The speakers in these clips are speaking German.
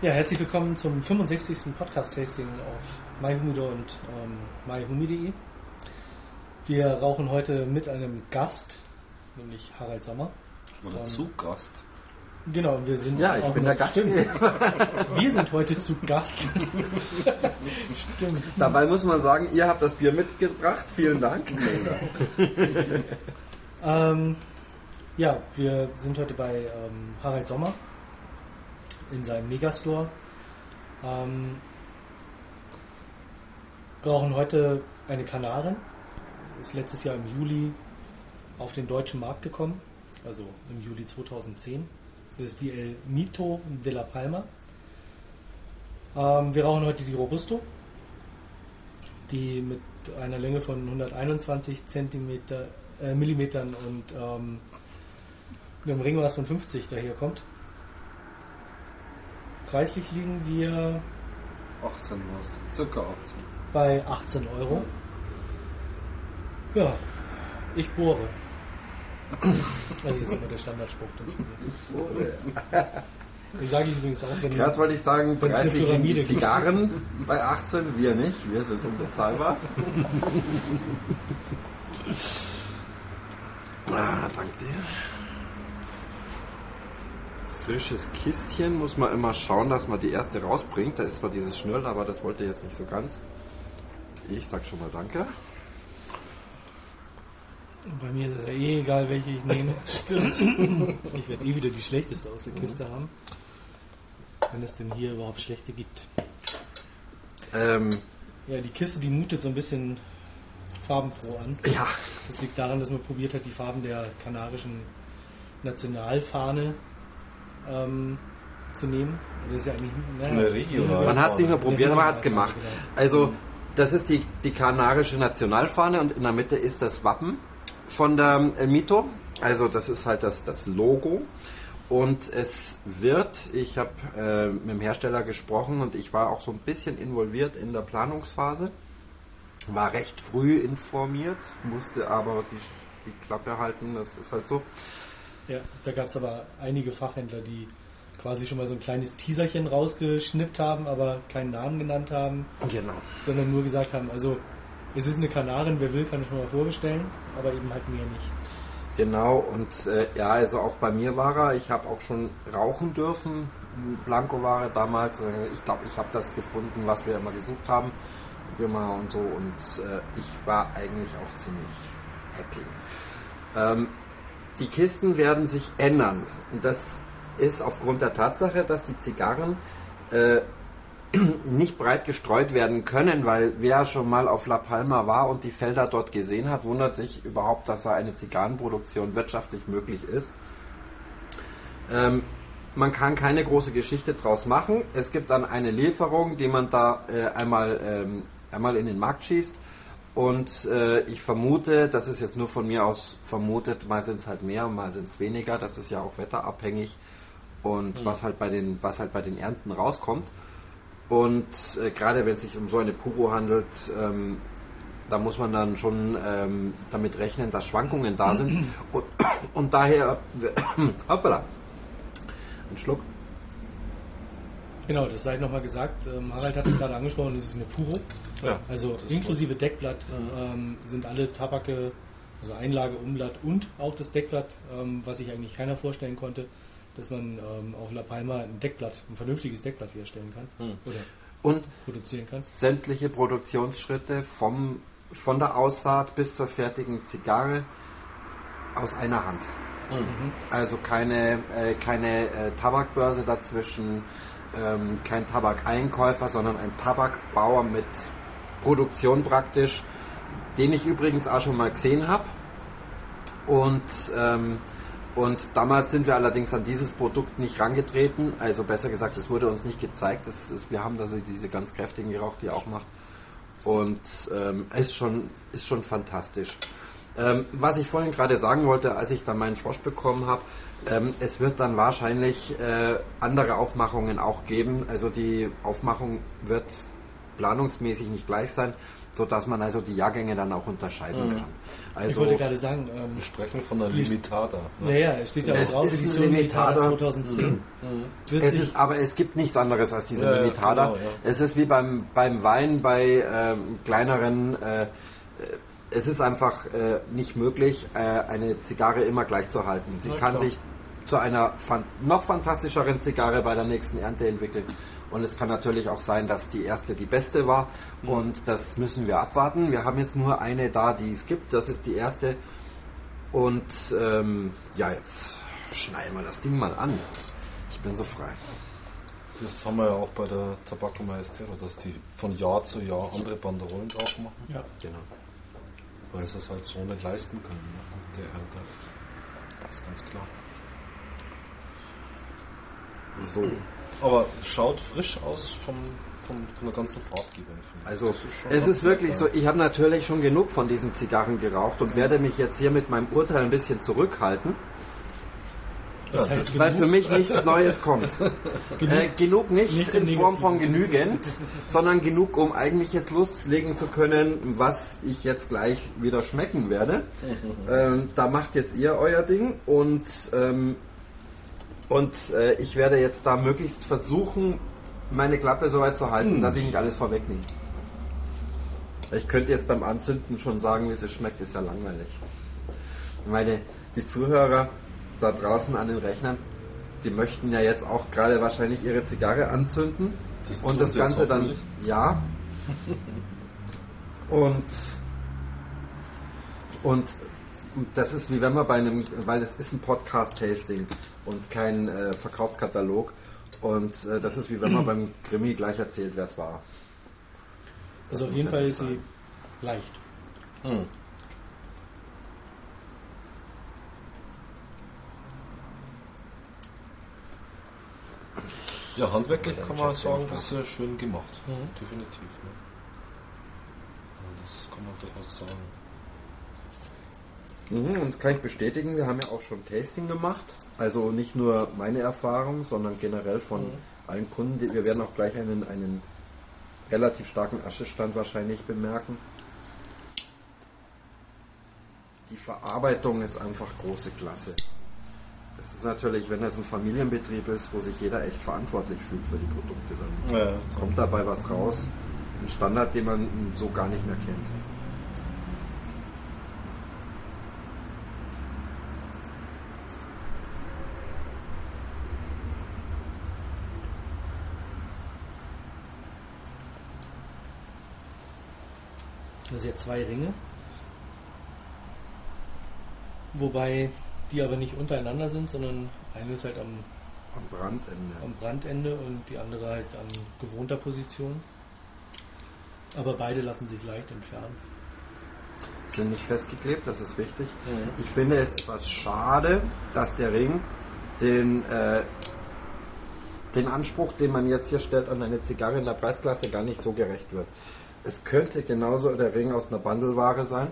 Ja, herzlich willkommen zum 65. Podcast-Tasting auf MyHumido und ähm, myhumi.de. Wir rauchen heute mit einem Gast, nämlich Harald Sommer. Oder Von- zu Gast. Genau, wir sind Ja, ich bin der Stimmt, Gastgeber. wir sind heute zu Gast. Stimmt. Dabei muss man sagen, ihr habt das Bier mitgebracht. Vielen Dank. Ähm, ja, wir sind heute bei ähm, Harald Sommer in seinem Megastore. Ähm, rauchen heute eine Kanarin. Ist letztes Jahr im Juli auf den deutschen Markt gekommen, also im Juli 2010. Das ist die El Mito de la Palma. Ähm, wir rauchen heute die Robusto, die mit einer Länge von 121 Zentimeter, äh, und ähm, einem Ringmaß von 50 daherkommt. Preislich liegen wir 18 was. Circa 18. bei 18 Euro. Ja, ich bohre. Das ist immer der Standardspruch. Den sage ich übrigens auch, wenn Gerade wollte ich sagen, preislich liegen die. Zigarren bei 18, wir nicht. Wir sind unbezahlbar. Ah, danke dir. Frisches Kistchen muss man immer schauen, dass man die erste rausbringt. Da ist zwar dieses Schnürl, aber das wollte jetzt nicht so ganz. Ich sag schon mal danke. Bei mir ist es ja eh egal, welche ich nehme. Stimmt. Ich werde eh wieder die schlechteste aus der Kiste haben. Wenn es denn hier überhaupt schlechte gibt. Ähm, Ja, die Kiste, die mutet so ein bisschen farbenfroh an. ja, Das liegt daran, dass man probiert hat, die Farben der kanarischen Nationalfahne ähm, zu nehmen. Das ist ja eigentlich naja, Eine regionale Man hat es nicht nur probiert, man hat es gemacht. Also, das ist die, die kanarische Nationalfahne und in der Mitte ist das Wappen von der El Mito. Also, das ist halt das, das Logo. Und es wird, ich habe äh, mit dem Hersteller gesprochen und ich war auch so ein bisschen involviert in der Planungsphase. War recht früh informiert, musste aber die, die Klappe halten, das ist halt so. Ja, da gab es aber einige Fachhändler, die quasi schon mal so ein kleines Teaserchen rausgeschnippt haben, aber keinen Namen genannt haben, Genau. sondern nur gesagt haben, also es ist eine Kanarin, wer will, kann schon mal vorbestellen, aber eben halt mehr nicht. Genau, und äh, ja, also auch bei mir war er. Ich habe auch schon rauchen dürfen. Blanco-Ware damals. Ich glaube, ich habe das gefunden, was wir immer gesucht haben. Würmer und so. Und äh, ich war eigentlich auch ziemlich happy. Ähm, die Kisten werden sich ändern. Und das ist aufgrund der Tatsache, dass die Zigarren äh, nicht breit gestreut werden können, weil wer schon mal auf La Palma war und die Felder dort gesehen hat, wundert sich überhaupt, dass da eine Zigarrenproduktion wirtschaftlich möglich ist. Ähm, man kann keine große Geschichte draus machen. Es gibt dann eine Lieferung, die man da äh, einmal, ähm, einmal in den Markt schießt. Und äh, ich vermute, das ist jetzt nur von mir aus vermutet, mal sind es halt mehr, mal sind es weniger. Das ist ja auch wetterabhängig. Und was halt bei den, was halt bei den Ernten rauskommt. Und äh, gerade wenn es sich um so eine Puro handelt, ähm, da muss man dann schon ähm, damit rechnen, dass Schwankungen da sind. Und, und daher, hoppala, ein Schluck. Genau, das sei nochmal gesagt. Ähm, Harald hat es gerade angesprochen, das ist eine Puro. Ja. Also inklusive Deckblatt ähm, sind alle Tabake, also Einlage, Umblatt und auch das Deckblatt, ähm, was sich eigentlich keiner vorstellen konnte, dass man ähm, auf La Palma ein Deckblatt, ein vernünftiges Deckblatt herstellen kann oder Und produzieren kann. sämtliche Produktionsschritte vom, von der Aussaat bis zur fertigen Zigarre aus einer Hand. Also keine, äh, keine äh, Tabakbörse dazwischen, ähm, kein Tabakeinkäufer, sondern ein Tabakbauer mit Produktion praktisch, den ich übrigens auch schon mal gesehen habe. Und, ähm, und damals sind wir allerdings an dieses Produkt nicht rangetreten. Also besser gesagt, es wurde uns nicht gezeigt. Das ist, wir haben da so diese ganz kräftigen geraucht, die auch macht. Und ähm, ist, schon, ist schon fantastisch. Ähm, was ich vorhin gerade sagen wollte, als ich dann meinen Frosch bekommen habe, ähm, es wird dann wahrscheinlich äh, andere Aufmachungen auch geben. Also die Aufmachung wird planungsmäßig nicht gleich sein. sodass man also die Jahrgänge dann auch unterscheiden kann. Also ich wollte gerade sagen, ähm, Wir sprechen von einer Limitada. Ne? naja, es steht ja Es auch drauf, ist Edition Limitada Limitada. 2010. Wird es ist, aber es gibt nichts anderes als diese Ja, ja, Limitada. genau, ja. Es ist wie beim, beim Wein bei ähm, kleineren. Äh, äh, es ist einfach äh, nicht möglich, äh, eine Zigarre immer gleich zu halten. Sie Na kann klar. sich zu einer fan noch fantastischeren Zigarre bei der nächsten Ernte entwickeln. Und es kann natürlich auch sein, dass die erste die beste war. Mhm. Und das müssen wir abwarten. Wir haben jetzt nur eine da, die es gibt. Das ist die erste. Und ähm, ja, jetzt schneiden wir das Ding mal an. Ich bin so frei. Das haben wir ja auch bei der Tabacco Maestero, dass die von Jahr zu Jahr andere Banderolen drauf machen, ja. Genau. weil sie es halt so nicht leisten können. Ne? Der Ernte. Das ist ganz klar. So. Aber schaut frisch aus vom, vom, von der ganzen Farbgebung. Also schon es ist wirklich so, ich habe natürlich schon genug von diesen Zigarren geraucht und werde mich jetzt hier mit meinem Urteil ein bisschen zurückhalten, Das heißt, weil genug- für mich nichts Neues kommt. Äh, genug nicht, Nicht im in Form von genügend, sondern genug, um eigentlich jetzt loslegen zu können, was ich jetzt gleich wieder schmecken werde. Ähm, da macht jetzt ihr euer Ding und, ähm, und äh, ich werde jetzt da möglichst versuchen, meine Klappe so weit zu halten, dass ich nicht alles vorwegnehme. Ich könnte jetzt beim Anzünden schon sagen, wie es schmeckt, ist ja langweilig. Ich meine, die Zuhörer da draußen an den Rechnern, die möchten ja jetzt auch gerade wahrscheinlich ihre Zigarre anzünden Das und das Ganze dann, ja. Und, und das ist wie wenn man bei einem, weil es ist ein Podcast-Tasting und kein äh, Verkaufskatalog. Und äh, das ist wie wenn man beim Krimi gleich erzählt, wer es war. Das Also auf jeden Fall ist sie leicht. Hm. Ja, handwerklich kann man sagen, das ist sehr schön gemacht. Mhm. Definitiv. Ne? Ja, das kann man durchaus sagen. Mhm, und das kann ich bestätigen, wir haben ja auch schon Tasting gemacht. Also nicht nur meine Erfahrung, sondern generell von Mhm. allen Kunden. Wir werden auch gleich einen, einen relativ starken Aschestand wahrscheinlich bemerken. Die Verarbeitung ist einfach große Klasse. Das ist natürlich, wenn das ein Familienbetrieb ist, wo sich jeder echt verantwortlich fühlt für die Produkte, dann Ja, kommt dabei was raus. Ein Standard, den man so gar nicht mehr kennt. Das sind ja zwei Ringe. Wobei die aber nicht untereinander sind, sondern eine ist halt am, Am Brandende. am Brandende und die andere halt an gewohnter Position. Aber beide lassen sich leicht entfernen. sind nicht festgeklebt, das ist richtig. Mhm. Ich finde es etwas schade, dass der Ring den, äh, den Anspruch, den man jetzt hier stellt an eine Zigarre in der Preisklasse, gar nicht so gerecht wird. Es könnte genauso der Ring aus einer Bandelware sein.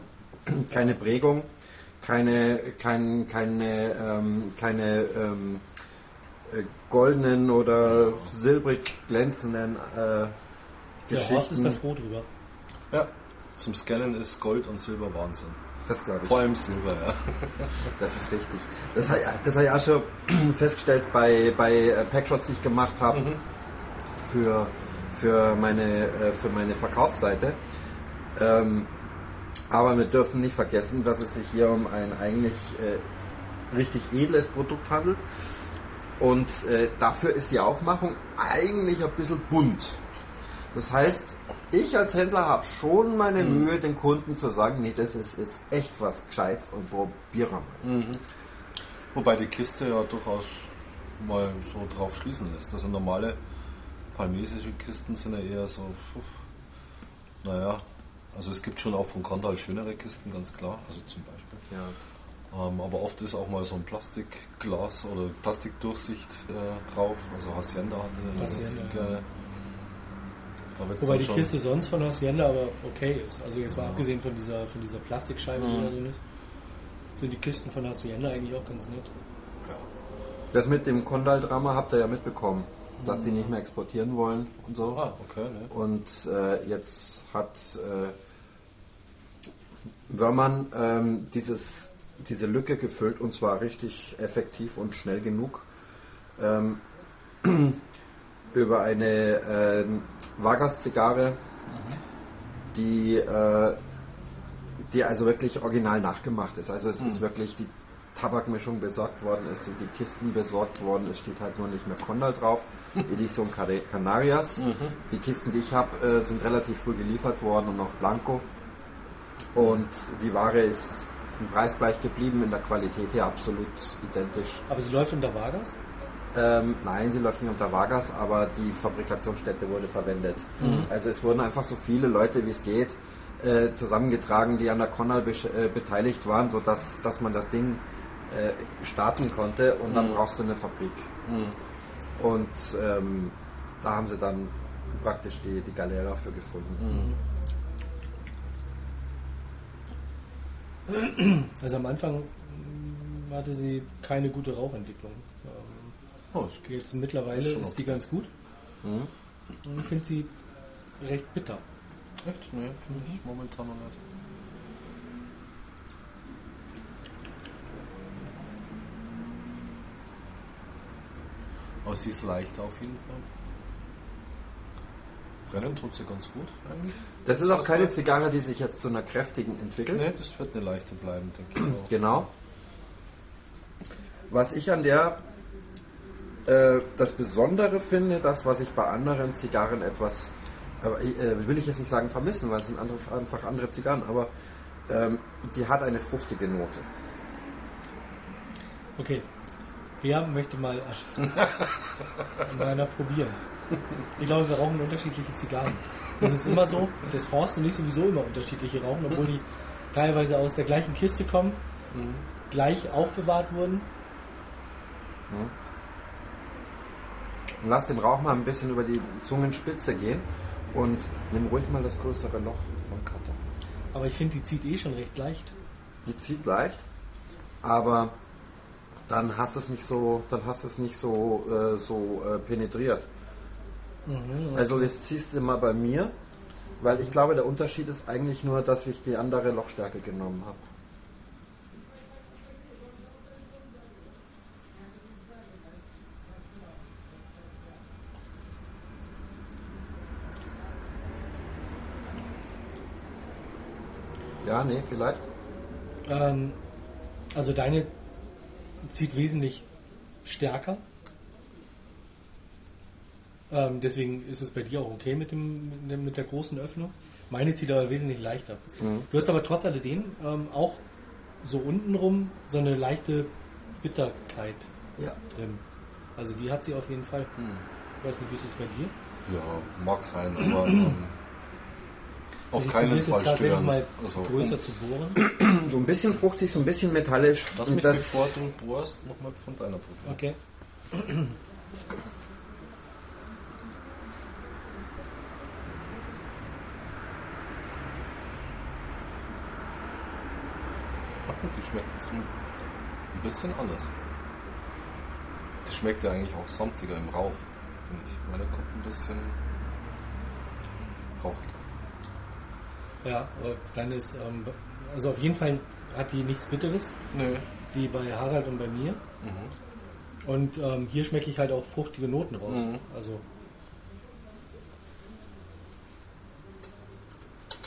Keine Prägung, keine, kein, keine, ähm, keine ähm, äh, goldenen oder silbrig glänzenden äh, Der Horst ist Geschichten. da froh drüber. Ja, zum Scannen ist Gold und Silber Wahnsinn. Das glaube ich. Vor allem Silber, ja. Das ist richtig. Das habe das hab ich auch schon festgestellt bei, bei äh, Packshots, die ich gemacht habe für, für, meine, äh, für meine Verkaufsseite. Ähm, aber wir dürfen nicht vergessen, dass es sich hier um ein eigentlich äh, richtig edles Produkt handelt. Und äh, dafür ist die Aufmachung eigentlich ein bisschen bunt. Das heißt, ich als Händler habe schon meine Mühe, den Kunden zu sagen, nee, das ist jetzt echt was Gescheites und probieren wir mal. Wobei die Kiste ja durchaus mal so drauf schließen lässt. Also normale palmesische Kisten sind ja eher so, puh, naja, also es gibt schon auch von Kandal schönere Kisten, ganz klar, also zum Beispiel. Ja. Ähm, aber oft ist auch mal so ein Plastikglas oder Plastikdurchsicht äh, drauf. Also Hacienda hatte das Hacienda, gerne. Da wird's Wobei die schon- Kiste sonst von Hacienda aber okay ist. Also jetzt mal Ja. abgesehen von dieser, von dieser Plastikscheibe, die Mhm. da drin ist, sind die Kisten von Hacienda eigentlich auch ganz nett. Ja. Das mit dem Kondal-Drama habt ihr ja mitbekommen, dass die nicht mehr exportieren wollen und so. Ah, okay, ne? Und äh, jetzt hat äh, Würmern ähm, dieses, diese Lücke gefüllt und zwar richtig effektiv und schnell genug. Ähm, über eine ähm, Vargas-Zigarre, die, äh, die also wirklich original nachgemacht ist. Also es ist wirklich die Tabakmischung besorgt worden, es sind die Kisten besorgt worden, es steht halt nur nicht mehr Condal drauf, Edition Cana- Canarias. Die Kisten, die ich habe, äh, sind relativ früh geliefert worden und noch Blanco. Und die Ware ist im Preis gleich geblieben, in der Qualität her absolut identisch. Aber sie läuft unter Vargas? Ähm, nein, sie läuft nicht unter Vargas, aber die Fabrikationsstätte wurde verwendet. Also es wurden einfach so viele Leute, wie es geht, äh, zusammengetragen, die an der Connell besch- äh, beteiligt waren, sodass dass man das Ding äh, starten konnte und dann brauchst du eine Fabrik. Und ähm, da haben sie dann praktisch die, die Galera für gefunden. Also am Anfang hatte sie keine gute Rauchentwicklung. Ähm, Oh, es geht. Jetzt mittlerweile Ist ist die okay. ganz gut. Und ich finde sie recht bitter. Echt? Nee, finde ich momentan noch nicht. Aber sie ist leichter auf jeden Fall. Brennen tut sie ganz gut eigentlich. Das ist auch keine Zigarre, die sich jetzt zu einer kräftigen entwickelt. Nee, das wird eine leichte bleiben, denke ich auch. Genau. Was ich an der äh, das Besondere finde, das, was ich bei anderen Zigarren etwas, aber, äh, will ich jetzt nicht sagen vermissen, weil es sind andere, einfach andere Zigarren, aber ähm, die hat eine fruchtige Note. Okay. Wer möchte mal an meiner probieren? Ich glaube, wir rauchen unterschiedliche Zigarren. Das ist immer so, dass Horst und ich sowieso immer unterschiedliche rauchen, obwohl die teilweise aus der gleichen Kiste kommen, gleich aufbewahrt wurden. Lass den Rauch mal ein bisschen über die Zungenspitze gehen und nimm ruhig mal das größere Loch vom Cutter. Aber ich finde, die zieht eh schon recht leicht. Die zieht leicht, aber dann hast es nicht so, dann hast es nicht so, äh, so äh, penetriert. Also jetzt ziehst du mal bei mir, weil ich glaube, der Unterschied ist eigentlich nur, dass ich die andere Lochstärke genommen habe. Ja, nee, vielleicht. Ähm, also deine zieht wesentlich stärker. Ähm, deswegen ist es bei dir auch okay mit, dem, mit, dem, mit der großen Öffnung. Meine zieht aber wesentlich leichter. Du hast aber trotz alledem ähm, auch so untenrum so eine leichte Bitterkeit Ja. drin. Also die hat sie auf jeden Fall. Ich weiß nicht, wie ist es bei dir? Ja, mag sein, aber ähm, auf Also keinen Fall mal Also, größer zu bohren. So ein bisschen fruchtig, so ein bisschen metallisch. Lass Und mich, das, bevor du bohrst, nochmal von deiner probieren. Okay. Ach, die schmeckt so ein bisschen anders. Die schmeckt ja eigentlich auch samtiger im Rauch, finde ich. Meine kommt ein bisschen rauchiger. Ja, ist, ähm, also auf jeden Fall hat die nichts Bitteres, Nö. wie bei Harald und bei mir. Mhm. Und ähm, hier schmecke ich halt auch fruchtige Noten raus. Mhm. Also.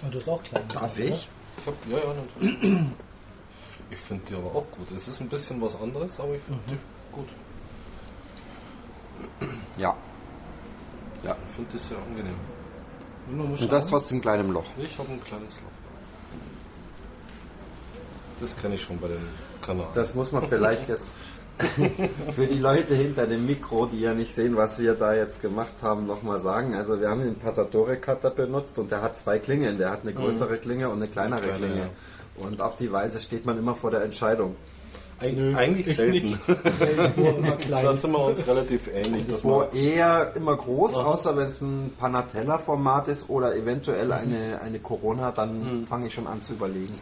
Und du hast auch kleine. Darf ich? Ich hab, ja, ja, natürlich. Ich finde die aber auch gut. Es ist ein bisschen was anderes, aber ich finde die gut. Ja. Ja. Ich finde die sehr angenehm. Und das schauen. trotz dem kleinen Loch. Ich habe ein kleines Loch. Das kenne ich schon bei den Kanaren. Das muss man vielleicht jetzt für die Leute hinter dem Mikro, die ja nicht sehen, was wir da jetzt gemacht haben, nochmal sagen. Also wir haben den Passatore Cutter benutzt und der hat zwei Klingen. Der hat eine größere Klinge und eine kleinere Kleine, Klinge. ja. Und auf die Weise steht man immer vor der Entscheidung. Nö, eigentlich ich selten. nicht. Ich bohre immer klein. Da sind wir uns relativ ähnlich. Bohre man, eher immer groß, Aha. außer wenn es ein Panatella-Format ist oder eventuell eine, eine Corona, dann Mhm. fange ich schon an zu überlegen.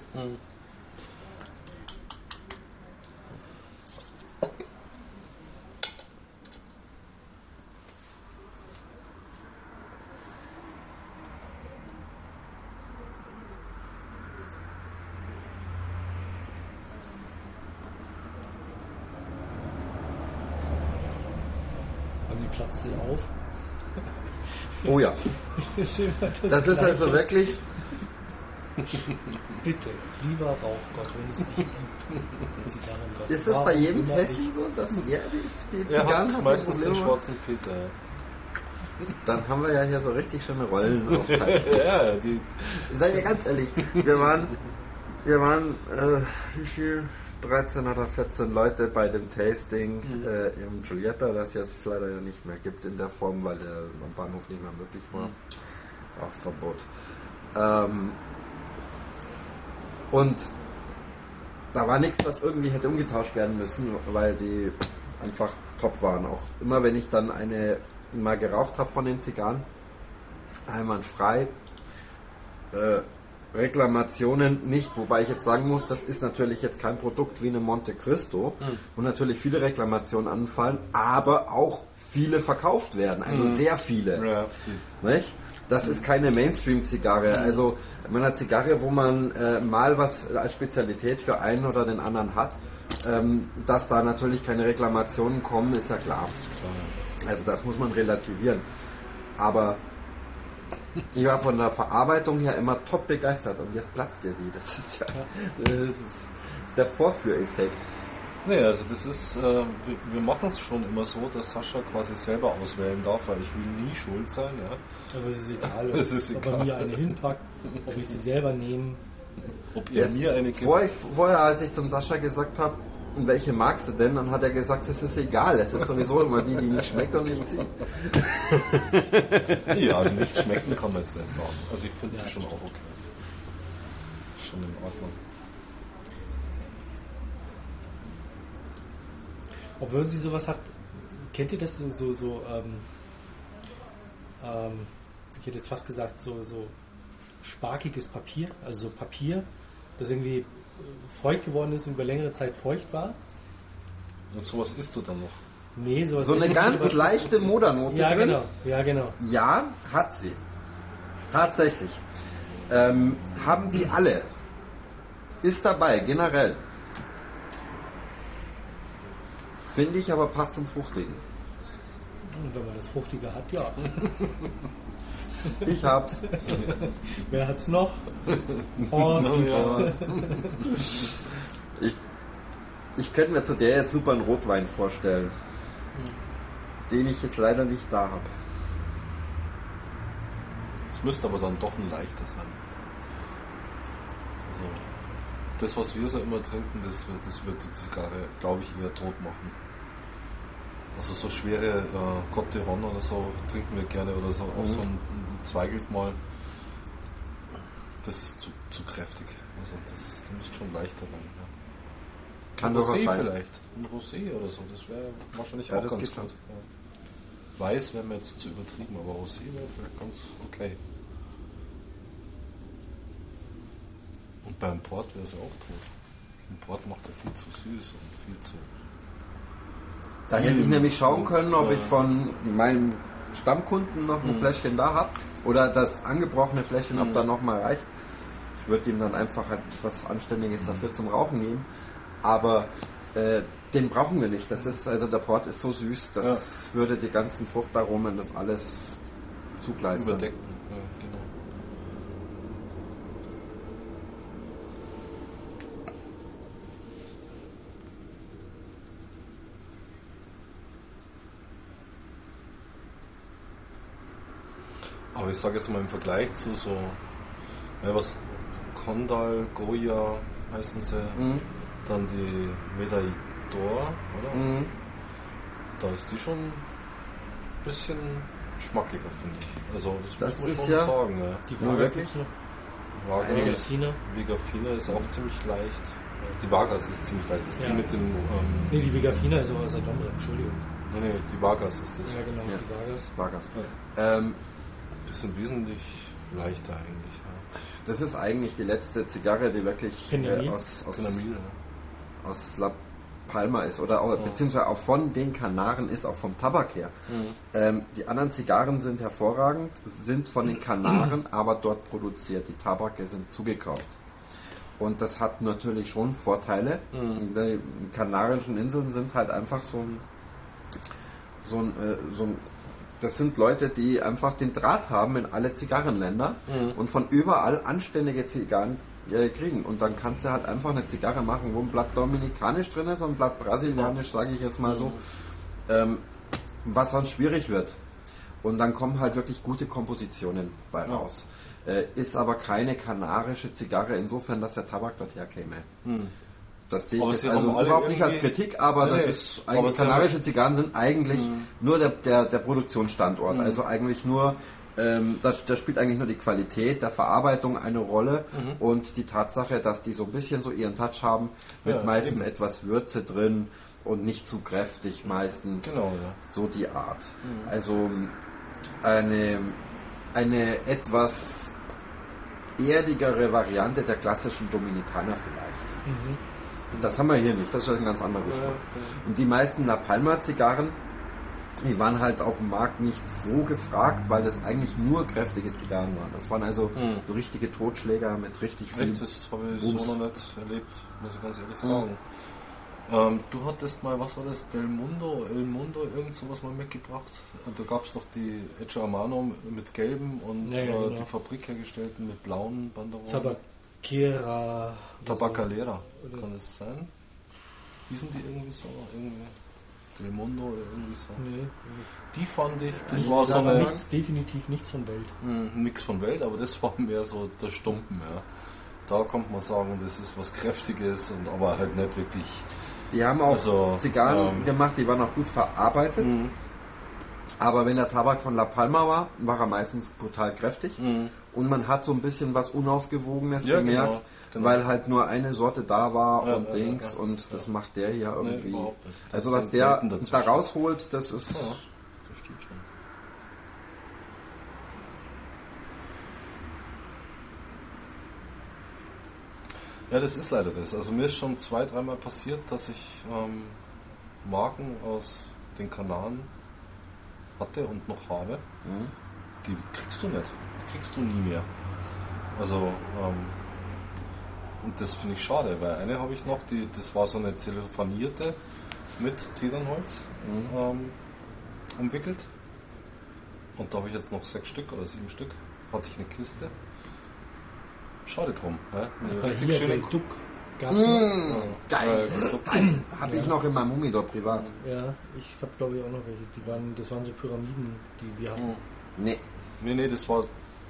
die platzt sie auf. Oh ja. Das ist, immer das Das ist also wirklich. Bitte, lieber Rauchgott, wenn es dich gibt. Zigarrengott. Ist das bei jedem Testing so, dass er die, die Zigarren hat hat, meistens den schwarzen Peter. Dann haben wir ja hier so richtig schöne Rollen. Ja, die, Seid ihr ganz ehrlich, wir waren, wir waren, äh, wie viel? 13 oder 14 Leute bei dem Tasting äh, im Giulietta, das jetzt leider ja nicht mehr gibt in der Form, weil der am Bahnhof nicht mehr möglich war. Auch Verbot. Ähm, und da war nichts, was irgendwie hätte umgetauscht werden müssen, weil die einfach top waren. Auch immer wenn ich dann eine mal geraucht habe von den Zigarren, einwandfrei. Äh, Reklamationen nicht, wobei ich jetzt sagen muss, das ist natürlich jetzt kein Produkt wie eine Monte Cristo, wo natürlich viele Reklamationen anfallen, aber auch viele verkauft werden, also sehr viele. ja, Nicht? Das ist keine Mainstream-Zigarre. Also man hat Zigarre, wo man äh, mal was als Spezialität für einen oder den anderen hat. Ähm, dass da natürlich keine Reklamationen kommen, ist ja klar. Also das muss man relativieren. Aber ich war von der Verarbeitung her immer top begeistert und jetzt platzt ihr die. Das ist ja das ist, das ist der Vorführeffekt. Nee, also das ist, äh, wir, wir machen es schon immer so, dass Sascha quasi selber auswählen darf, weil ich will nie schuld sein, ja. Aber es ist egal, Es ist ob egal. er mir eine hinpackt, ob ich sie selber nehme. Ob ihr mir eine gibt. Vor, vorher, als ich zum Sascha gesagt habe, welche magst du denn, dann hat er gesagt, es ist egal, es ist sowieso immer die, die nicht schmeckt und nicht zieht. Ja, die nicht schmecken kann man jetzt nicht sagen. Also ich finde Ja, die schon auch okay. Schon in Ordnung. Obwohl sie sowas hat, kennt ihr das so, so ähm, ähm, ich hätte jetzt fast gesagt, so, so sparkiges Papier, also so Papier, das irgendwie äh, feucht geworden ist und über längere Zeit feucht war? Und sowas isst du dann noch. Nee, sowas So eine ganz leichte Modernote Ja, drin. genau, ja, genau. Ja, hat sie. Tatsächlich. Ähm, haben die alle. Ist dabei, generell. Finde ich aber passt zum Fruchtigen. Und wenn man das Fruchtige hat, ja. Ich hab's. Wer hat's noch? Horst. Ja. Ich, ich könnte mir zu der jetzt super einen Rotwein vorstellen. Den ich jetzt leider nicht da habe. Es müsste aber dann doch ein leichter sein. Also, das, was wir so immer trinken, das wird, das wird die Zigarre, glaube ich, eher tot machen. Also so schwere äh, Cote Ron oder so trinken wir gerne oder so auch so ein, Zweigelt mal. Das ist zu, zu kräftig. Also das, das müsste schon leichter sein. Ja. Kann ein Rosé vielleicht. Ein Rosé oder so, das wäre wahrscheinlich Ja, auch das ganz gut. Ja. Weiß wäre mir jetzt zu übertrieben, aber Rosé wäre vielleicht ganz okay. Und beim Port wäre es auch tot. Ein Port macht er viel zu süß und viel zu. Da hätte ich nämlich schauen können, ob ich von meinem Stammkunden noch ein Mhm. Fläschchen da habe. Oder das angebrochene Fläschchen, ob Mhm. da noch mal reicht. Ich würde ihm dann einfach halt was Anständiges Mhm. dafür zum Rauchen geben. Aber äh, den brauchen wir nicht. Das ist, also der Port ist so süß, das würde die ganzen Fruchtaromen, das alles zugleistern. Überdecken. Ja, genau. Aber ich sage jetzt mal im Vergleich zu so, ja, was Kondal, Goya heißen sie, Mhm. dann die Medaille d'Or, oder? Mhm. Da ist die schon ein bisschen schmackiger, finde ich. Also das, Das muss man ist schon ja- sagen. Ja. Die Vargas wirklich? noch. Vargas, Vigafina. Vigafina ist auch ziemlich leicht. Die Vargas ist ziemlich leicht. Das ist Ja. die mit dem. Ähm, Nee, die Vigafina ist aber Sadonre, Entschuldigung. nee, nee, die Vargas ist das. Ja, genau, Ja. die Vargas. Vargas. Ja. Ähm, Die sind wesentlich leichter eigentlich. Ja. das ist eigentlich die letzte Zigarre, die wirklich äh, aus, aus, Kenamil, ja. aus La Palma ist oder auch, beziehungsweise auch von den Kanaren ist, auch vom Tabak her. Ähm, die anderen Zigarren sind hervorragend, sind von den Kanaren, aber dort produziert. Die Tabake sind zugekauft. Und das hat natürlich schon Vorteile. Die Kanarischen Inseln sind halt einfach so ein, so ein, äh, so ein das sind Leute, die einfach den Draht haben in alle Zigarrenländer und von überall anständige Zigarren äh, kriegen. Und dann kannst du halt einfach eine Zigarre machen, wo ein Blatt dominikanisch drin ist und ein Blatt brasilianisch, sage ich jetzt mal so, ähm, was sonst schwierig wird. Und dann kommen halt wirklich gute Kompositionen bei raus. Äh, ist aber keine kanarische Zigarre, insofern, dass der Tabak dort herkäme. Das sehe ich jetzt also überhaupt nicht als Kritik, aber Nee, das ist eigentlich kanarische Zigarren sind eigentlich Mhm. nur der, der, der Produktionsstandort. Also eigentlich nur, ähm, da, da spielt eigentlich nur die Qualität der Verarbeitung eine Rolle Mhm. und die Tatsache, dass die so ein bisschen so ihren Touch haben, mit Ja, meistens eben. etwas Würze drin und nicht zu kräftig meistens. Genau, ja. Mhm. So die Art. Also eine, eine etwas erdigere Variante der klassischen Dominikaner vielleicht. Und das haben wir hier nicht, das ist ein ganz anderer Geschmack. Und die meisten La Palma Zigarren, die waren halt auf dem Markt nicht so gefragt, weil das eigentlich nur kräftige Zigarren waren. Das waren also so richtige Totschläger mit richtig viel. Echt, das habe ich Bums. so noch nicht erlebt, muss ich ganz ehrlich sagen. Ähm, du hattest mal, was war das, Del Mundo, El Mundo, irgend sowas mal mitgebracht. Da gab es doch die Edge Amano mit gelben und Ja, ja, äh, genau. die Fabrik hergestellten mit blauen Banderolen. Tabakera. Tabacalera, Oder- kann es sein? Hießen die irgendwie so? Irgendwie Del Mundo oder irgendwie so. Nee. Die fand ich, das war so Das war eine, nichts, definitiv nichts von Welt. Hm, nix von Welt, aber das war mehr so der Stumpen, ja. Da kommt man sagen, das ist was Kräftiges und aber halt nicht wirklich. Die haben auch Also, Zigarren ähm, gemacht, die waren auch gut verarbeitet. Mhm. Aber wenn der Tabak von La Palma war, war er meistens brutal kräftig. Mhm. Und man hat so ein bisschen was Unausgewogenes Ja, gemerkt, genau, genau. weil halt nur eine Sorte da war Ja, und ja, Dings. und das macht der hier irgendwie. Das also was der da rausholt, das ist. Ja, das. Ja, das ist leider das. Also mir ist schon zwei, dreimal passiert, dass ich ähm, Marken aus den Kanaren hatte und noch habe. Mhm. Die kriegst du nicht. Die kriegst du nie mehr. Also, ähm, und das finde ich schade, weil eine habe ich noch, die, das war so eine zellophanierte mit Zedernholz ähm, umwickelt. Und da habe ich jetzt noch sechs Stück oder sieben Stück. Hatte ich eine Kiste. Schade drum. Ja? Eine Bei richtig schöne Duck gab's noch. Mmh, geil, Äh, ist geil. Habe ich noch in meinem Humidor privat. Ja, ich habe glaube ich auch noch welche. Die waren, das waren so Pyramiden, die wir hatten. Nee, Nee, nee, das war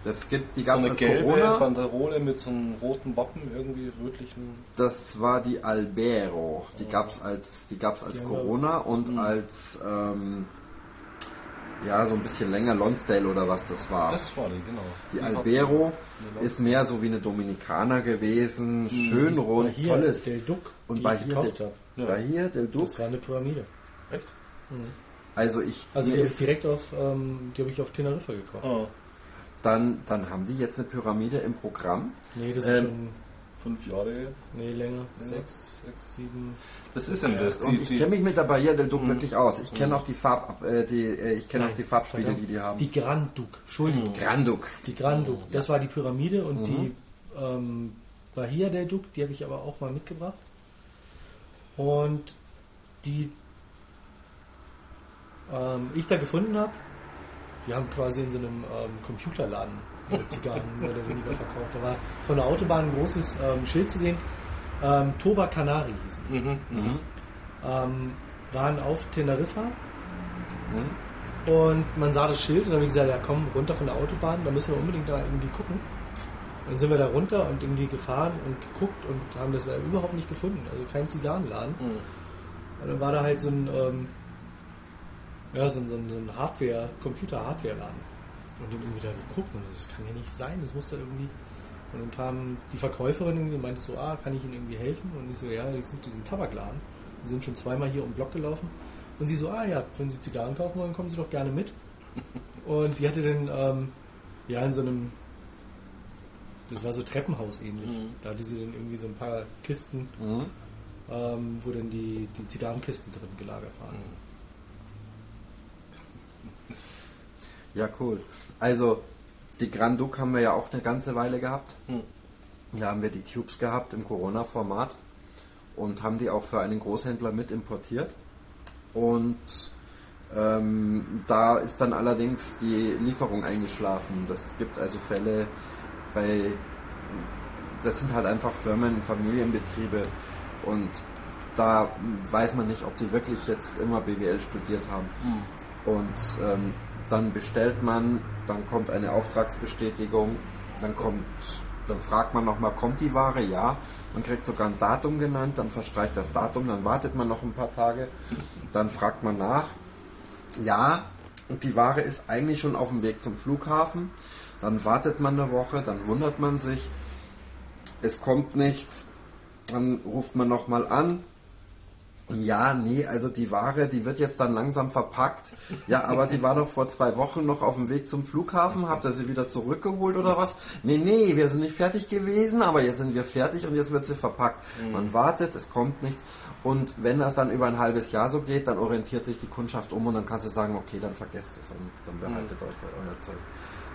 das gibt, die so als gelbe Corona. Banderole mit so einem roten Wappen, irgendwie rötlichen. Das war die Albero. Die gab's als, die gab's als Die Corona und als ähm, ja so ein bisschen länger Lonsdale oder was das war. Das war die, genau. die hat- Albero ist mehr so wie eine Dominikaner gewesen, schön rund, hier, tolles. Del Duc, Und die bei hier, habe. Ja. bei hier Del Duc. Das war eine Pyramide. Echt? Also ich, Also die ist, direkt auf, ähm, die habe ich auf Teneriffa gekauft. Ah, dann, dann haben die jetzt eine Pyramide im Programm. Nee, das Ähm, ist schon, fünf Jahre her. nee, länger. Sechs, sechs, sieben. Das ist denn das. Und Die, ich kenne mich mit der Barriere del Duc wirklich aus. Ich kenne auch die Farb, äh, die, äh, ich kenne auch die Farbspiele, die die haben. Die Grand Duc, Entschuldigung. Grand Duc. Die Grand Duc, das war die Pyramide und Mhm. die ähm, Bahia del Duc, die habe ich aber auch mal mitgebracht. Und die ähm, ich da gefunden habe, die haben quasi in so einem ähm, Computerladen Zigarren mehr oder weniger verkauft. Da war von der Autobahn ein großes ähm, Schild zu sehen. Ähm, Toba Canari hießen. Mhm, mhm. Ähm, waren auf Teneriffa und man sah das Schild und dann habe ich gesagt, ja komm, runter von der Autobahn, da müssen wir unbedingt da irgendwie gucken. Und dann sind wir da runter und irgendwie gefahren und geguckt und haben das da überhaupt nicht gefunden. Also kein Zigarrenladen. Mhm. Und dann war da halt so ein, ähm, ja, so ein, so ein, so ein Hardware, Computer-Hardware-Laden. Und dann irgendwie da geguckt und das kann ja nicht sein, das muss da irgendwie. Und dann kam die Verkäuferin irgendwie und meinte so, ah, kann ich Ihnen irgendwie helfen? Und ich so, ja, ich suche diesen Tabakladen. Wir sind schon zweimal hier um den Block gelaufen. Und sie so, ah ja, wenn Sie Zigarren kaufen wollen, kommen Sie doch gerne mit. Und die hatte dann, ähm, ja, in so einem, das war so Treppenhaus ähnlich. Mhm. Da hatte sie dann irgendwie so ein paar Kisten, Mhm. ähm, wo dann die, die Zigarrenkisten drin gelagert waren. Ja, cool. Also, die Grand Duc haben wir ja auch eine ganze Weile gehabt. Hm. Da haben wir die Tubes gehabt im Corona-Format und haben die auch für einen Großhändler mit importiert. Und Ähm, da ist dann allerdings die Lieferung eingeschlafen. Das gibt also Fälle bei, das sind halt einfach Firmen, Familienbetriebe und da weiß man nicht, ob die wirklich jetzt immer BWL studiert haben. Und ähm, dann bestellt man, dann kommt eine Auftragsbestätigung, dann kommt, dann fragt man nochmal, kommt die Ware? Ja. Man kriegt sogar ein Datum genannt, dann verstreicht das Datum, dann wartet man noch ein paar Tage, dann fragt man nach. Ja, und die Ware ist eigentlich schon auf dem Weg zum Flughafen. Dann wartet man eine Woche, dann wundert man sich, es kommt nichts. Dann ruft man nochmal an, ja, nee, also die Ware, die wird jetzt dann langsam verpackt. Ja, aber die war doch vor zwei Wochen noch auf dem Weg zum Flughafen. Habt ihr sie wieder zurückgeholt oder was? Nee, nee, wir sind nicht fertig gewesen, aber jetzt sind wir fertig und jetzt wird sie verpackt. Man wartet, es kommt nichts. Und wenn das dann über ein halbes Jahr so geht, dann orientiert sich die Kundschaft um und dann kannst du sagen, okay, dann vergesst es und dann behaltet euch euer Zeug.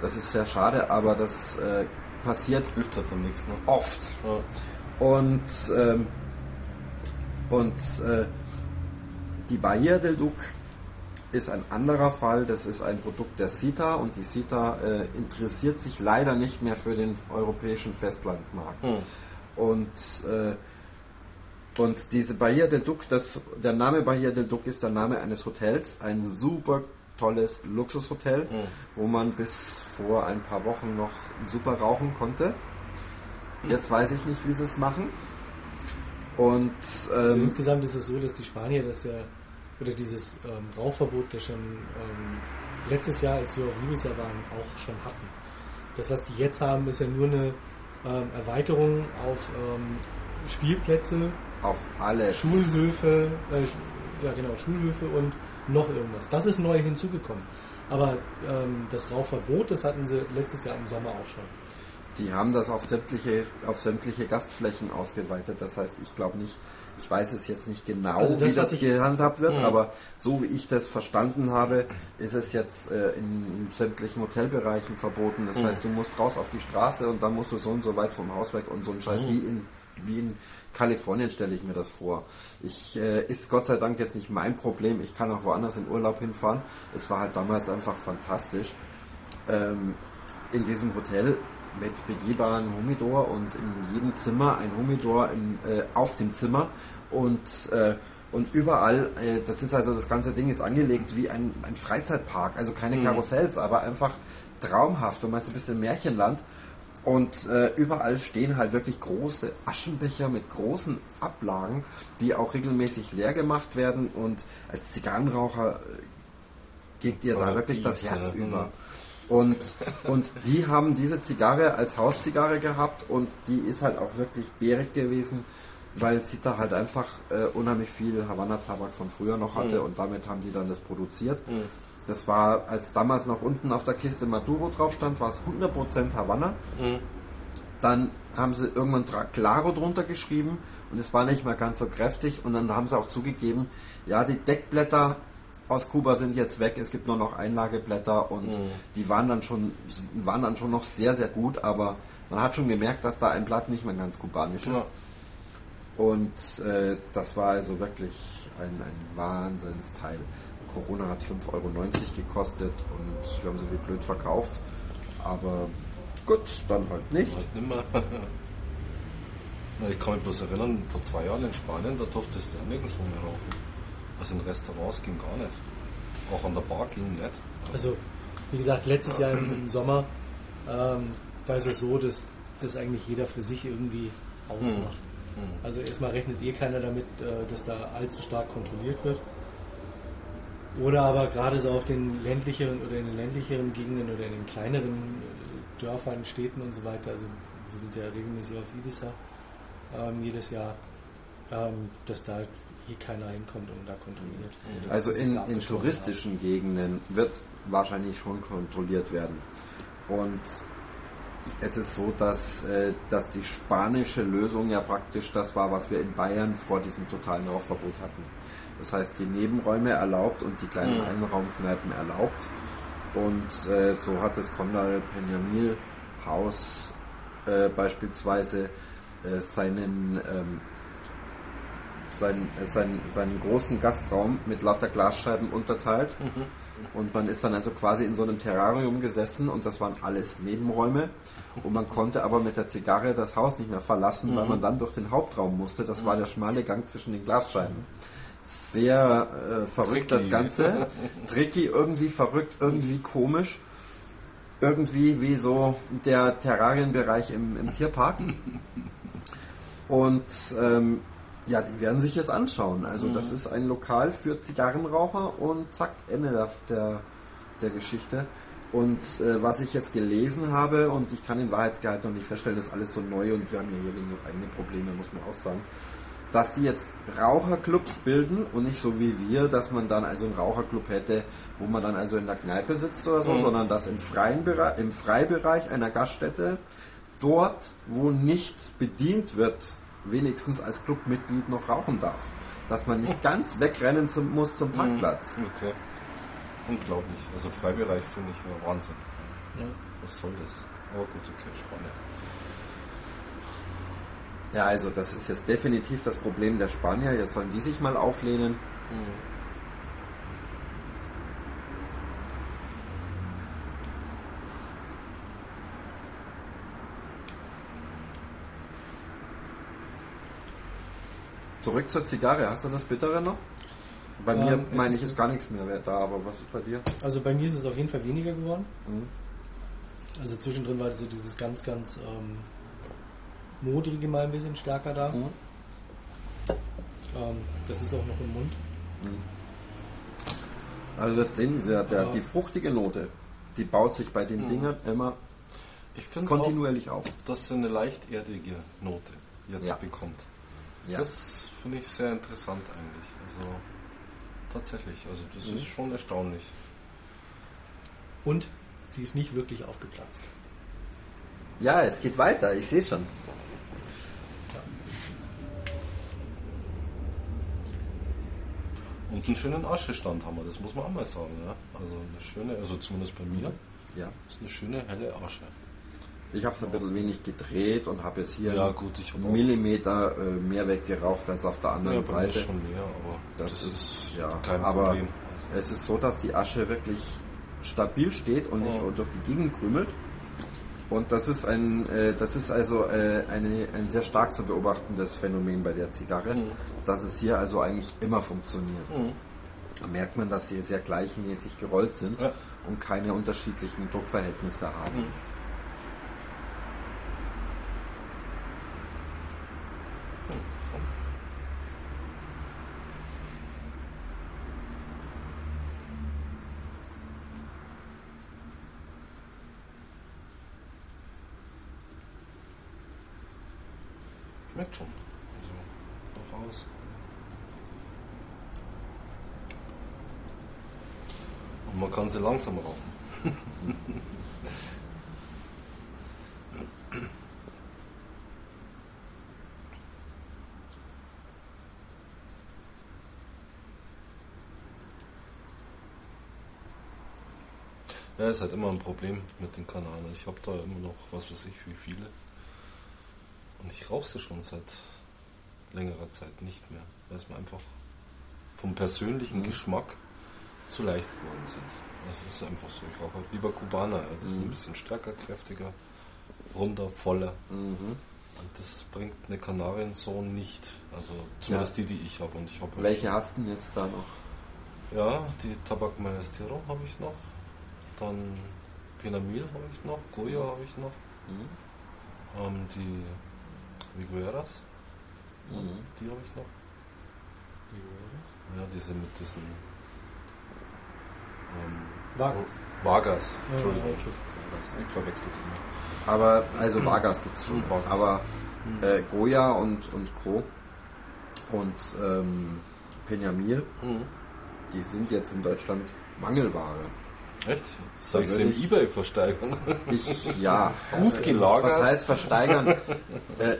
Das ist sehr schade, aber das äh, passiert dann nichts, ne? oft. Ja. Und, ähm, und äh, die Barriere del Duc ist ein anderer Fall. Das ist ein Produkt der CITA und die CITA äh, interessiert sich leider nicht mehr für den europäischen Festlandmarkt. Hm. Und, äh, und diese Barriere del Duc, das, der Name Barriere del Duc ist der Name eines Hotels, ein super tolles Luxushotel, Hm. wo man bis vor ein paar Wochen noch super rauchen konnte. Jetzt weiß ich nicht, wie sie es machen. Und Also ähm, insgesamt ist es so, dass die Spanier das ja, oder dieses ähm, Rauchverbot, das schon ähm, letztes Jahr, als wir auf Ibiza waren, auch schon hatten. Das, was die jetzt haben, ist ja nur eine ähm, Erweiterung auf ähm, Spielplätze, auf alles. Schulhöfe, äh, ja genau, Schulhöfe und noch irgendwas. Das ist neu hinzugekommen. Aber ähm, das Rauchverbot, das hatten sie letztes Jahr im Sommer auch schon. Die haben das auf sämtliche, auf sämtliche Gastflächen ausgeweitet. Das heißt, ich glaube nicht, ich weiß es jetzt nicht genau, Also das, wie das gehandhabt wird, Mhm. aber so wie ich das verstanden habe, ist es jetzt äh, in, sämtlichen Hotelbereichen verboten. Das Mhm. heißt, du musst raus auf die Straße und dann musst du so und so weit vom Haus weg und so ein Scheiß Mhm. wie in wie in Kalifornien stelle ich mir das vor. Ich äh, ist Gott sei Dank jetzt nicht mein Problem. Ich kann auch woanders in Urlaub hinfahren. Es war halt damals einfach fantastisch. Ähm, in diesem Hotel mit begehbaren Humidor und in jedem Zimmer ein Humidor im, äh, auf dem Zimmer und äh, und überall, äh, das ist also das ganze Ding ist angelegt wie ein, ein Freizeitpark, also keine Karussells, aber einfach traumhaft. Du meinst, du bist im Märchenland und äh, überall stehen halt wirklich große Aschenbecher mit großen Ablagen, die auch regelmäßig leer gemacht werden und als Zigarrenraucher äh, geht dir da wirklich das diese, Herz mhm. über. Und, und die haben diese Zigarre als Hauszigarre gehabt und die ist halt auch wirklich bärig gewesen, weil Sita halt einfach äh, unheimlich viel Havanna-Tabak von früher noch hatte Mhm. und damit haben die dann das produziert. Mhm. Das war, als damals noch unten auf der Kiste Maduro drauf stand, war es 100% Havanna. Mhm. Dann haben sie irgendwann Claro drunter geschrieben und es war nicht mehr ganz so kräftig und dann haben sie auch zugegeben, ja, die Deckblätter aus Kuba sind jetzt weg, es gibt nur noch Einlageblätter und Mhm. die waren dann schon waren dann schon noch sehr sehr gut, aber man hat schon gemerkt, dass da ein Blatt nicht mehr ganz kubanisch ist. Ja. Und äh, das war also wirklich ein, ein Wahnsinnsteil. Corona hat 5,90 Euro gekostet und wir haben so viel blöd verkauft. Aber gut, dann halt nicht. Halt nimmer. Ich kann mich bloß erinnern, vor zwei Jahren in Spanien, da durftest du ja nirgendwo mehr rauchen. Also in Restaurants ging gar nicht. Auch an der Bar ging nicht. Also, wie gesagt, letztes Jahr im, Sommer ähm, war es so, dass das eigentlich jeder für sich irgendwie ausmacht. Mhm. Also erstmal rechnet eh keiner damit, äh, dass da allzu stark kontrolliert wird. Oder aber gerade so auf den ländlicheren oder in den ländlicheren Gegenden oder in den kleineren äh, Dörfern, Städten und so weiter. Also wir sind ja regelmäßig auf Ibiza ähm, jedes Jahr, ähm, dass da eh keiner hinkommt und da kontrolliert. Oder Also in, in touristischen Gegenden wird wahrscheinlich schon kontrolliert werden. Und es ist so, dass, äh, dass die spanische Lösung ja praktisch das war, was wir in Bayern vor diesem totalen Rauchverbot hatten. Das heißt, die Nebenräume erlaubt und die kleinen Mhm. Einraumkneipen erlaubt. Und äh, so hat das Condal Peñamil Haus äh, beispielsweise äh, seinen, ähm, seinen, seinen, seinen großen Gastraum mit lauter Glasscheiben unterteilt. Und man ist dann also quasi in so einem Terrarium gesessen und das waren alles Nebenräume. Und man konnte aber mit der Zigarre das Haus nicht mehr verlassen, weil man dann durch den Hauptraum musste. Das war der schmale Gang zwischen den Glasscheiben. Sehr äh, verrückt Tricky. das Ganze. Tricky, irgendwie verrückt, irgendwie komisch. Irgendwie wie so der Terrarienbereich im, im Tierpark. Und ähm, ja, die werden sich jetzt anschauen. Also das ist ein Lokal für Zigarrenraucher und zack, Ende der, der, Geschichte. Und äh, was ich jetzt gelesen habe, und ich kann den Wahrheitsgehalt noch nicht feststellen, das ist alles so neu und wir haben ja hier genug eigene Probleme, muss man auch sagen, dass die jetzt Raucherclubs bilden und nicht so wie wir, dass man dann also einen Raucherclub hätte, wo man dann also in der Kneipe sitzt oder so, sondern dass im freien Bereich, im Freibereich einer Gaststätte dort, wo nicht bedient wird, wenigstens als Clubmitglied noch rauchen darf. Dass man nicht ganz wegrennen zum, muss zum Parkplatz. Okay. Unglaublich. Also Freibereich finde ich ja Wahnsinn. Ja. Was soll das? Aber gut, okay, spannend. Ja, also das ist jetzt definitiv das Problem der Spanier. Jetzt sollen die sich mal auflehnen. Zurück zur Zigarre. Hast du das Bittere noch? Bei mir Ähm, es meine ich, ist gar nichts mehr da, aber was ist bei dir? Also bei mir ist es auf jeden Fall weniger geworden. Mhm. Also zwischendrin war so dieses ganz, ganz ähm, modrige mal ein bisschen stärker da. Mhm. Ähm, das ist auch noch im Mund. Also das sehen Sie ja, der, Ja. die fruchtige Note, die baut sich bei den Dingern immer Ich finde kontinuierlich auf. auch, dass sie eine leicht erdige Note jetzt Ja. bekommt. Ja. Das finde ich sehr interessant eigentlich. Also tatsächlich, also das Mhm. ist schon erstaunlich. Und sie ist nicht wirklich aufgeplatzt. Ja, es geht weiter, ich sehe schon. Und einen schönen Aschestand haben wir, das muss man auch mal sagen. Ja? Also eine schöne, also zumindest bei mir, Ja. ist eine schöne helle Asche. Ich habe es ein bisschen wenig gedreht und habe jetzt hier Ja, einen gut, hab Millimeter äh, mehr weggeraucht als auf der anderen Ja, Seite. schon mehr, aber Das, das, ist ja, kein aber Problem. Also, es ist so, dass die Asche wirklich stabil steht und nicht Ja. durch die Gegend krümelt. Und das ist ein, äh, das ist also äh, eine, ein sehr stark zu beobachtendes Phänomen bei der Zigarre, Mhm. dass es hier also eigentlich immer funktioniert. Mhm. Da merkt man, dass sie sehr gleichmäßig gerollt sind Ja. und keine unterschiedlichen Druckverhältnisse haben. Mhm. Hm, schon. Schmeckt schon. Also, durchaus. Und man kann sie langsam rauchen. Ja, ist halt immer ein Problem mit den Kanalen. Also Ich habe da immer noch, was weiß ich, wie viele. Und ich rauche sie schon seit längerer Zeit nicht mehr, weil es mir einfach vom persönlichen Geschmack zu leicht geworden sind. Das ist einfach so. Ich rauche halt lieber Kubaner. Ja. Das ist ein bisschen stärker, kräftiger, runder, voller. Mhm. Und das bringt eine Kanarien so nicht. Also zumindest die, die ich habe. Und ich habe halt Welche hast du denn jetzt da noch? ja, die Tabak Maestro habe ich noch. Dann Penamil habe ich noch. Goya habe ich noch. Mhm. Ähm, die Vigueras, Mhm. die habe ich noch. Ja, diese mit diesen ähm, Vargas. Vargas. Ja, Entschuldigung. okay. Vargas. Ich verwechsel die immer. Aber, also Vargas gibt es schon. Mhm, Vargas. Aber äh, Goya und, und Co. und ähm, Peñamil, Mhm. die sind jetzt in Deutschland Mangelware. Echt? Soll ich sie im Ebay versteigern? Ich, ja. Gut äh, gelagert. Was heißt versteigern? äh,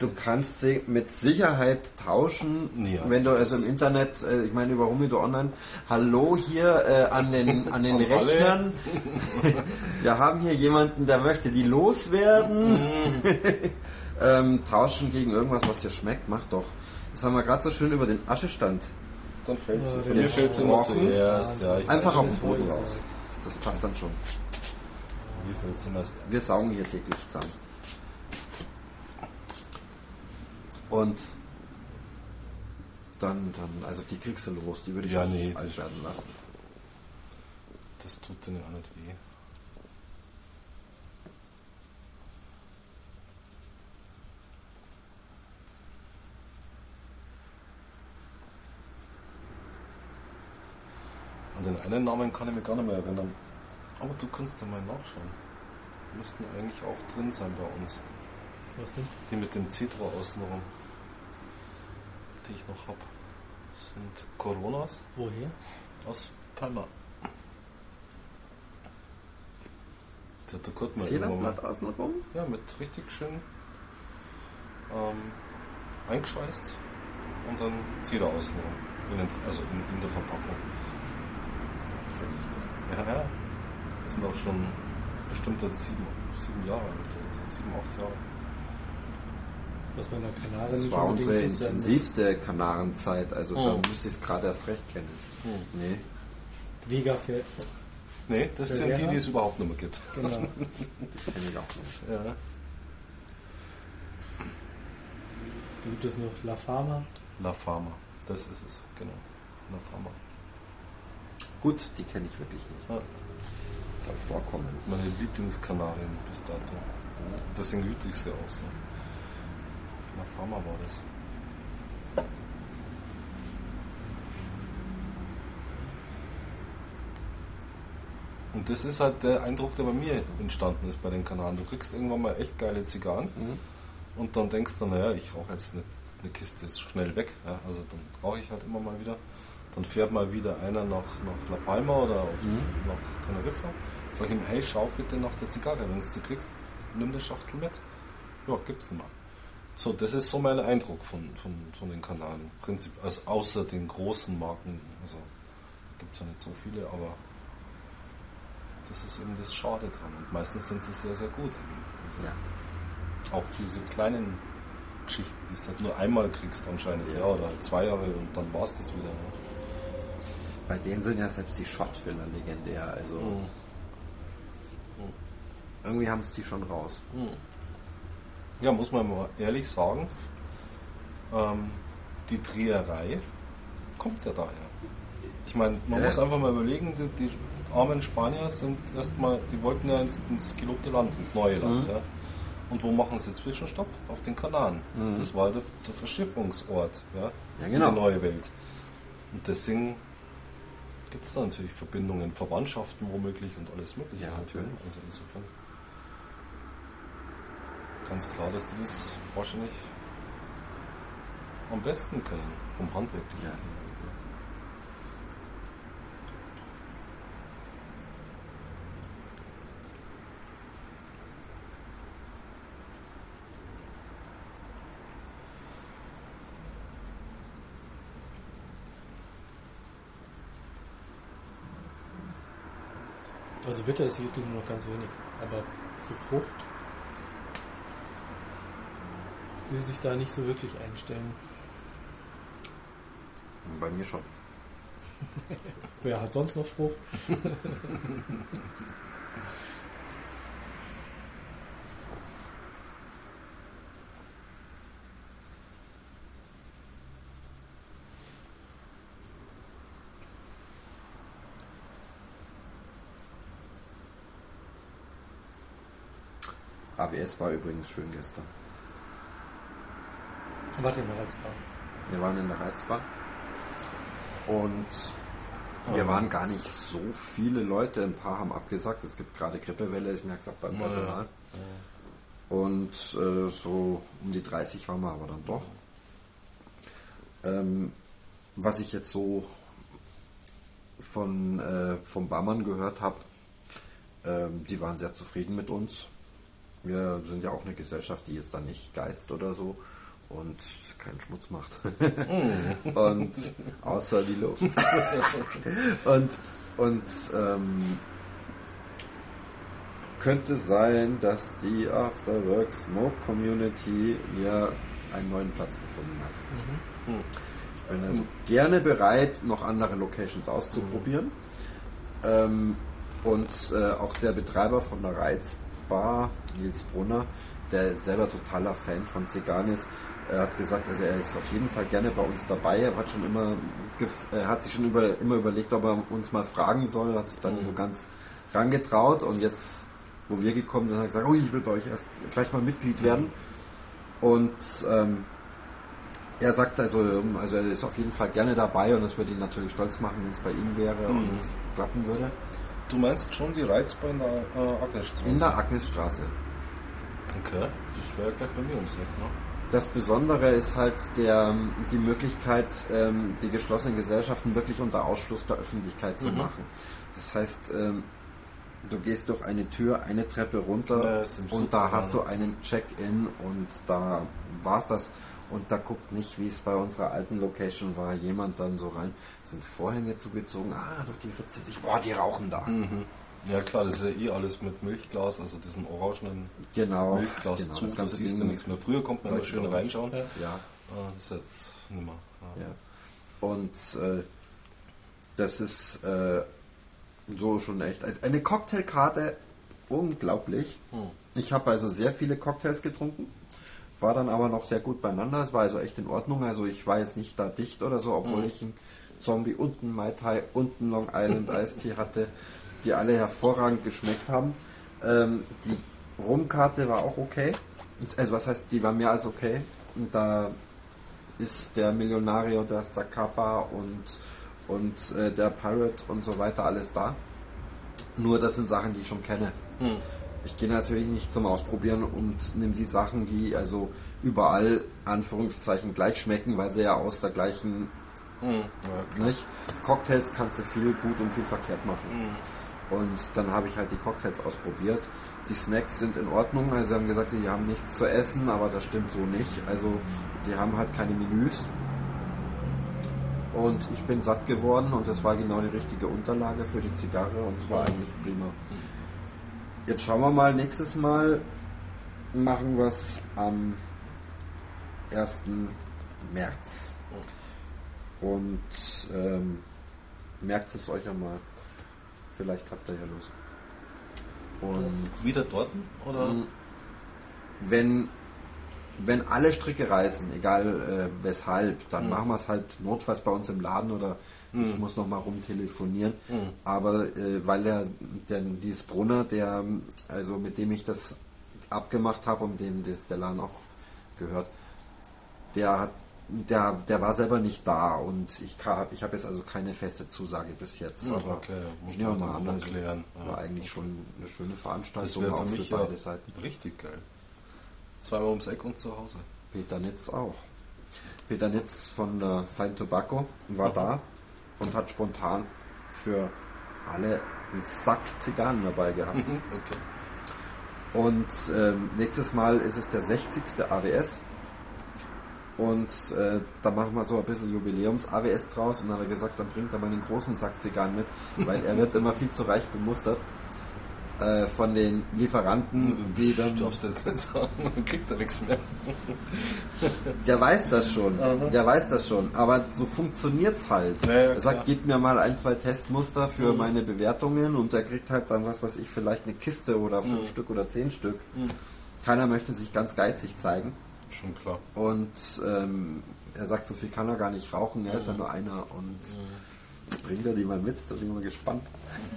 du kannst sie mit Sicherheit tauschen, Ja, wenn du also im Internet, äh, ich meine über Humido Online, hallo hier äh, an den, an den An. Rechnern. Wir haben hier jemanden, der möchte die loswerden. Mhm. ähm, tauschen gegen irgendwas, was dir schmeckt, mach doch. Das haben wir gerade so schön über den Aschestand. Dann fällt Ja, sie. ist fällt sie immer gebrochen. zuerst. Ja, Einfach auf den Boden raus. Das passt dann schon. Fällt sie immer zuerst. Wir saugen hier täglich zusammen. Und dann, dann, also die kriegst du los, die würde ich Ja, auch nee, nicht alt das- werden lassen. Das tut auch nicht weh. An den einen Namen kann ich mich gar nicht mehr erinnern. Aber du kannst da mal nachschauen. Die müssten eigentlich auch drin sein bei uns. Was denn? Die mit dem Citro außenrum. Die ich noch hab. Sind Coronas Woher? aus Palma. Der hat der Kurt mal. Zederblatt außenrum? Ja, mit richtig schön ähm, eingeschweißt und dann Zeder außenrum. In den, also in, in der Verpackung. Ja, ja. Das sind auch schon bestimmt jetzt sieben, sieben Jahre alt oder so. Sieben, acht Jahre. Was bei einer Kanare Das war unsere intensivste Kanarenzeit, also da Oh. müsste ich es gerade erst recht kennen. Nee. Vega fährt. Nee, das sind die, Ferreira? die es überhaupt nicht mehr gibt. Genau. Die kenne ich auch nicht. Ja. Gibt es noch La Fama? La Fama, das ist es, genau. La Fama. Gut, die kenne ich wirklich nicht. Ja. Soll vorkommen. Meine Lieblingskanarien bis dato. Deswegen hüte ich sie auch so. La Fama war das. Und das ist halt der Eindruck, der bei mir entstanden ist bei den Kanaren. Du kriegst irgendwann mal echt geile Zigarren und dann denkst du, naja, ich rauche jetzt eine, eine Kiste ist schnell weg. Ja, also dann rauche ich halt immer mal wieder. Dann fährt mal wieder einer nach, nach La Palma oder auf, nach Teneriffa. Sag ich ihm, hey, schau bitte nach der Zigarre. Wenn du sie kriegst, nimm eine Schachtel mit. Ja, gib's nicht mal. So, das ist so mein Eindruck von, von, von den Kanaren. Prinzip, also außer den großen Marken. Also gibt es ja nicht so viele, aber das ist eben das Schade dran. Und meistens sind sie sehr, sehr gut. Also Ja. Auch diese kleinen Geschichten, die du halt nur einmal kriegst anscheinend, ja, oder halt zwei Jahre und dann war es das wieder. Ne? Bei denen sind ja selbst die Shotfiller legendär, also Mhm. irgendwie haben es die schon raus. Ja, muss man mal ehrlich sagen, ähm, die Dreherei kommt ja daher. Ich meine, man Ja. muss einfach mal überlegen, die, die armen Spanier sind erstmal, die wollten ja ins, ins gelobte Land, ins neue Land. Ja. Und wo machen sie Zwischenstopp? Auf den Kanaren. Das war der, der Verschiffungsort ja, Ja, genau. in die neue Welt. Und deswegen gibt es da natürlich Verbindungen, Verwandtschaften womöglich und alles Mögliche. Ja, natürlich. Also insofern ganz klar, dass die das wahrscheinlich am besten können, vom Handwerklichen. Ja. Also Bitter ist wirklich nur noch ganz wenig. Aber so Frucht will sich da nicht so wirklich einstellen. Bei mir schon. Wer hat sonst noch Frucht? AWS war übrigens schön gestern. Warte mal, Reizbar. Wir waren in der Reizbar und wir waren gar nicht so viele Leute. Ein paar haben abgesagt. Es gibt gerade Grippewelle, ist mir gesagt beim Ja, Personal. Und äh, so um die 30 waren wir aber dann doch. Ähm, was ich jetzt so von äh, vom Barmann gehört habe, ähm, die waren sehr zufrieden mit uns. Wir sind ja auch eine Gesellschaft, die jetzt dann nicht geizt oder so und keinen Schmutz macht. und außer die Luft. und und ähm, könnte sein, dass die Afterwork Smoke Community ja einen neuen Platz gefunden hat. Mhm. Hm. Ich bin also gerne bereit, noch andere Locations auszuprobieren. Ähm, und äh, auch der Betreiber von der Reizbar, Nils Brunner, der selber totaler Fan von Zigarren ist, er hat gesagt, also er ist auf jeden Fall gerne bei uns dabei. Er hat schon immer, er hat sich schon über, immer überlegt, ob er uns mal fragen soll, hat sich dann nicht so ganz rangetraut und jetzt, wo wir gekommen sind, hat er gesagt, oh, ich will bei euch erst gleich mal Mitglied werden. Und ähm, er sagt also, also er ist auf jeden Fall gerne dabei und das würde ihn natürlich stolz machen, wenn es bei ihm wäre Mhm. und klappen würde. Du meinst schon die Reizbar in der äh, Agnesstraße? In der Agnesstraße. Okay, das wäre ja gleich bei mir ums Eck, ne? Das Besondere ist halt der, die Möglichkeit, ähm, die geschlossenen Gesellschaften wirklich unter Ausschluss der Öffentlichkeit zu Mhm. machen. Das heißt, ähm, du gehst durch eine Tür, eine Treppe runter Ja, und da hast du einen Check-in und da war's das. Und da guckt nicht, wie es bei unserer alten Location war, jemand dann so rein, sind Vorhänge zugezogen, ah, durch die Ritze sich, boah, die rauchen da. Mhm. Ja klar, das ist ja eh alles mit Milchglas, also diesem orangenen Genau, Milchglas genau, zu, das ganze siehst du nichts mehr. Früher konnte man immer schön reinschauen. Ja. Ja, Ah, das ist jetzt nicht mehr. Ja. Ja. Und äh, das ist äh, so schon echt. Also eine Cocktailkarte, unglaublich. Hm. Ich habe also sehr viele Cocktails getrunken, war dann aber noch sehr gut beieinander. Es war also echt in Ordnung. Also ich war jetzt nicht da dicht oder so, obwohl Mhm. ich einen Zombie und einen Mai Tai und einen Long Island Iced Tea hatte, die alle hervorragend geschmeckt haben. Ähm, die Rumkarte war auch okay. Also was heißt, die war mehr als okay. Und da ist der Millionario, der Zacapa und, und äh, der Pirate und so weiter alles da. Nur das sind Sachen, die ich schon kenne. Hm. Ich gehe natürlich nicht zum Ausprobieren und nehme die Sachen, die also überall Anführungszeichen gleich schmecken, weil sie ja aus der gleichen Hm. Ja, klar. nicht. Cocktails kannst du viel gut und viel verkehrt machen. Hm. Und dann habe ich halt die Cocktails ausprobiert. Die Snacks sind in Ordnung, also sie haben gesagt, sie haben nichts zu essen, aber das stimmt so nicht. Also sie haben halt keine Menüs. Und ich bin satt geworden und das war genau die richtige Unterlage für die Zigarre und es war eigentlich prima. Jetzt schauen wir mal, nächstes Mal machen wir es am 1. März. Und ähm, merkt es euch einmal. Vielleicht habt ihr ja Lust. Und Wieder dort? Oder? Mhm. wenn, wenn alle Stricke reißen, egal äh, weshalb, dann Mhm. machen wir es halt notfalls bei uns im Laden oder ich Mhm. muss noch mal rumtelefonieren. Mhm. Aber äh, weil der, der dieses Brunner, der also mit dem ich das abgemacht habe und dem das, der Laden auch gehört, der hat der, der war selber nicht da und ich, ich habe jetzt also keine feste Zusage bis jetzt. Ja, aber okay, muss ich man mal also klären. Ja, war eigentlich okay. schon eine schöne Das Veranstaltung auch für für mich ja beide Seiten. richtig geil. Zweimal ums Eck und zu Hause. Peter Nitz auch. Peter Nitz von äh, Fine Tobacco war Mhm. da und hat spontan für alle einen Sack Zigarren dabei gehabt. Mhm, okay. Und ähm, nächstes Mal ist es der 60. AWS. Und äh, da machen wir so ein bisschen Jubiläums-AWS draus. Und dann hat er gesagt, dann bringt er mal einen großen Sack Zigarren mit, weil er wird immer viel zu reich bemustert äh, von den Lieferanten, die dann... Darfst das nicht sagen, dann kriegt er nichts mehr. Der weiß das schon. Aha. Der weiß das schon. Aber so funktioniert's halt. Ja, ja, er sagt, gib mir mal ein, zwei Testmuster für Mhm. meine Bewertungen und er kriegt halt dann, was weiß ich, vielleicht eine Kiste oder fünf Mhm. Stück oder zehn Stück. Mhm. Keiner möchte sich ganz geizig zeigen. Schon klar. Und ähm, er sagt, so viel kann er gar nicht rauchen, er ist Mhm. ja nur einer und bringt er die mal mit, da bin ich mal gespannt.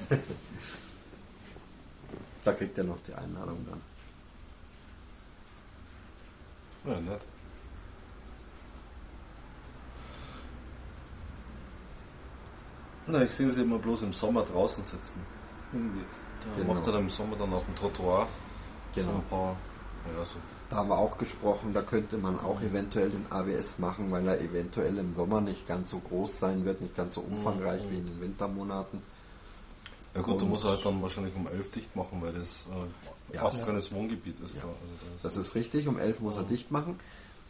da kriegt er noch die Einladung dann. Ja, nett. Na, ich sehe sie immer bloß im Sommer draußen sitzen. Irgendwie. Da Genau. macht er dann im Sommer dann auf dem Trottoir so Genau. ein paar, ja, so Da haben wir auch gesprochen, da könnte man auch eventuell den AWS machen, weil er eventuell im Sommer nicht ganz so groß sein wird, nicht ganz so umfangreich Mhm. wie in den Wintermonaten. Ja gut, du musst halt dann wahrscheinlich um 11 dicht machen, weil das äh, Ja. astreines Wohngebiet ist Ja. da. Also da Das ist richtig, um 11 muss er Mhm. dicht machen.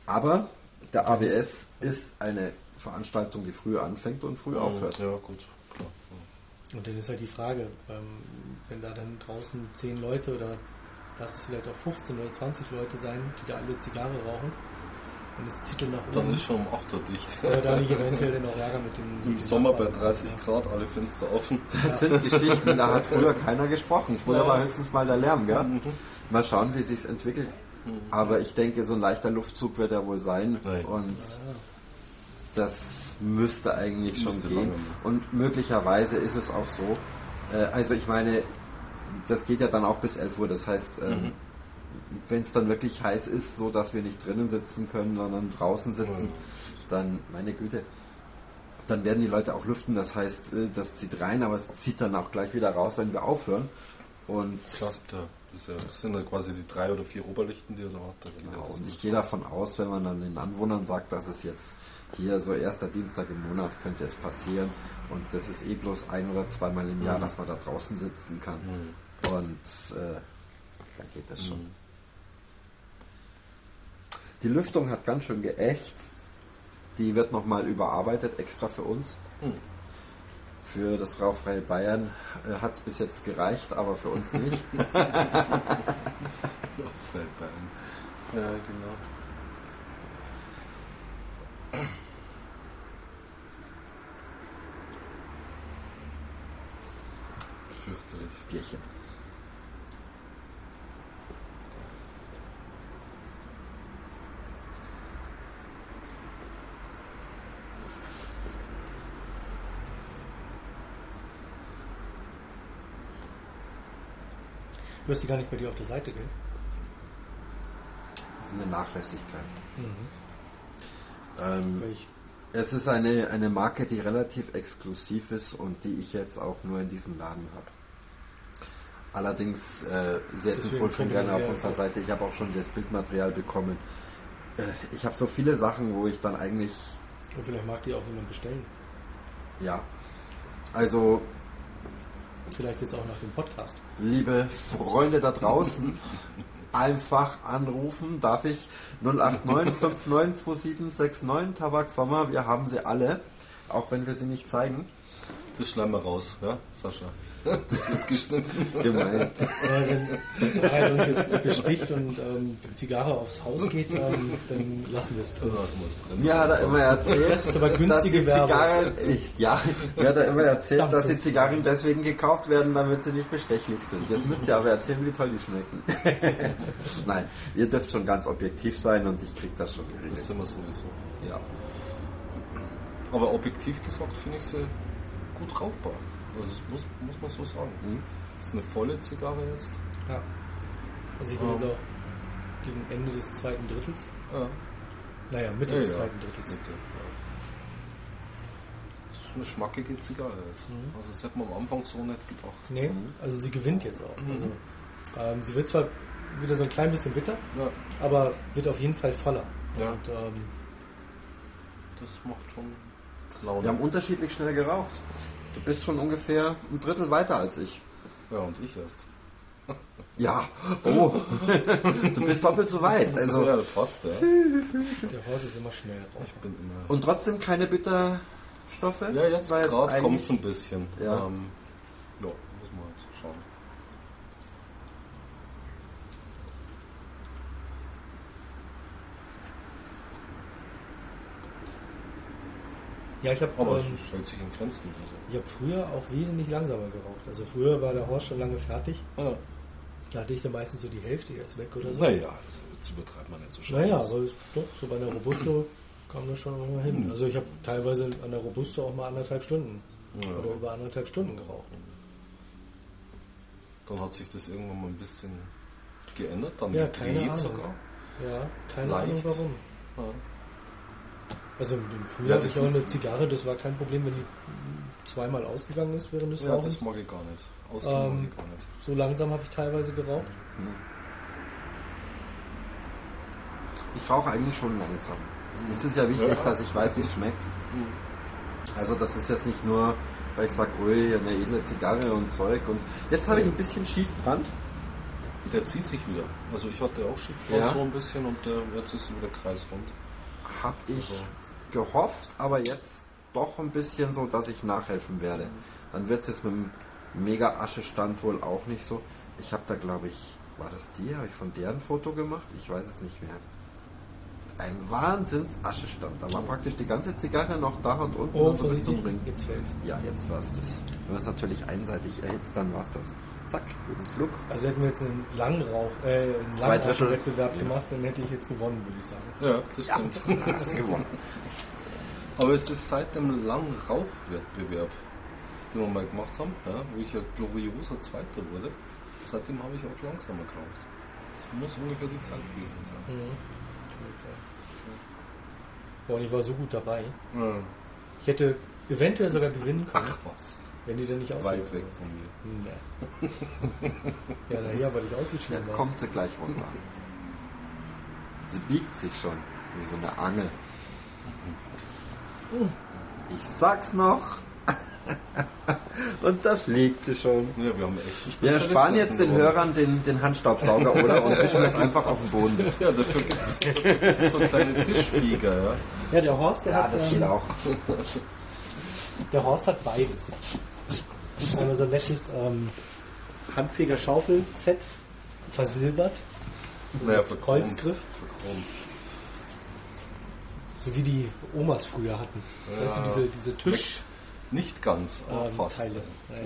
Aber der AWS ist eine Veranstaltung, die früh anfängt und früh aufhört. Ja, gut, klar. Und dann ist halt die Frage, ähm, wenn da dann draußen 10 Leute oder lass es vielleicht auch 15 oder 20 Leute sein, die da alle Zigarre rauchen, Wenn es zieht nach Dann oben. ist schon um 8 Uhr dicht. Oder da eventuell dann auch Ärger mit den. Im den Sommer bei Nachbarn. 30 Grad, alle Fenster offen. Das sind Geschichten, da hat früher keiner gesprochen. Früher Ja. war höchstens mal der Lärm, gell? Mhm. Mal schauen, wie sich's entwickelt. Aber ich denke, so ein leichter Luftzug wird er wohl sein. Nein. Und das müsste eigentlich schon Müsste gehen. lange. Und möglicherweise ist es auch so. Äh, also ich meine, das geht ja dann auch bis 11 Uhr. Das heißt, ähm, Mhm. Wenn es dann wirklich heiß ist, so dass wir nicht drinnen sitzen können, sondern draußen sitzen, Mhm. dann, meine Güte, dann werden die Leute auch lüften. Das heißt, äh, das zieht rein, aber es zieht dann auch gleich wieder raus, wenn wir aufhören. Und, Klar, da, das, ist ja, das sind ja quasi die drei oder vier Oberlichten, die er hat. Da ja genau, und ich gehe davon aus, wenn man dann den Anwohnern sagt, dass es jetzt hier so erster Dienstag im Monat könnte es passieren und das ist eh bloß ein oder zweimal im Jahr, Mhm. dass man da draußen sitzen kann. Mhm. Und äh, dann geht das schon. Mhm. Die Lüftung hat ganz schön geächtzt. Die wird nochmal überarbeitet, extra für uns. Mhm. Für das Raufreie Bayern äh, hat es bis jetzt gereicht, aber für uns nicht. Bei einem. Ja, genau. Fürchterlich. Bierchen. Du hast die gar nicht bei dir auf der Seite, gell? Das ist eine Nachlässigkeit. Mhm. Ähm, es ist eine, eine Marke, die relativ exklusiv ist und die ich jetzt auch nur in diesem Laden habe. Allerdings, äh, sie hätten es wohl schon gerne auf unserer Seite. Ich habe auch schon das Bildmaterial bekommen. Äh, ich habe so viele Sachen, wo ich dann eigentlich, und vielleicht mag die auch jemand bestellen. ja, also Vielleicht jetzt auch nach dem Podcast. liebe Freunde da draußen, einfach anrufen. Darf ich 089 592769 Tabak Sommer, wir haben sie alle, auch wenn wir sie nicht zeigen. Das schneiden wir raus, ja, Sascha? Das wird geschnitten. Gemein. Aber wenn Harald uns jetzt besticht und ähm, die Zigarre aufs Haus geht, ähm, dann lassen wir es drin. Mir hat er immer erzählt, Das ist aber günstige dass die. Zigarren, ich, ja, mir hat er immer erzählt, dass die. Zigarren deswegen gekauft werden, damit sie nicht bestechlich sind. Jetzt müsst ihr aber erzählen, wie toll die schmecken. Nein, ihr dürft schon ganz objektiv sein und ich krieg das schon Das geregelt. sind wir sowieso. Ja. Aber objektiv gesagt finde ich sie gut rauchbar. Also das muss, muss man so sagen. Mhm. Das ist eine volle Zigarre jetzt. Ja. Also ich bin Ähm. jetzt auch gegen Ende des zweiten Drittels. Ja. Naja, Mitte Ja, des ja. zweiten Drittels. Mitte, ja. Das ist eine schmackige Zigarre. Ist. Mhm. Also das hätte man am Anfang so nicht gedacht. Nee, also sie gewinnt jetzt auch. Mhm. Also, ähm, sie wird zwar wieder so ein klein bisschen bitter, Ja, aber wird auf jeden Fall voller. Ja. Und ähm, das macht schon Laune. Wir haben unterschiedlich schnell geraucht. Du bist schon ungefähr ein Drittel weiter als ich. ja, und ich erst. Ja, oh, du bist doppelt so weit. Also ja, passt, ja. der Horst ist immer schnell. Ich bin immer. und trotzdem keine Bitterstoffe. ja, jetzt gerade kommt es ein bisschen. Ja. Ähm, ja, muss man halt schauen. Ja, ich habe Aber ähm, es hält sich in Grenzen. Ich hab früher auch wesentlich langsamer geraucht. Also früher war der Horst schon lange fertig. Ja. Da hatte ich dann meistens so die Hälfte erst weg oder so. Naja, also jetzt übertreibt man nicht so schnell. Naja, aber doch, so bei einer Robusto kam das schon mal hin. Hm. Also ich habe teilweise an der Robusto auch mal anderthalb Stunden Ja. oder über anderthalb Stunden geraucht. Dann hat sich das irgendwann mal ein bisschen geändert, dann Ja, gedreht sogar. Ja, keine Leicht. Ahnung warum. Ja. Also im Frühjahr Ja, hatte das ich auch eine Zigarre, das war kein Problem, wenn die zweimal ausgegangen ist während des Ja, Rauchens. das mag ich gar nicht. Ausgehen Ähm, mag ich gar nicht. So langsam habe ich teilweise geraucht. Ich rauche eigentlich schon langsam. Es ist ja wichtig, Ja. dass ich weiß, wie es schmeckt. Also das ist jetzt nicht nur, weil ich sage, ui, eine edle Zigarre und Zeug. Und jetzt habe ich ein bisschen Schiefbrand. Der zieht sich wieder. Also ich hatte auch Schiffbrand Ja. so ein bisschen und der, jetzt ist wieder kreisrund. Habe ich Also- gehofft, aber jetzt doch ein bisschen so, dass ich nachhelfen werde. Dann wird es jetzt mit dem Mega-Asche-Stand wohl auch nicht so. Ich habe da, glaube ich, war das die? Habe ich von der ein Foto gemacht? Ich weiß es nicht mehr. ein Wahnsinns Aschestand. Da war praktisch die ganze Zigarre noch da und unten Oh, und so bis zum Ring. jetzt fällt's. Ja, jetzt war es das. Wenn man es natürlich einseitig erhitzt, dann war es das. Zack, guten Flug. Also hätten wir jetzt einen langen Rauch, äh, einen Zwei langen Drittel. Wettbewerb gemacht, dann hätte ich jetzt gewonnen, würde ich sagen. Ja, das stimmt. Hast du gewonnen. Aber es ist seit dem langen Rauchwettbewerb, den wir mal gemacht haben, ja, wo ich ja glorioser Zweiter wurde, seitdem habe ich auch langsamer geraucht. Das muss ungefähr die Zeit gewesen sein. Mhm. Boah, und ich war so gut dabei. Ja. Ich hätte eventuell sogar gewinnen können, Ach was, wenn die dann nicht ausgewählt weit weg von mir. Nee. ja, naja, weil ich ausgeschieden Jetzt war. kommt sie gleich runter. Sie biegt sich schon, wie so eine Angel. Ich sag's noch. Und da fliegt sie schon. Ja, wir haben echt Wir Spezialisten sparen jetzt den. Hörern den, den Handstaubsauger, oder? Und wischen das einfach auf den Boden. Ja, dafür gibt es so kleine Tischflieger, ja. Ja, der Horst, der Ja, hat, das ähm, auch. der Horst hat beides. Einmal so ein nettes ähm, Handfeger-Schaufel-Set, versilbert, Naja. Kreuzgriff. Verchromt. So wie die Omas früher hatten. Weißt du, Ja. diese, diese Tisch... Nicht ganz, aber Ähm, fast. Teile. Ja, ja.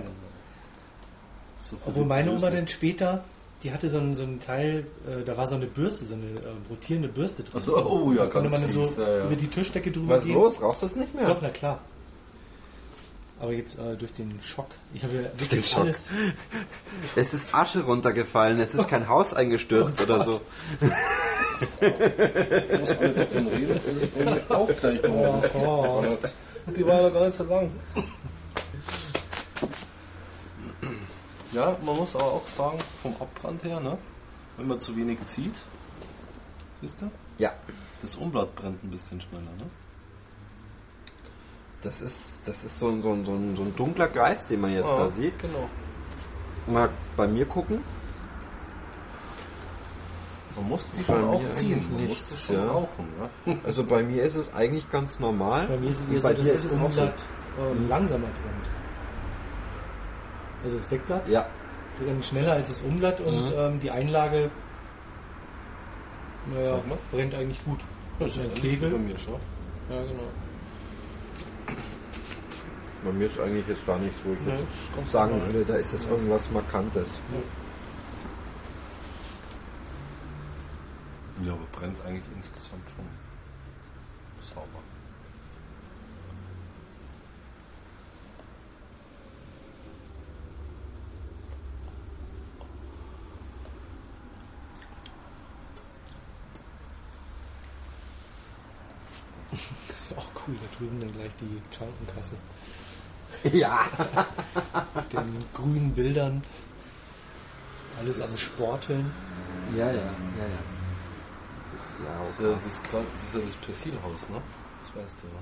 So für Obwohl meine Oma dann später, die hatte so ein, so ein Teil, äh, da war so eine Bürste, so eine äh, rotierende Bürste drin. Ach so, oh ja, da konnte ganz man dann fies, so ja, ja. über die Tischdecke drüber Was gehen. los? Rauchst du das nicht mehr? Doch, na klar. Aber jetzt äh, durch den Schock. Ich habe ja wirklich Schock. alles. Es ist Asche runtergefallen, es ist kein Haus eingestürzt Oh oder so. Ich muss alle davon reden, ich will auch gleich noch Oh, Die war doch gar nicht so lang. Ja, man muss aber auch sagen, vom Abbrand her, ne? wenn man zu wenig zieht, siehst du, Ja, das Umblatt brennt ein bisschen schneller. Ne? Das ist, das ist so, ein, so, ein, so, ein, so ein dunkler Kreis, den man jetzt da sieht. Genau. Mal bei mir gucken. Man muss die Bei schon auch ziehen, man muss das schon ja. rauchen. Ja? Also bei mir ist es eigentlich ganz normal. Bei mir ist es eher so, dass dir das ist es auch so. Umblatt ähm, langsamer brennt. Also das Deckblatt Ja, brennt schneller als das Umblatt und Mhm. ähm, die Einlage naja, brennt eigentlich gut. Das ist ein Kegel. bei mir schon. Ja, genau. Bei mir ist eigentlich jetzt da nichts, wo ich Nee, jetzt sagen würde, da ist jetzt irgendwas Markantes. Ja, aber brennt eigentlich insgesamt schon sauber. Das ist ja auch cool, da drüben dann gleich die Krankenkasse. Ja. Mit den grünen Bildern. Alles am Sporteln. Ja, ja, ja, ja. Das ist ja Das ist auch. ja das, das, ist ja das Persilhaus, ne? Das weißt du ja.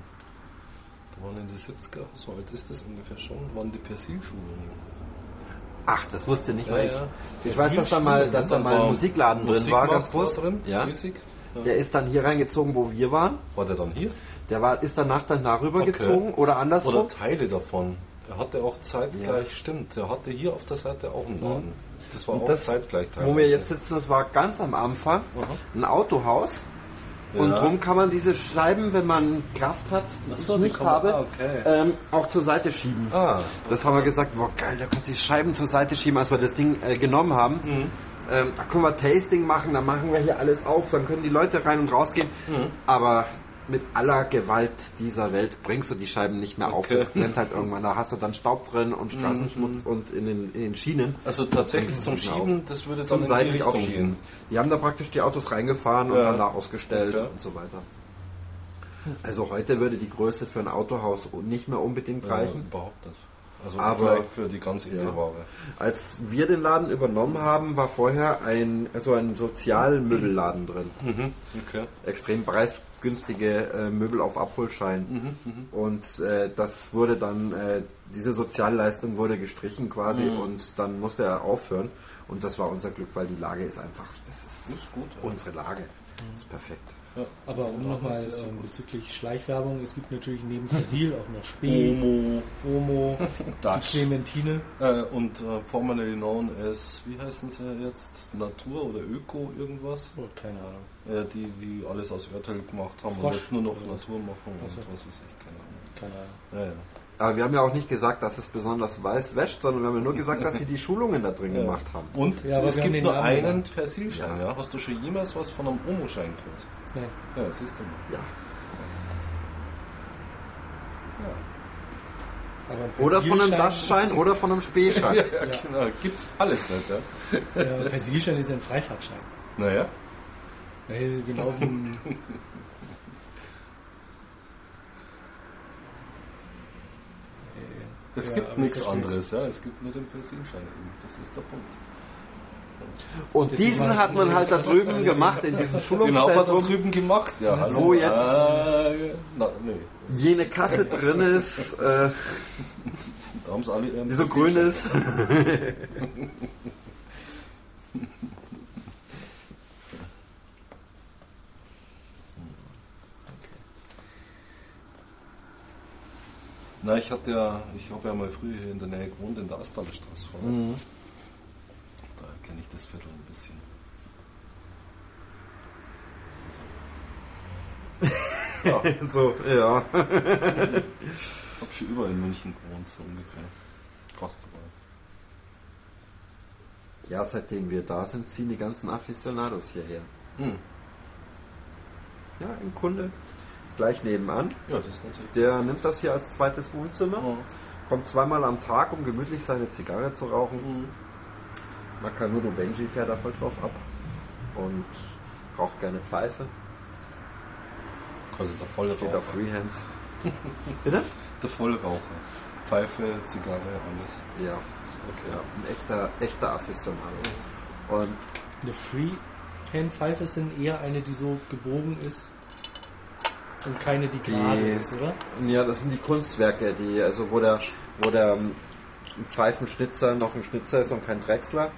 Da waren in den 70er, so alt ist das ungefähr schon, waren die Persilschulungen. Ach, das wusste nicht Ja, ich. ja. Ich weiß, dass da mal, dass da mal ein Musikladen drin war, ganz groß. Drin, Ja. Ja. Der ist dann hier reingezogen, wo wir waren. War der dann hier? Der war, ist danach dann darüber Okay. gezogen oder andersrum. Oder Teile davon. Er hatte auch zeitgleich, stimmt, er hatte hier auf der Seite auch einen Laden. Das war Und auch das, zeitgleich wo wir jetzt sitzen, das war ganz am Anfang ein Autohaus. Und Ja. drum kann man diese Scheiben, wenn man Kraft hat, die Ach so, ich die nicht man- habe, ah, okay. ähm, auch zur Seite schieben. Ah, Das haben wir gesagt, boah geil, da kannst du die Scheiben zur Seite schieben, als wir das Ding äh, genommen haben. Mhm. Ähm, da können wir Tasting machen, da machen wir hier alles auf, dann können die Leute rein und rausgehen. Mhm. Aber mit aller Gewalt dieser Welt bringst du die Scheiben nicht mehr auf. Okay. Mhm, Das brennt halt irgendwann. Da hast du dann Staub drin und Straßenschmutz und in den, in den Schienen. also tatsächlich zum Schieben, das würde dann Zum in seitlich aufschieben. Die haben da praktisch die Autos reingefahren und Ja. dann da ausgestellt Okay. und so weiter. Also heute würde die Größe für ein Autohaus nicht mehr unbedingt Ja, reichen. überhaupt nicht. Also Aber- für die ganz edle Ja. Ware. Als wir den Laden übernommen haben, war vorher ein so ein Sozialmöbelladen drin. Mhm. Okay. Extrem preisgünstige äh, Möbel auf Abholschein. Und äh, das wurde dann, äh, diese Sozialleistung wurde gestrichen quasi und dann musste er aufhören. Und das war unser Glück, weil die Lage ist einfach, das ist, Ist gut, unsere Lage. ist perfekt. Ja. Aber um nochmal ähm, bezüglich Schleichwerbung, es gibt natürlich neben Persil auch noch Spee, Omo, Omo. Clementine. Äh, und äh, formerly known as, wie heißen sie jetzt? Natur oder Öko irgendwas? Oh, keine Ahnung. Äh, die, die alles aus Erdöl gemacht haben Frosch. und jetzt nur noch Oder? Natur machen und Ach so. was weiß ich, keine Ahnung. Keine Ahnung. Ja, ja. Aber wir haben ja auch nicht gesagt, dass es besonders weiß wäscht, sondern wir haben ja nur gesagt, dass sie die Schulungen da drin Ja. gemacht haben. Und Ja, es gibt nur einen. Persilschein, ja. Hast du schon jemals was von einem Omo-Schein gehört? Nein. Ja, siehst du mal. Ja. Ein Oder von einem Dachschein oder von einem Spähschein. Ja, genau. Gibt's alles nicht, ja. Ja, Persilschein ist ja ein Freifahrtschein. Naja. Ja, das ist genau wie ein, Es Ja, gibt nichts anderes, ja. Es gibt nur den Persilschein eben. Das ist der Punkt. Und diesen hat man halt da drüben gemacht, in diesem Genau, hat er Schulungszentrum, drüben gemacht, ja. Hallo. Wo jetzt- Ah, na, nee. jene Kasse drin ist, äh, Da die so grün ist. Na, ich hatte ja, ich habe ja mal früher hier in der Nähe gewohnt, in der Astalstraße vorne. Mhm. Kenne ich das Viertel ein bisschen. Ja, So, ja. hab schon überall in München gewohnt, so ungefähr. Fast überall. Ja, seitdem wir da sind, ziehen die ganzen Aficionados hierher. Hm. Ja, ein Kunde gleich nebenan. Ja, das ist natürlich. Der nimmt das hier als zweites Wohnzimmer, Ja. kommt zweimal am Tag, um gemütlich seine Zigarre zu rauchen. Mhm. Makanudo Benji fährt da voll drauf ab und raucht gerne Pfeife, Quasi der Vollraucher. steht auf Freehands. Bitte? Der Vollraucher. Pfeife, Zigarre, alles. Ja, okay. ja ein echter, echter Aficionado. Und eine Freehand-Pfeife ist dann eher eine, die so gebogen ist und keine, die gerade Die- ist, oder? ja, das sind die Kunstwerke, die, also wo der, wo der ähm, Pfeifenschnitzer noch ein Schnitzer ist und kein Drechsler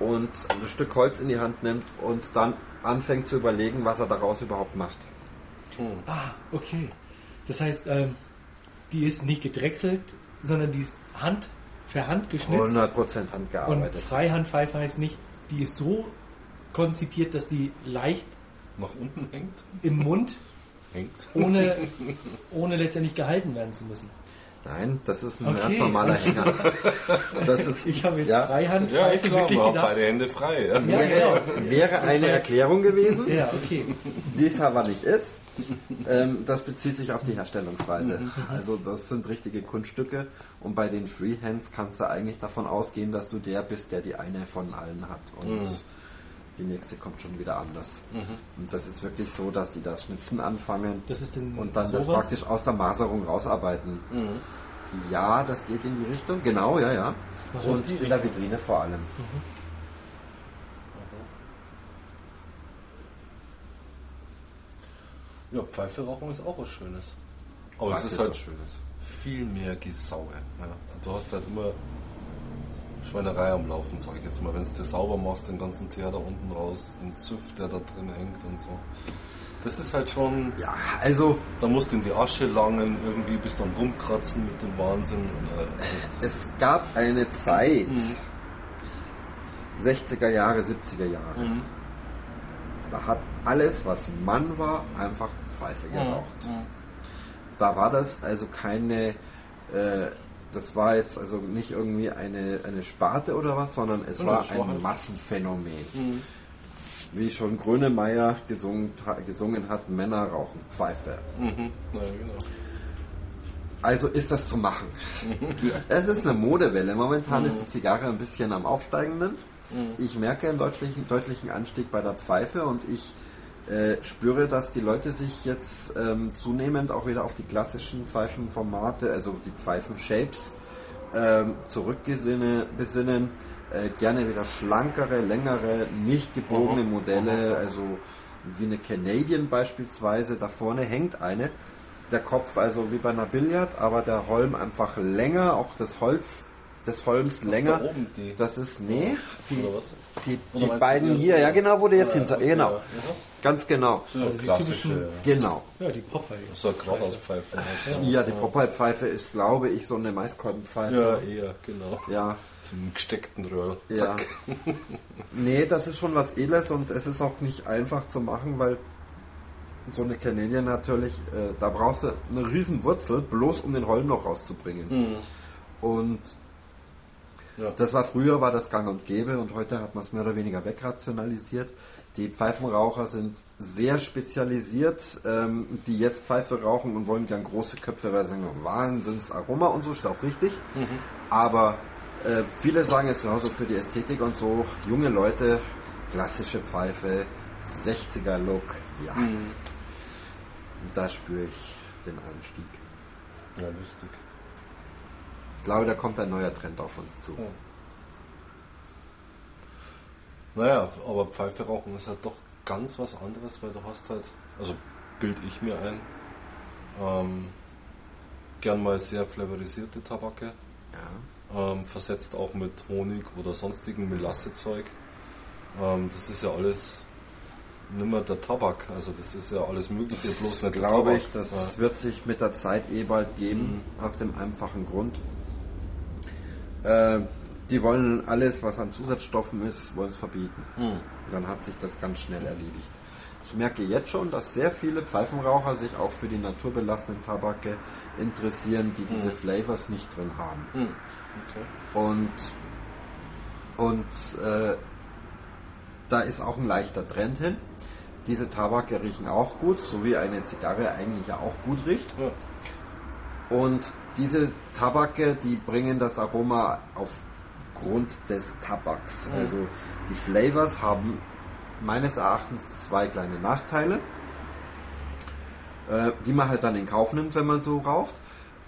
und ein Stück Holz in die Hand nimmt und dann anfängt zu überlegen, was er daraus überhaupt macht. Hm. Ah, okay. Das heißt, ähm, die ist nicht gedrechselt, sondern die ist Hand für Hand geschnitzt. 100% Und handgearbeitet. Freihandpfeife heißt nicht, die ist so konzipiert, dass die leicht Nach unten hängt. im Mund, Hängt. ohne, ohne letztendlich gehalten werden zu müssen. Nein, das ist ein Okay. ganz normaler Hänger. Das ist, Ich habe jetzt ja, Ja, Freihandpfeife klar, wirklich man hat gedacht. beide Hände frei. Ja. Ja, genau. wäre, wäre Das eine Erklärung gewesen, Ja, okay. die es aber nicht ist. Ähm, das bezieht sich auf die Herstellungsweise. Also das sind richtige Kunststücke und bei den Freehands kannst du eigentlich davon ausgehen, dass du der bist, der die eine von allen hat und die nächste kommt schon wieder anders. Und das ist wirklich so, dass die das Schnitzen anfangen Das ist und dann das sowas? praktisch aus der Maserung rausarbeiten. Ja, das geht in die Richtung, genau, ja, ja. Warum Und die in der Vitrine vor allem. Ja, Pfeife rauchen ist auch was Schönes. Aber Pfeife es ist ist halt was Schönes. viel mehr Gesaue. Ja. Du hast halt immer Schweinerei am Laufen, sag ich jetzt mal. Wenn du es sauber machst, den ganzen Teer da unten raus, den Süff, der da drin hängt und so. Das ist halt schon, Ja, also da musst du in die Asche langen, irgendwie bist du am Rumkratzen mit dem Wahnsinn. Äh, es gab eine Zeit, 60er Jahre, 70er Jahre, Mhm. da hat alles, was Mann war, einfach Pfeife geraucht. Mhm. Da war das also keine, äh, das war jetzt also nicht irgendwie eine, eine Sparte oder was, sondern es Ja, war ein Massenphänomen. Mhm. Wie schon Grönemeyer gesungen, gesungen hat, Männer rauchen Pfeife. Mhm. Na, genau. Also ist das zu machen. Es ist eine Modewelle. Momentan ist die Zigarre ein bisschen am Aufsteigenden. Ich merke einen deutlichen, deutlichen Anstieg bei der Pfeife und ich äh, spüre, dass die Leute sich jetzt ähm, zunehmend auch wieder auf die klassischen Pfeifenformate, also die Pfeifenshapes, ähm, zurückbesinnen, besinnen. Äh, gerne wieder schlankere, längere, nicht gebogene. Modelle, also wie eine Canadian beispielsweise. Da vorne hängt eine. Der Kopf also wie bei einer Billard, aber der Holm einfach länger, auch das Holz des Holms länger. Da oben die. Das ist, nee, die, die, die beiden hier, ja genau, wo du jetzt hin, genau. ja. Ganz genau. So Also die klassische. typischen- Genau. Ja, die Popeye. So eine halt. Ja, die Popeye-Pfeife ist, glaube ich, so eine Ja, Maiskolbenpfeife. eher, genau. Ja, Zum gesteckten Röhrl. ja. Nee, das ist schon was Edles und es ist auch nicht einfach zu machen, weil so eine Canadian natürlich, äh, da brauchst du eine riesen Wurzel, bloß um den Holm noch rauszubringen. Und Ja. das war früher, war das gang und gäbe und heute hat man es mehr oder weniger wegrationalisiert. Die Pfeifenraucher sind sehr spezialisiert, ähm, die jetzt Pfeife rauchen und wollen gern große Köpfe, weil sie sagen, Wahnsinnsaroma und so, ist auch richtig. Aber äh, viele sagen es genauso für die Ästhetik und so, junge Leute, klassische Pfeife, 60er Look, ja. Da spüre ich den Anstieg. Ja, lustig. Ich glaube, da kommt ein neuer Trend auf uns zu. Ja. Naja, aber Pfeife rauchen ist halt doch ganz was anderes, weil du hast halt, also bild ich mir ein, ähm, gern mal sehr flavorisierte Tabake, Ja. ähm, versetzt auch mit Honig oder sonstigen Melassezeug. Ähm, das ist ja alles nimmer der Tabak, also das ist ja alles Mögliche, bloß Das nicht der glaube Tabak. ich, das Ja. wird sich mit der Zeit eh bald geben, aus dem einfachen Grund. Äh, die wollen alles, was an Zusatzstoffen ist, wollen es verbieten. Hm. Dann hat sich das ganz schnell erledigt. Ich merke jetzt schon, dass sehr viele Pfeifenraucher sich auch für die naturbelassenen Tabake interessieren, die diese Flavors nicht drin haben. Hm. Okay. Und, und äh, da ist auch ein leichter Trend hin. Diese Tabake riechen auch gut, so wie eine Zigarre eigentlich ja auch gut riecht. Ja. Und diese Tabake, die bringen das Aroma aufgrund des Tabaks. Also die Flavors haben meines Erachtens zwei kleine Nachteile, äh, die man halt dann in Kauf nimmt, wenn man so raucht.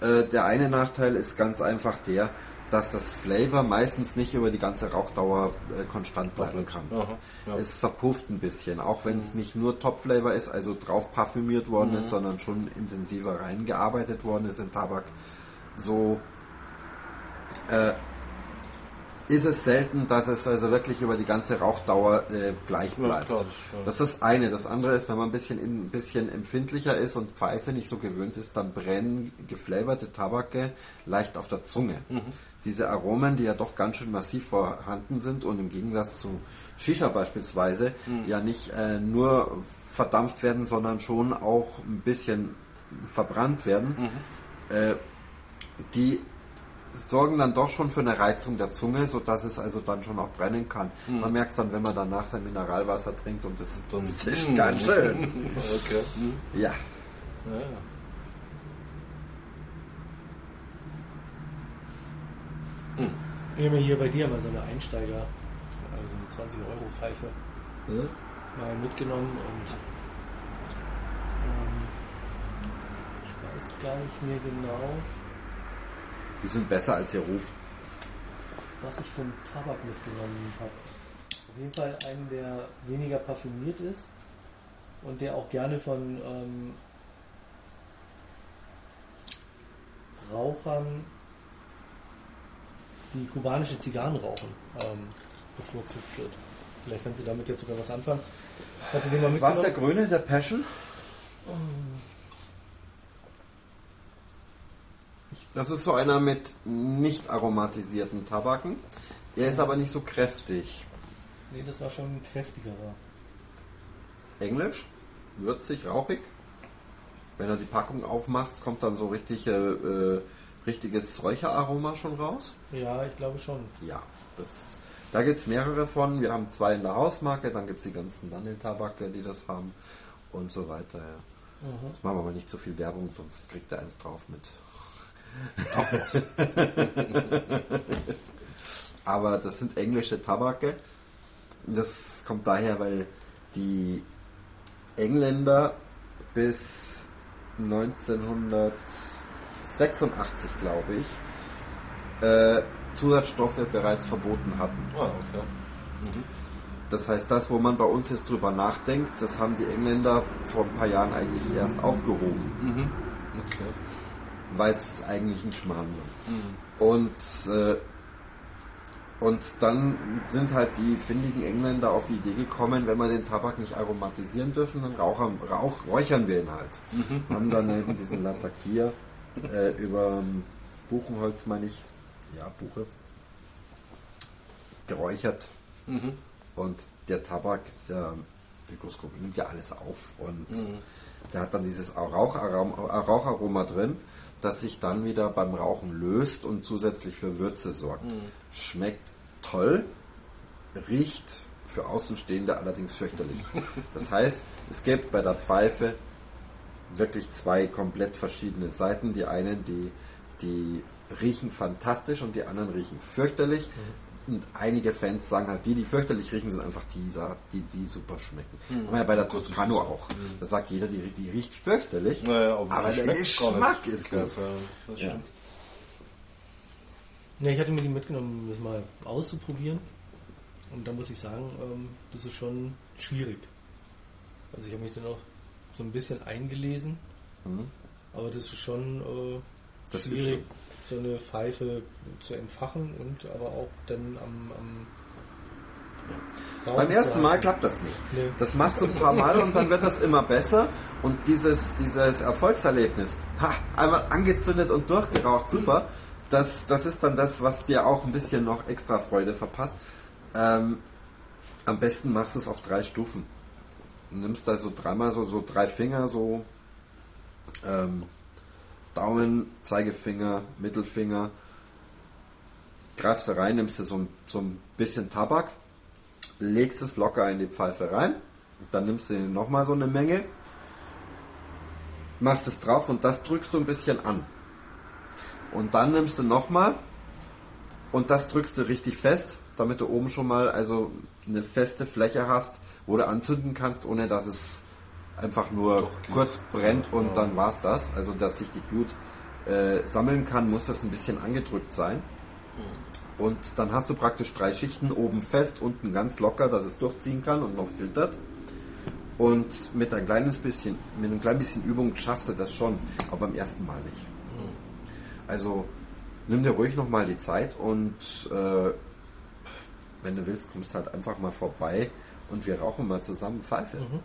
Äh, der eine Nachteil ist ganz einfach der, dass das Flavor meistens nicht über die ganze Rauchdauer äh, konstant bleiben kann. Aha, ja. Es verpufft ein bisschen, auch wenn es nicht nur Top-Flavor ist, also drauf parfümiert worden ist, sondern schon intensiver reingearbeitet worden ist in Tabak. So äh, ist es selten, dass es also wirklich über die ganze Rauchdauer äh, gleich Ja, bleibt. klar, das- ja. Das ist das eine. Das andere ist, wenn man ein bisschen, ein bisschen empfindlicher ist und Pfeife nicht so gewöhnt ist, dann brennen geflaverte Tabake leicht auf der Zunge. Mhm. Diese Aromen, die ja doch ganz schön massiv vorhanden sind und im Gegensatz zu Shisha beispielsweise Mhm. ja nicht äh, nur verdampft werden, sondern schon auch ein bisschen verbrannt werden, Mhm. äh, die sorgen dann doch schon für eine Reizung der Zunge, sodass es also dann schon auch brennen kann. Man merkt dann, wenn man danach sein Mineralwasser trinkt und das, Dann- das ist ganz schön. Okay. Hm. Ja, Ja, ja. Wir haben ja hier bei dir mal so eine Einsteiger, also eine 20 Euro Pfeife mal mitgenommen und ähm, ich weiß gar nicht mehr genau, die sind besser als ihr Ruf. was ich vom Tabak mitgenommen habe. Auf jeden Fall einen, der weniger parfümiert ist und der auch gerne von ähm, Rauchern, die kubanische Zigarren rauchen, ähm, bevorzugt wird. Vielleicht kannst du damit jetzt sogar was anfangen. Mal Was der grüne, der Passion? Das ist so einer mit nicht aromatisierten Tabaken. Er ist aber nicht so kräftig. Nee, das war schon ein kräftigerer. Englisch, würzig, rauchig. Wenn du die Packung aufmachst, kommt dann so richtig, äh, richtiges Räucheraroma schon raus. Ja, ich glaube schon. Ja, das, da gibt es mehrere von. Wir haben zwei in der Hausmarke, dann gibt es die ganzen Danel-Tabake, die das haben und so weiter. Ja. Mhm. Jetzt machen wir mal nicht so viel Werbung, sonst kriegt er eins drauf mit. Aber das sind englische Tabake. Das kommt daher, weil die Engländer bis 1986, glaube ich, äh, Zusatzstoffe bereits verboten hatten. Ah, okay. Das heißt, das, wo man bei uns jetzt drüber nachdenkt, das haben die Engländer vor ein paar Jahren eigentlich erst aufgehoben, Mhm. Okay. Weil es eigentlich ein Schmarrn war. Und, äh, Und dann sind halt die findigen Engländer auf die Idee gekommen, wenn wir den Tabak nicht aromatisieren dürfen, dann rauchern, rauch, räuchern wir ihn halt. Haben dann eben diesen Latakier äh, über Buchenholz, meine ich, ja, Buche, geräuchert. Und der Tabak ist ja Mikroskop, nimmt ja alles auf. Und der hat dann dieses Raucharom- Raucharoma drin, das sich dann wieder beim Rauchen löst und zusätzlich für Würze sorgt. Schmeckt toll, riecht für Außenstehende allerdings fürchterlich. Das heißt, es gibt bei der Pfeife wirklich zwei komplett verschiedene Seiten. Die einen, die, die riechen fantastisch und die anderen riechen fürchterlich. Und einige Fans sagen halt, die, die fürchterlich riechen, sind einfach die, die, die super schmecken. Mhm. Haben ja bei der Das ist Toscano auch. Da sagt jeder, die, die riecht fürchterlich. Naja, aber der Geschmack ist gut. ja, das Ja. stimmt. Ja, ich hatte mir die mitgenommen, um das mal auszuprobieren. Und da muss ich sagen, ähm, das ist schon schwierig. Also ich habe mich dann auch so ein bisschen eingelesen, Mhm. aber das ist schon äh, Das schwierig, so eine Pfeife zu entfachen und aber auch dann am, am Rauchen Beim ersten Mal klappt das nicht. Nee. Das machst du ein paar Mal und dann wird das immer besser. Und dieses, dieses Erfolgserlebnis, ha, einmal angezündet und durchgeraucht, super. Das, das ist dann das, was dir auch ein bisschen noch extra Freude verpasst. Ähm, am besten machst du es auf drei Stufen. Du nimmst da so dreimal so, so drei Finger, so ähm, Daumen, Zeigefinger, Mittelfinger. Greifst da rein, nimmst du so ein, so ein bisschen Tabak, legst es locker in die Pfeife rein, dann nimmst du nochmal so eine Menge, machst es drauf und das drückst du ein bisschen an. Und dann nimmst du nochmal und das drückst du richtig fest, damit du oben schon mal also eine feste Fläche hast, wo du anzünden kannst, ohne dass es einfach nur Doch, kurz brennt und Ja. dann war's das. Also dass sich die Glut äh, sammeln kann, muss das ein bisschen angedrückt sein. Und dann hast du praktisch drei Schichten oben fest, unten ganz locker, dass es durchziehen kann und noch filtert. Und mit ein kleines bisschen, mit einem kleinen bisschen Übung schaffst du das schon, aber beim ersten Mal nicht. Also nimm dir ruhig nochmal die Zeit und äh, wenn du willst, kommst halt einfach mal vorbei und wir rauchen mal zusammen Pfeife. Ne?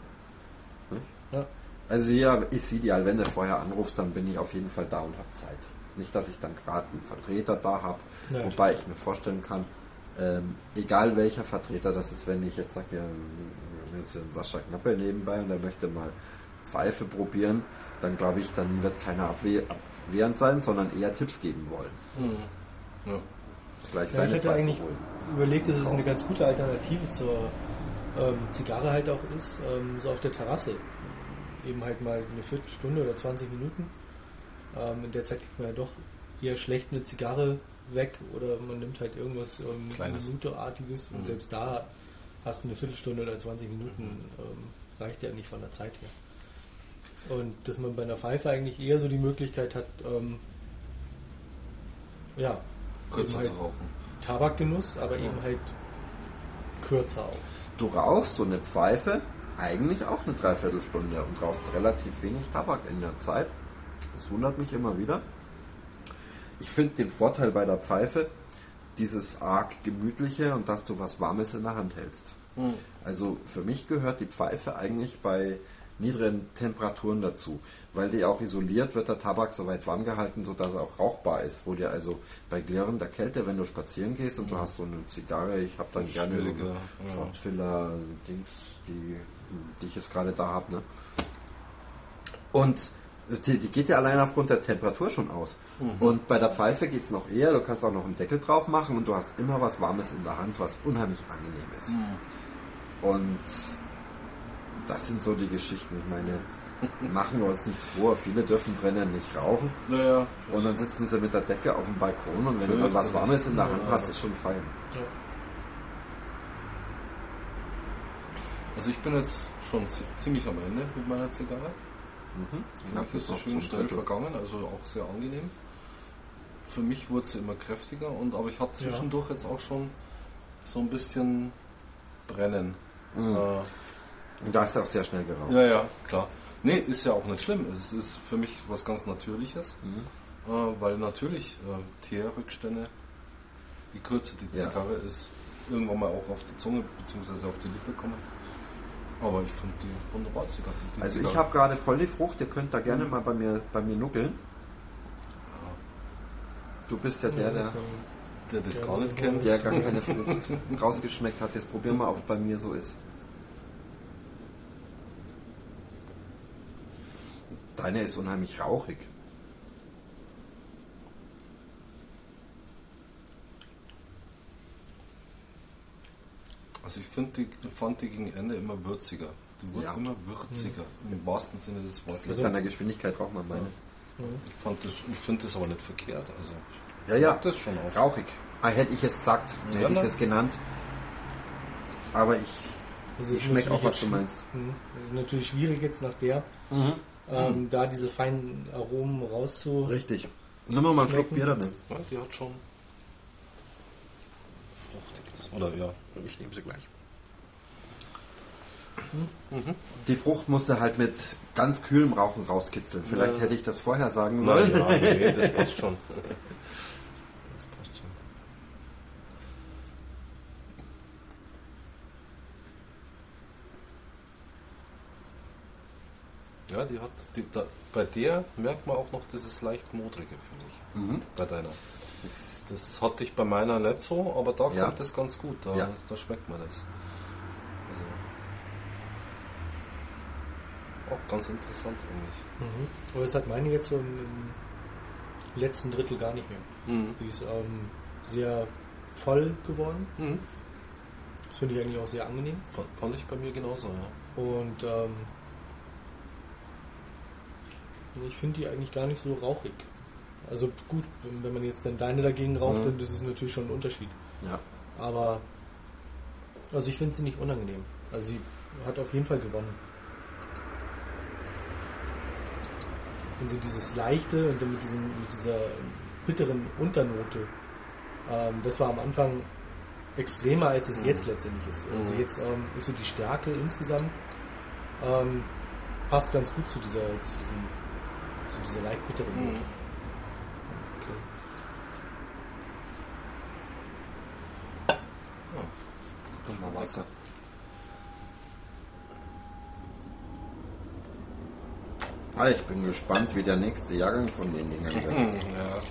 Ja. Also ja, ist ideal, wenn du vorher anrufst, dann bin ich auf jeden Fall da und habe Zeit. Nicht, dass ich dann gerade einen Vertreter da habe, Ja, wobei ich mir vorstellen kann, ähm, egal welcher Vertreter das ist, wenn ich jetzt sage, ja, jetzt den Sascha Knappe nebenbei und er möchte mal Pfeife probieren, dann glaube ich, dann wird keiner abwehr, abwehrend sein, sondern eher Tipps geben wollen. Ja. Gleich Ja, ich hätte Pfeife eigentlich holen. überlegt, dass es eine ganz gute Alternative zur ähm, Zigarre halt auch ist, ähm, so auf der Terrasse. Eben halt mal eine Viertelstunde oder 20 Minuten. Ähm, in der Zeit kriegt man ja doch eher schlecht eine Zigarre weg oder man nimmt halt irgendwas ähm. Minuteartiges und Mhm. selbst da hast du eine Viertelstunde oder 20 Minuten, ähm, reicht ja nicht von der Zeit her. Und dass man bei einer Pfeife eigentlich eher so die Möglichkeit hat, ähm, ja, Kürzer halt zu rauchen. Tabakgenuss, aber Ja. eben halt kürzer auch. Du rauchst so eine Pfeife eigentlich auch eine Dreiviertelstunde und rauchst relativ wenig Tabak in der Zeit. Das wundert mich immer wieder. Ich finde den Vorteil bei der Pfeife dieses arg gemütliche und dass du was Warmes in der Hand hältst. Hm. Also für mich gehört die Pfeife eigentlich bei niedrigen Temperaturen dazu, weil die auch isoliert wird der Tabak so weit warm gehalten, sodass er auch rauchbar ist, wo dir also bei klirrender Kälte, wenn du spazieren gehst und du hast so eine Zigarre, ich habe dann gerne so. Shotfiller, Dings, die, die ich jetzt gerade da habe, ne? Und die, die geht ja allein aufgrund der Temperatur schon aus. Und bei der Pfeife geht es noch eher, du kannst auch noch einen Deckel drauf machen und du hast immer was Warmes in der Hand, was unheimlich angenehm ist. Und das sind so die Geschichten. Ich meine, machen wir uns nichts vor. Viele dürfen drinnen nicht rauchen. Naja, Und dann sitzen sie mit der Decke auf dem Balkon und wenn du dann was Warmes in der Hand hast, ist schon fein. Ja. Also ich bin jetzt schon zi- ziemlich am Ende mit meiner Zigarre. Mhm. Für mich ist es schön schnell vergangen, also auch sehr angenehm. Für mich wurde sie immer kräftiger und aber ich hatte zwischendurch jetzt auch schon so ein bisschen Brennen. Mhm. Äh, Und da hast du auch sehr schnell geraucht. ja, ja, klar. Nee, ist ja auch nicht schlimm. Es ist für mich was ganz Natürliches, Mhm. äh, weil natürlich äh, Teerrückstände je kürzer die Ja. Zigarre ist, irgendwann mal auch auf die Zunge bzw. auf die Lippe kommen. Aber ich finde die wunderbar. Die Also ich habe gerade voll die Frucht, ihr könnt da gerne mal bei mir, bei mir nuckeln. Du bist ja der, der, der das gar nicht kennt. der gar keine Frucht rausgeschmeckt hat. Jetzt probieren wir, ob es bei mir so ist. Deine ist unheimlich rauchig. Also ich finde die, fand die gegen Ende immer würziger. Die wurde Ja. immer würziger, im wahrsten Sinne des Wortes. Das ist an der Geschwindigkeit raucht man meine. Ich, fand das- ich finde das aber nicht verkehrt. Also Ja, ja. das schon auch. Rauchig. Ah, hätte ich es gesagt, Ja, hätte ich das genannt. Aber ich, Das ich schmecke auch, was du meinst. Mhm. Das ist natürlich schwierig jetzt nach der, ähm, da diese feinen Aromen rauszu. Richtig. Nimm mal einen Schluck. Bier dann. Ja, die hat schon fruchtiges. Oder ja. Ich nehme sie gleich. Die Frucht musste halt mit ganz kühlem Rauchen rauskitzeln. Vielleicht Ja. hätte ich das vorher sagen sollen. ja, nee, das passt schon. Das passt schon. Ja, die hat, die, da, bei der merkt man auch noch dieses leicht modrige, finde ich. Mhm. Bei deiner. Das, das hatte ich bei meiner nicht so, aber da Ja. kommt das ganz gut. Da, Ja. da schmeckt man das. Also, auch ganz interessant eigentlich. Mhm. Aber das hat meine jetzt so im, im letzten Drittel gar nicht mehr. Mhm. Die ist ähm, sehr voll geworden. Mhm. Das finde ich eigentlich auch sehr angenehm. Fand, fand ich bei mir genauso, ja. Und ähm, ich finde die eigentlich gar nicht so rauchig. Also gut, wenn man jetzt dann deine dagegen raucht, Mhm. dann ist es natürlich schon ein Unterschied. Ja. Aber also ich finde sie nicht unangenehm. Also sie hat auf jeden Fall gewonnen. Und so dieses leichte und dann mit, diesem, mit dieser bitteren Unternote, ähm, das war am Anfang extremer, als es Mhm. jetzt letztendlich ist. Also Mhm. jetzt ähm, ist so die Stärke insgesamt ähm, passt ganz gut zu dieser, zu diesem, zu dieser leicht bitteren. Note. Okay. Mal Wasser. Ah, ich bin gespannt, wie der nächste Jahrgang von den Dingern wird. Ja,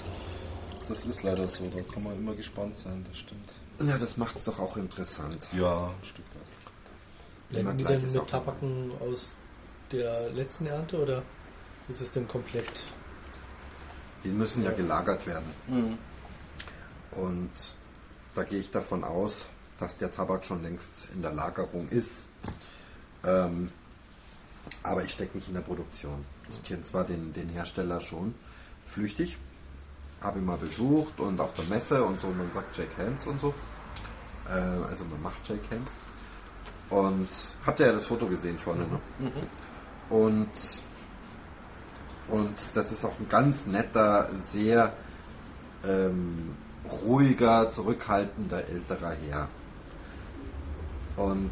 das ist leider so. Da kann man immer gespannt sein, das stimmt. Ja, das macht's doch auch interessant. Ja, ein Stück weit. Blenden die denn mit Tabaken aus der letzten Ernte oder ist es denn komplett? Die müssen ja gelagert werden. Mhm. Und da gehe ich davon aus, dass der Tabak schon längst in der Lagerung ist. Ähm, aber ich stecke nicht in der Produktion. Ich kenne zwar den, den Hersteller schon flüchtig, habe ihn mal besucht und auf der Messe und so, man sagt Jake Hands und so. Äh, also man macht Jake Hands. Und habt ihr ja das Foto gesehen vorne, ne? Und, und das ist auch ein ganz netter, sehr ähm, ruhiger, zurückhaltender älterer Herr. Und,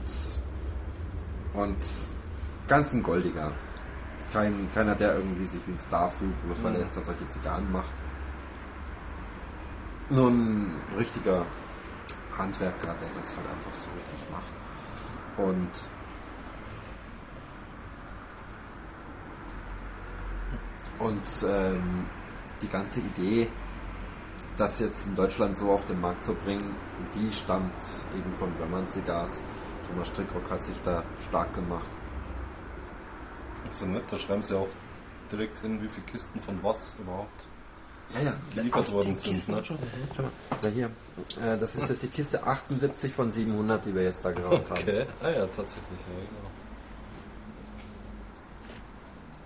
und ganz ein Goldiger. Kein, keiner, der irgendwie sich wie ein Star fühlt, bloß weil er jetzt da solche Zigarren macht. Nur ein richtiger Handwerker, der das halt einfach so richtig macht. Und und ähm, die ganze Idee, das jetzt in Deutschland so auf den Markt zu bringen, die stammt eben von Wörmann Cigars. Thomas Strickrock hat sich da stark gemacht. Also nett, da schreiben sie auch direkt hin, wie viele Kisten von was überhaupt Ja, ja, geliefert worden die sind. Kisten Ne? schon. Da hier, äh, das ist jetzt die Kiste 78 von 700, die wir jetzt da geraucht haben. Okay, ah ja, tatsächlich, ja,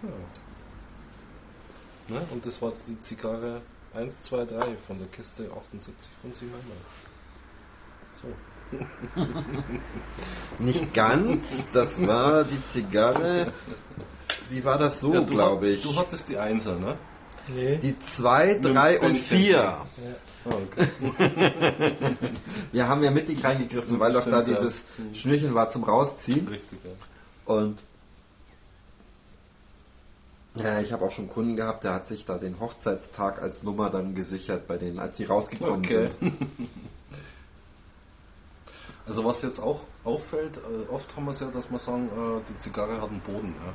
genau. Ja. Ne? Und das war die Zigarre 1, 2, 3 von der Kiste 78 von 700. So. Nicht ganz, das war die Zigarre. Wie war das so, Ja, du glaube ich? Du hattest die Einser, ne? Nee. Die 2, 3 und Mit 4. ja. Ah, okay. Wir haben ja mittig reingegriffen, weil doch da Stimmt, ja. dieses Schnürchen war zum Rausziehen. Richtig, ja. Und Ja, ich habe auch schon Kunden gehabt, der hat sich da den Hochzeitstag als Nummer dann gesichert bei denen, als sie rausgekommen Okay. sind. Also was jetzt auch auffällt, äh, oft haben wir es ja, dass wir sagen, äh, die Zigarre hat einen Boden. Ja.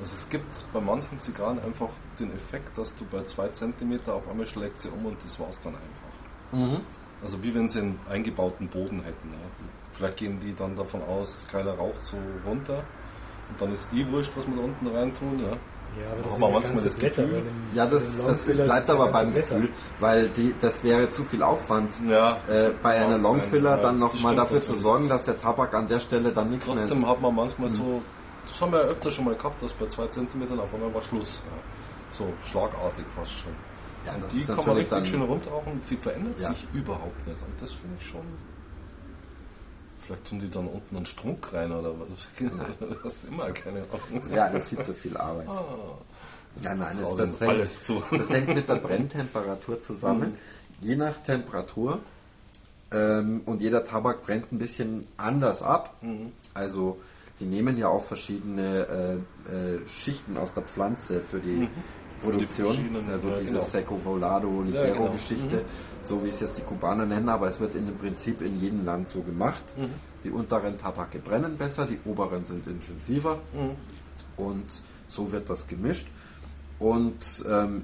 Also es gibt bei manchen Zigarren einfach den Effekt, dass du bei zwei Zentimeter auf einmal schlägt sie um und das war's dann einfach. Also wie wenn sie einen eingebauten Boden hätten. Ja. Vielleicht gehen die dann davon aus, keiner raucht so runter und dann ist eh wurscht, was wir da unten reintun. Ja. Ja, aber Auch das ja manchmal ganze das Blätter. Gefühl. dem- Ja, das, das Longfiller bleibt aber beim Blätter. Gefühl, weil die, das wäre zu viel Aufwand, Ja, das äh, bei einer. Longfiller dann das nochmal dafür zu sorgen, dass der Tabak an der Stelle dann nichts mehr Trotzdem ist. hat man manchmal so, das haben wir ja öfter schon mal gehabt, dass bei zwei Zentimetern auf einmal war Schluss. Ja. So schlagartig fast schon. Ja, und das die ist kann man richtig dann- schön runterrauchen und sie verändert Ja. sich überhaupt nicht. Und das finde ich schon. Vielleicht tun die dann unten einen Strunk rein oder was. was immer, keine Ahnung. Ja, das ist viel zu viel Arbeit. Ah, Ja, nein, das, das, hängt, alles zu. das hängt mit der Brenntemperatur zusammen. Je nach Temperatur ähm, und jeder Tabak brennt ein bisschen anders ab. Also die nehmen ja auch verschiedene äh, äh, Schichten aus der Pflanze für die Produktion. also ja, diese genau. Seco Volado, Ja, Ligero genau. Geschichte, so wie es jetzt die Kubaner nennen, aber es wird in dem Prinzip in jedem Land so gemacht. Die unteren Tabake brennen besser, die oberen sind intensiver und so wird das gemischt. Und ähm,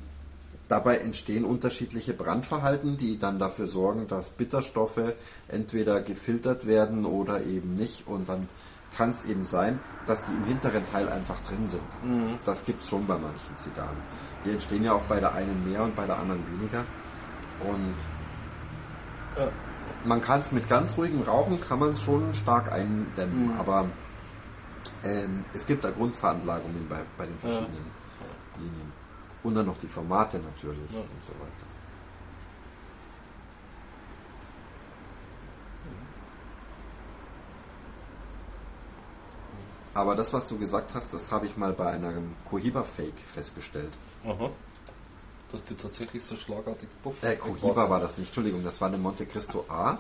dabei entstehen unterschiedliche Brandverhalten, die dann dafür sorgen, dass Bitterstoffe entweder gefiltert werden oder eben nicht. Und dann kann es eben sein, dass die im hinteren Teil einfach drin sind. Das gibt es schon bei manchen Zigarren. Die entstehen ja auch bei der einen mehr und bei der anderen weniger. Und man kann es mit ganz ruhigem Rauchen, kann man es schon stark eindämmen, aber ähm, es gibt da Grundveranlagungen bei, bei den verschiedenen Linien. Und dann noch die Formate natürlich Ja. und so weiter. Aber das, was du gesagt hast, das habe ich mal bei einem Cohiba-Fake festgestellt. Aha. Dass die tatsächlich so schlagartig puff. Äh, Cohiba war das nicht, Entschuldigung, das war eine Monte Cristo A.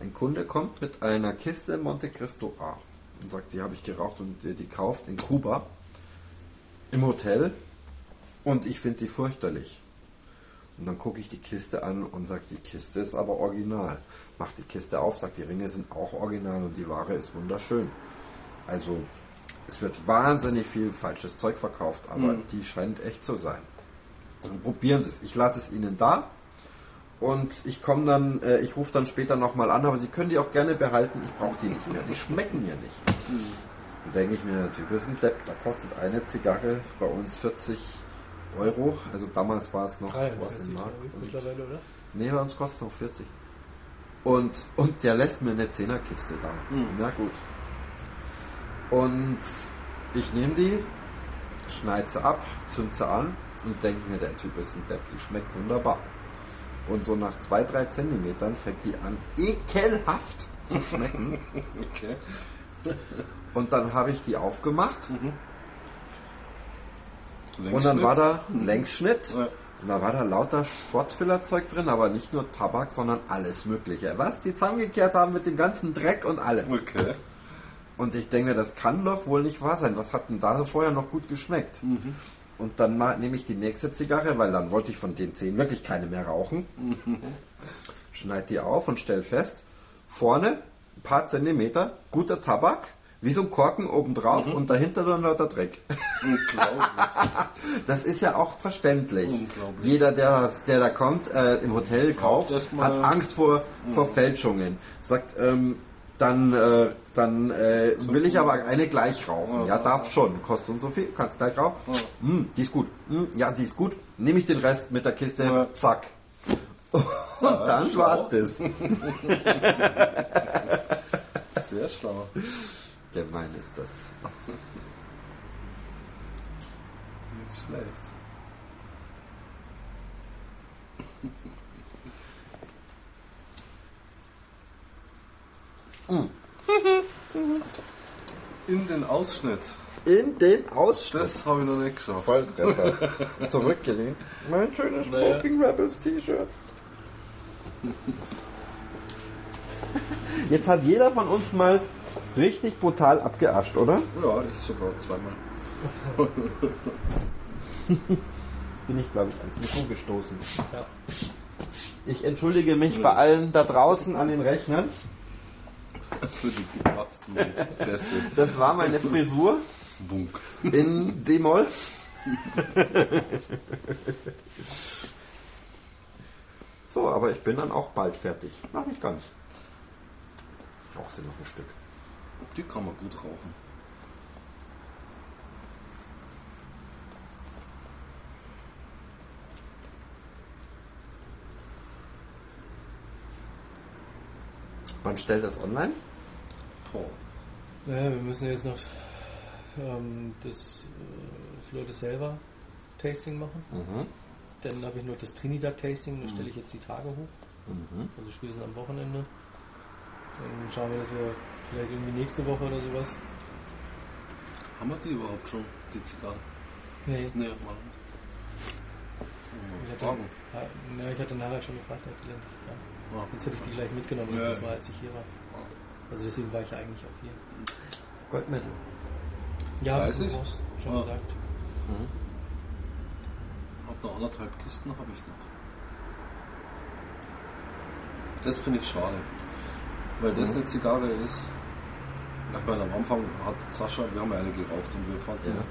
Ein Kunde kommt mit einer Kiste Monte Cristo A und sagt, die habe ich geraucht und die, die kauft in Kuba im Hotel und ich finde die fürchterlich. Und dann gucke ich die Kiste an und sage, die Kiste ist aber original. Mach die Kiste auf, sagt, die Ringe sind auch original und die Ware ist wunderschön. Also es wird wahnsinnig viel falsches Zeug verkauft, aber die scheint echt zu sein. Dann probieren Sie es. Ich lasse es Ihnen da und ich komme dann, äh, ich rufe dann später nochmal an, aber Sie können die auch gerne behalten. Ich brauche die nicht mehr. Die schmecken mir nicht. Dann denke ich mir, der Typ ist ein Depp. Da kostet eine Zigarre bei uns 40 Euro. Also damals war es noch 43, was im Markt. mittlerweile, oder? Nee, bei uns kostet es noch 40. Und, und der lässt mir eine Zehnerkiste da. Na gut. Und ich nehme die, schneide sie ab, zünd sie an und denke mir, der Typ ist ein Depp, die schmeckt wunderbar. Und so nach zwei, drei Zentimetern fängt die an, ekelhaft zu schmecken. Okay. Und dann habe ich die aufgemacht und dann war da ein Längsschnitt. Ja. Und da war da lauter Schrottfillerzeug drin, aber nicht nur Tabak, sondern alles Mögliche. Was die zusammengekehrt haben mit dem ganzen Dreck und allem. Okay. Und ich denke mir, das kann doch wohl nicht wahr sein. Was hat denn da vorher noch gut geschmeckt? Und dann nehme ich die nächste Zigarre, weil dann wollte ich von den zehn wirklich keine mehr rauchen. Schneid die auf und stell fest, vorne ein paar Zentimeter, guter Tabak, wie so ein Korken obendrauf und dahinter dann lauter Dreck. Unglaublich. Das ist ja auch verständlich. Unglaublich. Jeder, der, das- der da kommt, äh, im Hotel kauft, hat Angst vor, vor Fälschungen. Sagt, ähm, dann, äh, dann äh, will ich aber eine gleich rauchen. Ja, darf schon. Kostet so und so viel, kannst gleich rauchen. Hm, die ist gut. Hm, ja, die ist gut. Nehme ich den Rest mit der Kiste, zack. Und dann schlau. war's das. Sehr schlau. Gemein ist das. Nicht schlecht. In den Ausschnitt. In den Ausschnitt. Das habe ich noch nicht geschafft. Volltreffer. Zurückgelehnt. Mein schönes Naja. Smoking Rebels T-Shirt. Jetzt hat jeder von uns mal richtig brutal abgeascht, oder? Ja, ich sogar zweimal. Bin ich, glaube ich, ans Mikro gestoßen. Ja. Ich entschuldige mich bei allen da draußen an den Rechnern. Für die geplatzten Bässe. Das war meine Frisur Bunk. in D-Moll. So, aber ich bin dann auch bald fertig. Noch nicht ganz. Ich rauche sie noch ein Stück. Die kann man gut rauchen. Wann stellt das online? Boah. Naja, wir müssen jetzt noch ähm, das äh, Fleur de Selva Tasting machen. Mhm. Dann habe ich noch das Trinidad Tasting, da stelle ich jetzt die Tage hoch. Mhm. Also spätestens am Wochenende. Dann schauen wir, dass wir vielleicht irgendwie nächste Woche oder sowas. Haben wir die überhaupt schon, die Zigarren? Nee. Nee, mal nicht. Ich hatte, na, ich hatte nachher schon gefragt, ob die dann nicht da. Ja. Jetzt hätte ich die gleich mitgenommen, Ja. letztes Mal, als ich hier war. Also deswegen war ich ja eigentlich auch hier. Goldmittel. Ja, Weiß du ich. hast schon Ja. gesagt. Hab noch anderthalb Kisten habe ich noch. Das finde ich schade. Weil das Mhm. eine Zigarre ist. Ich meine, am Anfang hat Sascha, wir haben ja eine geraucht und wir fanden Ja.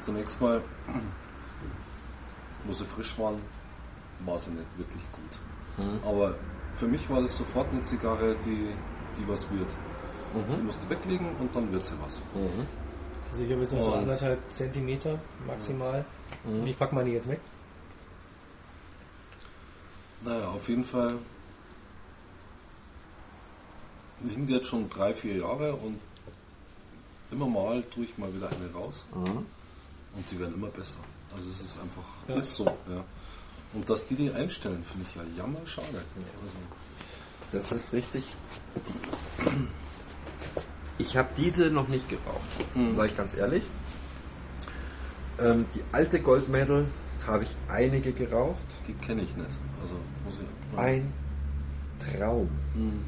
zunächst mal, wo sie frisch waren, war sie nicht wirklich gut. Mhm. Aber für mich war das sofort eine Zigarre, die, die was wird. Die Mhm. musst du weglegen und dann wird sie was. Mhm. Also ich habe jetzt noch so anderthalb Zentimeter maximal. Mhm. Und ich pack mal die jetzt weg. Naja, auf jeden Fall liegen die jetzt schon drei, vier Jahre und immer mal tue ich mal wieder eine raus Mhm. und die werden immer besser. Also es ist einfach, Ja. ist so, ja. Und dass die die einstellen, finde ich ja jammer schade. Also, Das ist richtig. Ich habe diese noch nicht geraucht, Mhm. sage ich ganz ehrlich. Ähm, die alte Goldmedal habe ich einige geraucht. die kenne ich nicht. Also muss ich. Ein Traum. Mhm.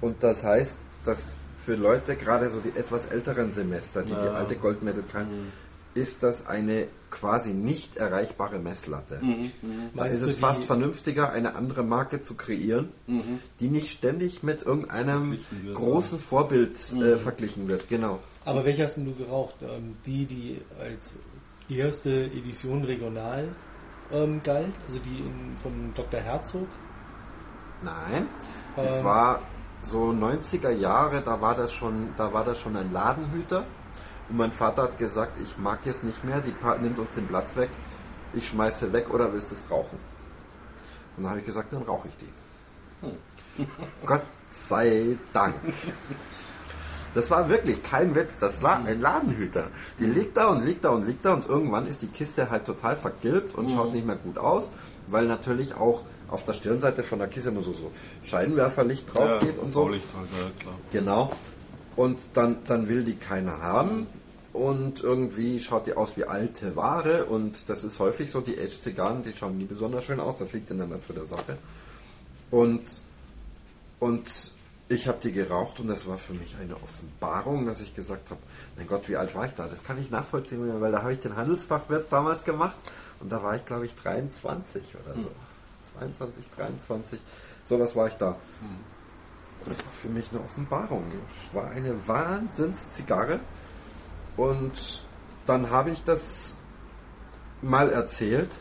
Und das heißt, dass für Leute, gerade so die etwas älteren Semester, die die Ja. alte Goldmedal kennen, ist das eine quasi nicht erreichbare Messlatte. Mhm. Mhm. Da ist es fast vernünftiger, eine andere Marke zu kreieren, Mhm. die nicht ständig mit irgendeinem wird, großen Vorbild äh, verglichen wird. Genau. Aber welche hast denn du geraucht? Ähm, die, die als erste Edition regional ähm, galt, also die in, von Dr. Herzog. Nein, das Ähm. war so 90er Jahre, da war das schon, da war das schon ein Ladenhüter. Und mein Vater hat gesagt, ich mag jetzt nicht mehr, die Pa- nimmt uns den Platz weg, ich schmeiße weg oder willst du es rauchen? Und dann habe ich gesagt, dann rauche ich die. Gott sei Dank. Das war wirklich kein Witz, das war ein Ladenhüter. Die liegt da und liegt da und liegt da und irgendwann ist die Kiste halt total vergilbt und schaut nicht mehr gut aus, weil natürlich auch auf der Stirnseite von der Kiste nur so, so Scheinwerferlicht drauf geht und so. Halt, ja. Genau. Und dann, dann will die keiner haben. Und irgendwie schaut die aus wie alte Ware. Und das ist häufig so, die Age-Zigarren, die schauen nie besonders schön aus. Das liegt in der Natur der Sache. Und, und ich habe die geraucht und das war für mich eine Offenbarung, dass ich gesagt habe, mein Gott, wie alt war ich da? Das kann ich nachvollziehen, weil da habe ich den Handelsfachwirt damals gemacht und da war ich, glaube ich, 23 oder so. 22, 23, sowas war ich da. Das war für mich eine Offenbarung. Es war eine Wahnsinnszigarre. Und dann habe ich das mal erzählt.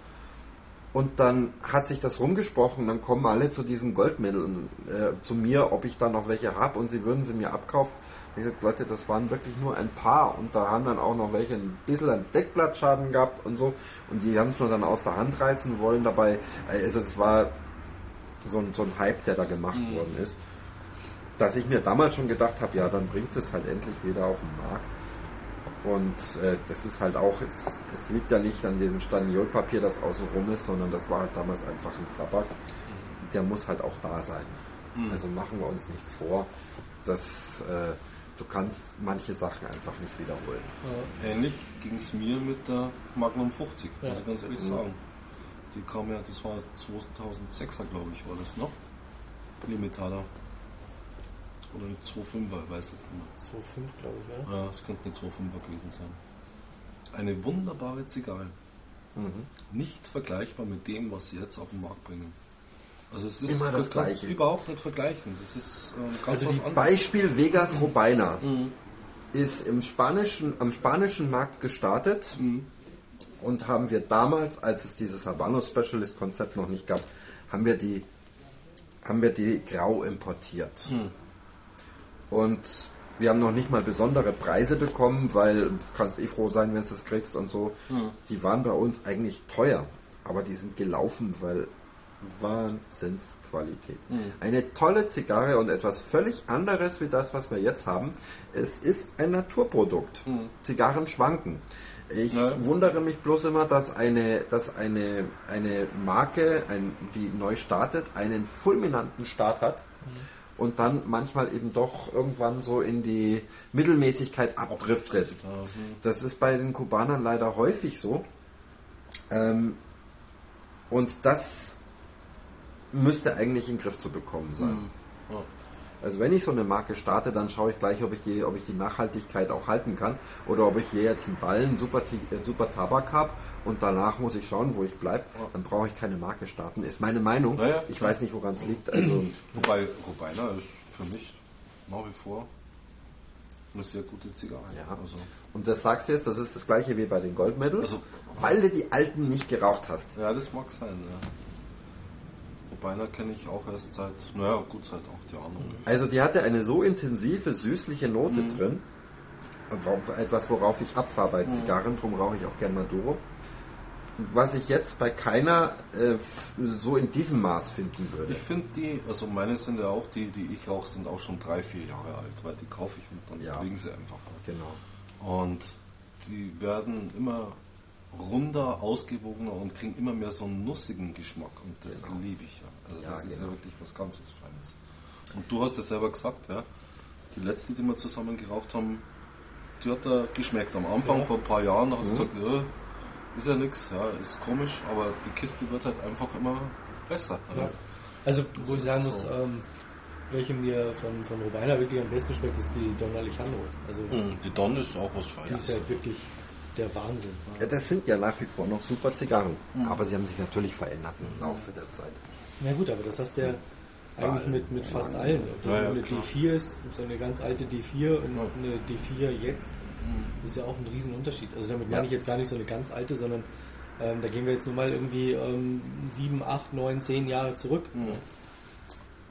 Und dann hat sich das rumgesprochen. Dann kommen alle zu diesen Goldmitteln äh, zu mir, ob ich da noch welche habe und sie würden sie mir abkaufen. Ich gesagt, Leute, das waren wirklich nur ein paar. Und da haben dann auch noch welche ein bisschen einen Deckblattschaden gehabt und so. Und die haben es nur dann aus der Hand reißen wollen dabei. Also es war so ein, so ein Hype, der da gemacht worden ist dass ich mir damals schon gedacht habe, ja, dann bringt es halt endlich wieder auf den Markt. Und äh, das ist halt auch, es, es liegt ja nicht an dem Staniolpapier, das außen rum ist, sondern das war halt damals einfach ein Tabak. Der muss halt auch da sein. Also machen wir uns nichts vor, dass äh, du kannst manche Sachen einfach nicht wiederholen. Ähnlich ging es mir mit der Magnum 50, Ja. muss ich ganz ehrlich Mhm. sagen. Die kam ja, das war 2006er, glaube ich, war das noch. Limitada. Oder eine 2.5er, ich weiß jetzt nicht mehr. 2,5 glaube ich, oder? Ja, es könnte eine 2.5er gewesen sein. eine wunderbare Zigarre. Nicht vergleichbar mit dem, was sie jetzt auf den Markt bringen. Also es ist Immer das Gleiche. überhaupt nicht vergleichen. Das ist äh, ganz Also was die anderes. Beispiel Vegas Robina ist im spanischen, am spanischen Markt gestartet und haben wir damals, als es dieses Habano Specialist Konzept noch nicht gab, haben wir die, haben wir die grau importiert. Und wir haben noch nicht mal besondere Preise bekommen, weil du kannst eh froh sein, wenn du es kriegst und so. Die waren bei uns eigentlich teuer, aber die sind gelaufen, weil Wahnsinnsqualität. Eine tolle Zigarre und etwas völlig anderes wie das, was wir jetzt haben. Es ist ein Naturprodukt. Zigarren schwanken. Ich Ja. wundere mich bloß immer, dass eine, dass eine, eine Marke, ein, die neu startet, einen fulminanten Start hat und dann manchmal eben doch irgendwann so in die Mittelmäßigkeit abdriftet. Das ist bei den Kubanern leider häufig so. Ähm, und das müsste eigentlich in den Griff zu bekommen sein. Ja. Also wenn ich so eine Marke starte, dann schaue ich gleich, ob ich die, ob ich die Nachhaltigkeit auch halten kann oder ob ich hier jetzt einen Ballen super, äh, super Tabak habe und danach muss ich schauen, wo ich bleibe. Dann brauche ich keine Marke starten. Ist meine Meinung. Ja, ja. ich weiß nicht, woran es liegt. Also Wobei Robina ist für mich nach wie vor eine sehr gute Zigarre. Ja. Also, und das sagst du jetzt, das ist das gleiche wie bei den Gold Medals, Also- weil du die alten nicht geraucht hast. ja, das mag sein. Ja. Robina kenne ich auch erst seit, naja, gut, seit acht Jahren ungefähr. Also die hatte eine so intensive, süßliche Note drin. Wo- Etwas, worauf ich abfahre bei Zigarren, darum rauche ich auch gern Maduro. Was ich jetzt bei keiner äh, so in diesem Maß finden würde. Ich finde die, also meine sind ja auch die, die ich auch, sind auch schon drei, vier Jahre alt, weil die kaufe ich und dann Ja. fliegen sie einfach. Genau. Und die werden immer runder, ausgewogener und kriegen immer mehr so einen nussigen Geschmack und das Genau. liebe ich ja. Also Ja, das ist ja genau. wirklich was ganz was Feines. Und du hast ja selber gesagt, ja, die letzte, die wir zusammen geraucht haben, die hat da geschmeckt. Am Anfang, Ja. vor ein paar Jahren, hast du Mhm. gesagt, äh, ist ja nichts, ja, ist komisch, aber die Kiste wird halt einfach immer besser. Ja. Also, wo Das ich sagen muss, so. ähm, welche mir von, von Robina wirklich am besten schmeckt, ist die Don Alejandro. Also, Mhm, Die Don ist auch was die Feines. ist halt wirklich der Wahnsinn. Ja, das sind ja nach wie vor noch super Zigarren. Aber sie haben sich natürlich verändert im Laufe der Zeit. Na gut, aber das hast du ja eigentlich mit, mit fast allen. Ob das Ja, eine klar. D4 ist, so eine ganz alte D4 und eine D4 jetzt, ist ja auch ein Riesenunterschied. Also damit Ja. meine ich jetzt gar nicht so eine ganz alte, sondern ähm, da gehen wir jetzt nur mal irgendwie ähm, sieben, acht, neun, zehn Jahre zurück. Mhm.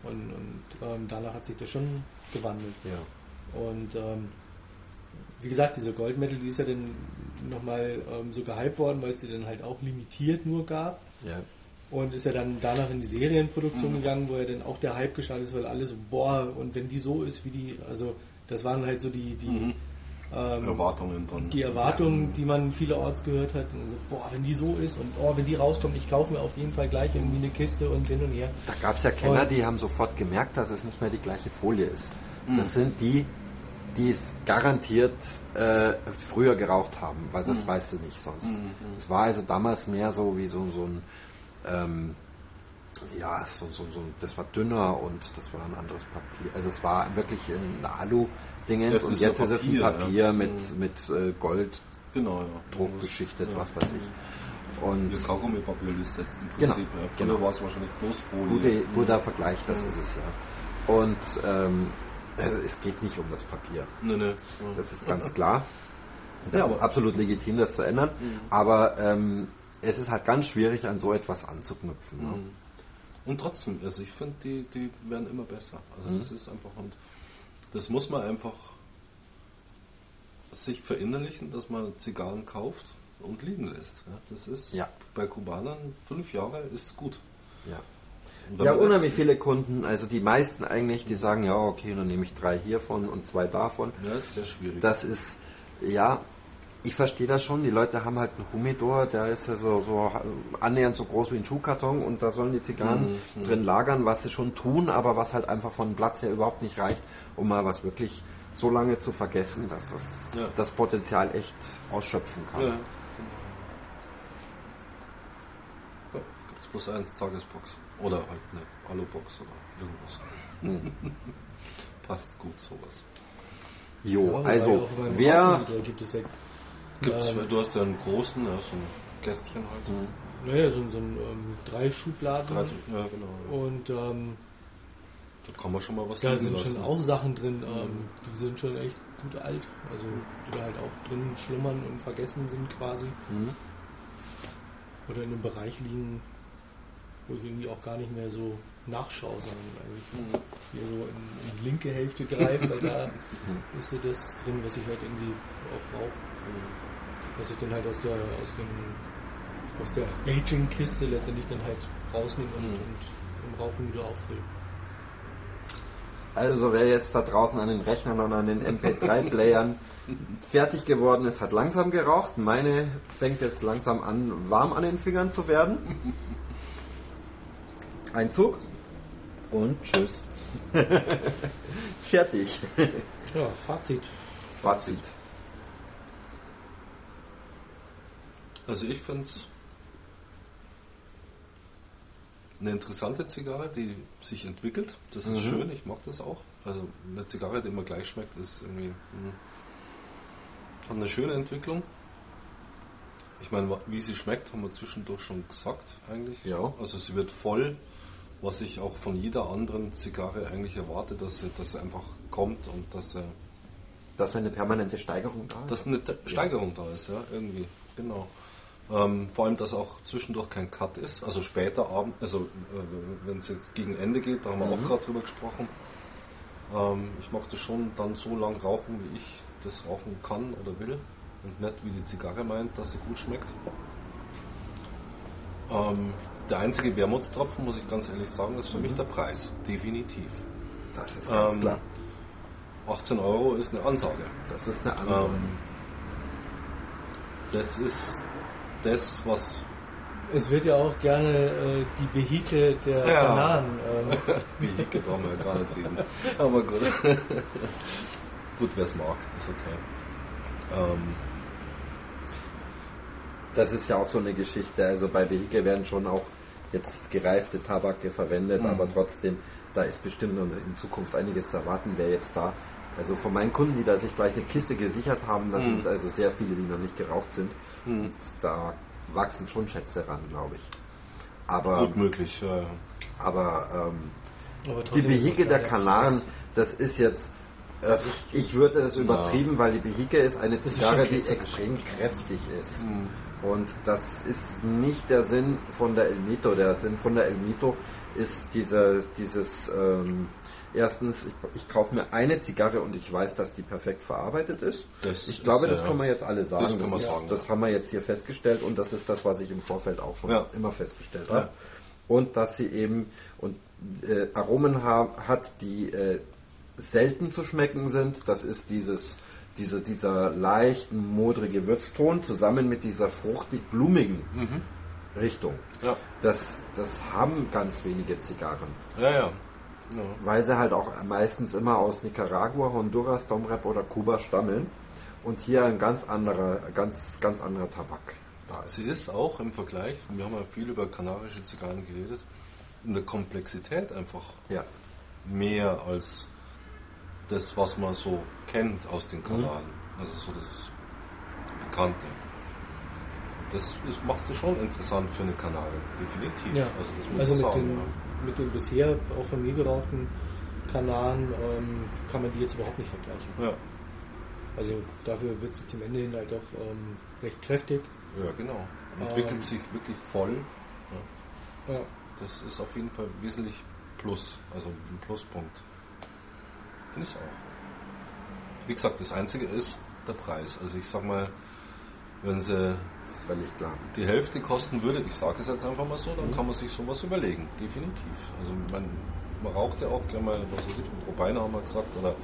Und, und ähm, danach hat sich das schon gewandelt. Ja. Und ähm, wie gesagt, diese Goldmetal, die ist ja dann nochmal ähm, so gehypt worden, weil es sie dann halt auch limitiert nur gab. Ja. Und ist ja dann danach in die Serienproduktion gegangen, wo ja dann auch der Hype gestartet ist, weil alle so, boah, und wenn die so ist wie die, also das waren halt so die, die, Mhm. ähm, Erwartungen dann. die Erwartungen, die man vielerorts gehört hat. Und so, boah, wenn die so ist und oh, wenn die rauskommt, ich kaufe mir auf jeden Fall gleich irgendwie eine Kiste und hin und her. Da gab es ja Kenner, Und- die haben sofort gemerkt, dass es nicht mehr die gleiche Folie ist. Das sind die, die es garantiert äh, früher geraucht haben, weil das weißt du nicht sonst. Es war also damals mehr so wie so, so ein, ähm, ja, so, so, so, das war dünner und das war ein anderes Papier. Also es war wirklich ein Alu-Dingens und jetzt ja ist es ein Papier, ja. mit, mit äh, Golddruck Genau, ja. beschichtet, was weiß ich. Und Wie Kaugummipapier ist jetzt im Genau, Prinzip. Ja. Früher genau. war es wahrscheinlich Knostfolie. Gute, guter Vergleich, das ist es ja. Und ähm, äh, es geht nicht um das Papier. Nee, nee. Das ist ganz klar. Das Ja, ist absolut legitim, das zu ändern. Aber ähm, es ist halt ganz schwierig, an so etwas anzuknüpfen. Ne? Und trotzdem, also ich finde, die, die werden immer besser. Also Mhm. das ist einfach, und das muss man einfach sich verinnerlichen, dass man Zigarren kauft und liegen lässt. Ja, das ist Ja. bei Kubanern fünf Jahre ist gut. Ja. Ja, das- unheimlich viele Kunden, also die meisten eigentlich, die sagen, ja, okay, dann nehme ich drei hiervon und zwei davon. Ja, ist sehr schwierig. Das ist, ja, ich verstehe das schon. Die Leute haben halt einen Humidor, der ist ja so, so annähernd so groß wie ein Schuhkarton und da sollen die Zigarren Mhm, drin lagern, was sie schon tun, aber was halt einfach von Platz her überhaupt nicht reicht, um mal was wirklich so lange zu vergessen, dass das Ja. das Potenzial echt ausschöpfen kann. ja, genau. Ja, Gibt es bloß eins, Tagesbox. Oder halt eine Alubox oder irgendwas. Hm. Passt gut sowas. Jo, Ja, also wer, Rauchmonitor gibt es ja Gibt's, Ähm, du hast ja einen großen, ja, so ein Kästchen halt. naja, so, so ein ähm, drei Schubladen. Drei, ja, genau. Und ähm, Da kann man schon mal was da sind lassen. schon auch Sachen drin, ähm, die sind schon echt gut alt. Also die da halt auch drin schlummern und vergessen sind quasi. Mhm. Oder in einem Bereich liegen, wo ich irgendwie auch gar nicht mehr so nachschaue, sondern eigentlich Mhm. hier so in, in die linke Hälfte greife, weil da ist so das drin, was ich halt irgendwie auch brauche. Was ich dann halt aus der aus dem aus der Aging-Kiste letztendlich dann halt rausnehme und, Mhm. und im Rauchen wieder auffülle. Also wer jetzt da draußen an den Rechnern und an den MP3-Playern fertig geworden ist, hat langsam geraucht. Meine fängt jetzt langsam an, warm an den Fingern zu werden. Ein Zug und tschüss. Fertig. Ja, Fazit. Fazit. Also ich finde es eine interessante Zigarre, die sich entwickelt. Das ist Mhm. schön, ich mag das auch. Also eine Zigarre, die immer gleich schmeckt, ist irgendwie mh, hat eine schöne Entwicklung. Ich meine, wie sie schmeckt, haben wir zwischendurch schon gesagt eigentlich. Ja. Also sie wird voll, was ich auch von jeder anderen Zigarre eigentlich erwarte, dass sie, dass sie einfach kommt und dass sie Dass eine permanente Steigerung da ist. dass eine Te- Steigerung da ist, ja, irgendwie, genau. Ähm, vor allem, dass auch zwischendurch kein Cut ist, also später Abend, also äh, wenn es jetzt gegen Ende geht, da haben wir Mhm. auch gerade drüber gesprochen. Ähm, ich mag das schon dann so lang rauchen, wie ich das rauchen kann oder will und nicht wie die Zigarre meint, dass sie gut schmeckt. Ähm, der einzige Wermutstropfen, muss ich ganz ehrlich sagen, ist für mich der Preis, definitiv. das ist ganz Ähm, klar. 18 Euro ist eine Ansage. Das ist eine Ansage. Ähm, das ist das, was. Es wird ja auch gerne äh, die Behike der Ja. Bananen. Ähm, Behike brauchen wir ja gar nicht reden. Aber gut. gut, wer es mag, ist okay. Ähm, Das ist ja auch so eine Geschichte. Also bei Behike werden schon auch jetzt gereifte Tabake verwendet, Mhm. aber trotzdem, da ist bestimmt noch in Zukunft einiges zu erwarten, wer jetzt da. Also von meinen Kunden, die da sich gleich eine Kiste gesichert haben, da Mhm. sind also sehr viele, die noch nicht geraucht sind. Mhm. Da wachsen schon Schätze ran, glaube ich. Aber, gut möglich. Ja, ja. aber ähm, aber die ist es der Kanaren, das ist jetzt, äh, ich würde es übertrieben, weil die Behike ist eine ist Zigarre, schon die extrem kräftig ist. Mhm. Und das ist nicht der Sinn von der El Mito. Der Sinn von der El Mito ist dieser, dieses, ähm, erstens, ich, ich kaufe mir eine Zigarre und ich weiß, dass die perfekt verarbeitet ist. Das ich glaube, ist, das ja, kann man jetzt alle sagen. das kann man ist, sagen, das ja. haben wir jetzt hier festgestellt und das ist das, was ich im Vorfeld auch schon Ja. immer festgestellt Ja. habe. Und dass sie eben und, äh, Aromen ha hat, die äh, selten zu schmecken sind. Das ist dieses, diese, dieser leicht modrige Würzton zusammen mit dieser fruchtig-blumigen Richtung. Ja. Das, das haben ganz wenige Zigarren, Ja, ja. ja. weil sie halt auch meistens immer aus Nicaragua, Honduras, Domrep oder Kuba stammeln und hier ein ganz anderer, ganz, ganz anderer Tabak da ist. Sie ist auch im Vergleich, wir haben ja viel über kanarische Zigarren geredet, in der Komplexität einfach Ja. mehr als das, was man so kennt aus den Kanaren. Also so das Bekannte. Das ist, macht sie schon interessant für eine Kanare, definitiv. Ja, Also also mit den, mit den bisher auch von mir gerauchten Kanaren ähm, kann man die jetzt überhaupt nicht vergleichen. Ja, Also dafür wird sie zum Ende hin halt doch ähm, recht kräftig. ja, genau. Entwickelt Ähm. sich wirklich voll. Ja. Ja. Das ist auf jeden Fall wesentlich Plus, also ein Pluspunkt. Finde ich auch. Wie gesagt, das Einzige ist der Preis. Also ich sag mal, wenn sie die Hälfte kosten würde, ich sage es jetzt einfach mal so, Mhm. dann kann man sich sowas überlegen, definitiv. Also man, man raucht ja auch gerne mal, was weiß ich, Propiner haben wir gesagt, oder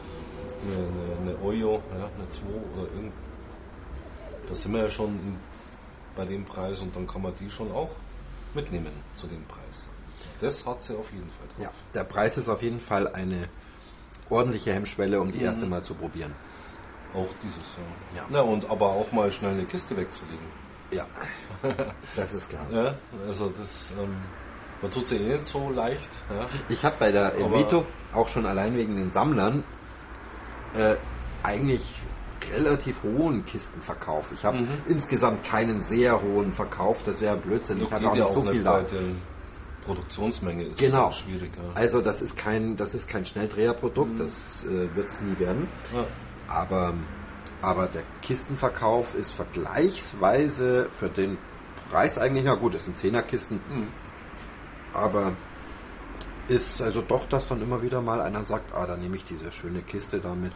eine, eine, eine Oyo, ja, eine 2 oder irgend. Da sind wir ja schon in, bei dem Preis und dann kann man die schon auch mitnehmen zu dem Preis. Das hat sie auf jeden Fall drauf. Ja, der Preis ist auf jeden Fall eine ordentliche Hemmschwelle, um die Mhm. erste Mal zu probieren. Auch dieses Jahr. Ja. Na, und aber auch mal schnell eine Kiste wegzulegen. Ja, das ist klar. Ja, also das, ähm, man tut sie eh nicht so leicht. Ja. Ich habe bei der Evito auch schon allein wegen den Sammlern äh, eigentlich relativ hohen Kistenverkauf. Ich habe Mhm. insgesamt keinen sehr hohen Verkauf, das wäre Blödsinn. Ich habe auch ja nicht so viel da. Produktionsmenge ist Genau. schwierig. Ja. Also das ist kein, das ist kein Schnelldreherprodukt, das äh, wird es nie werden. Ja. Aber, aber der Kistenverkauf ist vergleichsweise für den Preis eigentlich, na gut, es sind Zehnerkisten, Mhm. aber ist also doch, dass dann immer wieder mal einer sagt, ah, dann nehme ich diese schöne Kiste damit.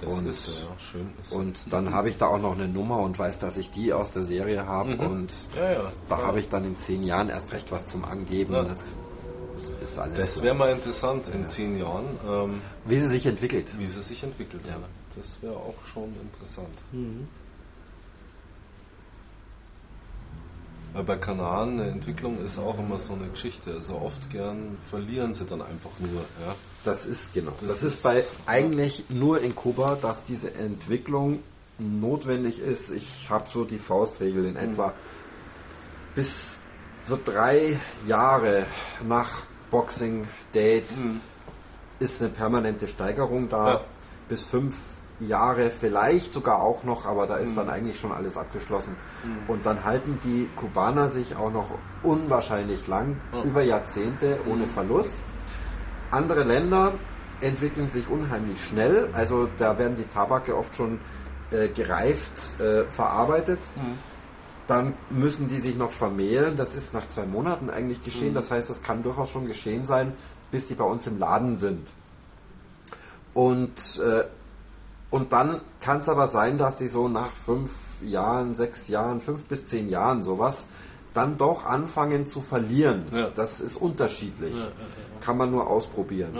Das und, ist ja schön. Ist und dann habe ich da auch noch eine Nummer und weiß, dass ich die aus der Serie habe Mhm. und Ja, ja. da Ja. habe ich dann in zehn Jahren erst recht was zum Angeben. Ja. Das ist alles, Das wäre mal interessant in zehn Jahren, ähm, wie sie sich entwickelt. wie sie sich entwickelt. Ja. Das wäre auch schon interessant. Mhm. Weil bei Kanaren eine Entwicklung ist auch immer so eine Geschichte. Also oft gern verlieren sie dann einfach nur. Ja. Das ist genau. Das, Das ist, ist- bei eigentlich nur in Kuba, dass diese Entwicklung notwendig ist. Ich habe so die Faustregel in etwa bis so drei Jahre nach Boxing Date ist eine permanente Steigerung da. Ja. Bis fünf Jahre vielleicht sogar auch noch, aber da ist dann eigentlich schon alles abgeschlossen. Und dann halten die Kubaner sich auch noch unwahrscheinlich lang, über Jahrzehnte ohne Verlust. Andere Länder entwickeln sich unheimlich schnell, also da werden die Tabake oft schon äh, gereift äh, verarbeitet. Dann müssen die sich noch vermehlen. Das ist nach zwei Monaten eigentlich geschehen. Das heißt, das kann durchaus schon geschehen sein, bis die bei uns im Laden sind. Und, äh, und dann kann es aber sein, dass die so nach fünf Jahren, sechs Jahren, fünf bis zehn Jahren sowas, dann doch anfangen zu verlieren. Ja. Das ist unterschiedlich. Ja, ja, Kann man nur ausprobieren.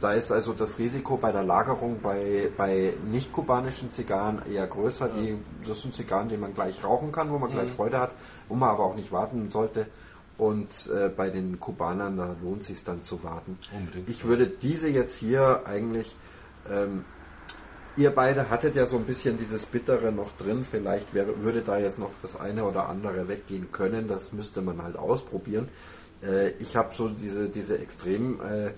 Da ist also das Risiko bei der Lagerung bei, bei nicht-kubanischen Zigarren eher größer. Die, das sind Zigarren, die man gleich rauchen kann, wo man gleich Freude hat, wo man aber auch nicht warten sollte. Und äh, bei den Kubanern, da lohnt sich dann zu warten. Unbedingt. Ich würde diese jetzt hier eigentlich, ähm, ihr beide hattet ja so ein bisschen dieses Bittere noch drin. Vielleicht wäre, würde da jetzt noch das eine oder andere weggehen können. Das müsste man halt ausprobieren. Äh, ich habe so diese, diese extrem äh,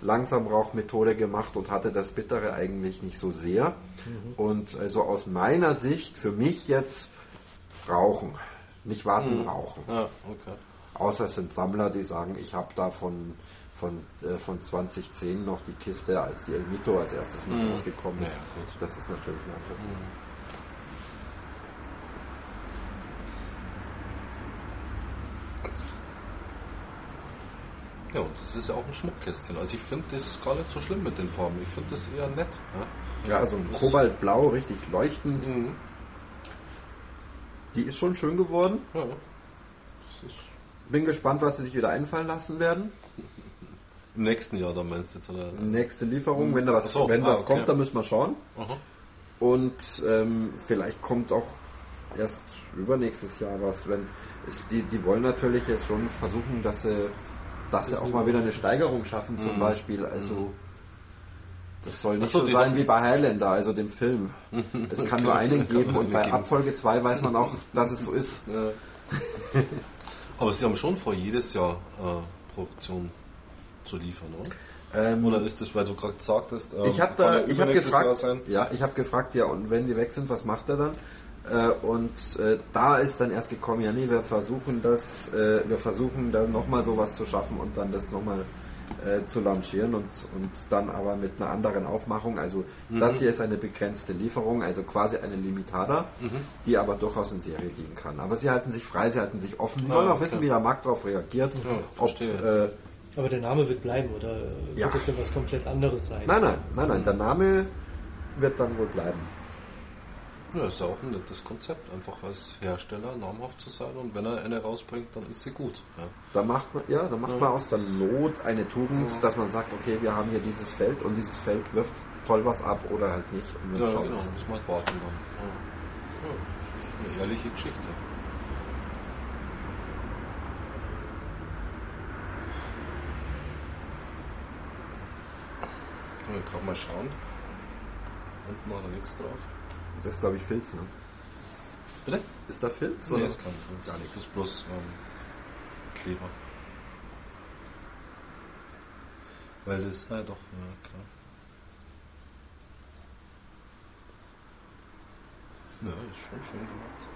Langsamrauchmethode gemacht und hatte das Bittere eigentlich nicht so sehr. Und also aus meiner Sicht, für mich jetzt rauchen. Nicht warten, rauchen. Ja, okay. Außer es sind Sammler, die sagen, ich habe da von, äh, von 2010 noch die Kiste, als die El Mito als erstes mal Mhm. rausgekommen ist. Ja, gut. Das ist natürlich ein anderes. Ja, und das ist ja auch ein Schmuckkästchen. Also ich finde das gar nicht so schlimm mit den Farben. Ich finde das eher nett. Ja. Ja, also Das- Kobaltblau, richtig leuchtend. Mhm. Die ist schon schön geworden. Ja. Bin gespannt, was sie sich wieder einfallen lassen werden. Im nächsten Jahr, da meinst du jetzt, oder? Nächste Lieferung, wenn da was, so, wenn ah, was okay. kommt, dann müssen wir schauen. Aha. Und ähm, vielleicht kommt auch erst übernächstes Jahr was, wenn es, die, die wollen natürlich jetzt schon versuchen, dass sie, dass sie auch mal wieder eine Steigerung schaffen, zum Beispiel. Also das soll nicht so, so sein wie bei Highlander, also dem Film. Es kann nur einen geben nur und bei geben. Abfolge 2 weiß man auch, dass es so ist. Ja. Aber Sie haben schon vor, jedes Jahr äh, Produktion zu liefern, oder? Ähm, Oder ist das, weil du gerade sagtest, äh, Ich habe da, ja ich habe gefragt, ja, ich habe gefragt, ja, und wenn die weg sind, was macht er dann? Äh, und äh, da ist dann erst gekommen, ja, nee, wir versuchen das, äh, wir versuchen da nochmal sowas zu schaffen und dann das nochmal äh, zu launchieren und, und dann aber mit einer anderen Aufmachung. Also das hier ist eine begrenzte Lieferung, also quasi eine Limitada, die aber durchaus in Serie gehen kann. Aber sie halten sich frei, sie halten sich offen. Sie Ah, wollen auch okay. wissen, wie der Markt darauf reagiert. ob, verstehe. äh, Aber der Name wird bleiben, oder äh, Ja. wird es denn was komplett anderes sein? nein, nein, nein, nein, der Name wird dann wohl bleiben. Ja, ist ja auch ein nettes Konzept, einfach als Hersteller namhaft zu sein und wenn er eine rausbringt, dann ist sie gut. Ja. Da macht man, ja, da macht Ja. man aus der Not eine Tugend, dass man sagt, okay, wir haben hier dieses Feld und dieses Feld wirft toll was ab oder halt nicht. Und Ja, genau, muss man halt warten dann. Ja. Ja, das ist eine ehrliche Geschichte. Wir gerade mal schauen. Unten war da nichts drauf. Das ist, glaube ich, Filz, ne? Bitte? Ist da Filz? Nee, oder? ist kein Gar Das nichts. ist bloß ähm, Kleber. Weil das, ah doch, ja klar. Ja, ist schon schön gemacht.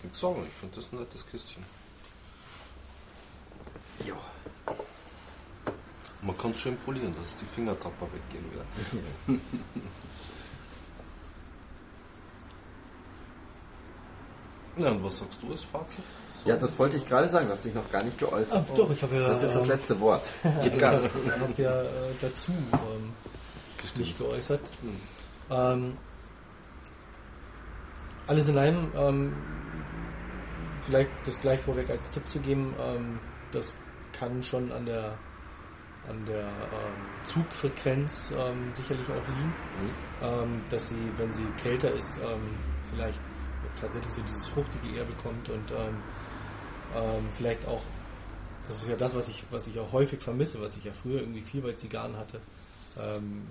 Kannst nichts sagen, ich finde das ein nettes Kistchen. Ja. Man kann es schön polieren, dass die Fingertapper weggehen wieder. Ja, und was sagst du als Fazit? Ja, das wollte ich gerade sagen, du hast dich noch gar nicht geäußert. Ah, doch, ich habe ja, Das ist das ähm, letzte Wort. Gib Gas. Ich habe ja äh, dazu ähm, mich geäußert. Ähm, alles in allem, ähm, vielleicht das gleich vorweg als Tipp zu geben, ähm, das kann schon an der an der ähm, Zugfrequenz ähm, sicherlich auch liegen, ähm, dass sie, wenn sie kälter ist, ähm, vielleicht tatsächlich so dieses Fruchtige eher bekommt und ähm, ähm, vielleicht auch, das ist ja das, was ich, was ich auch häufig vermisse, was ich ja früher irgendwie viel bei Zigarren hatte,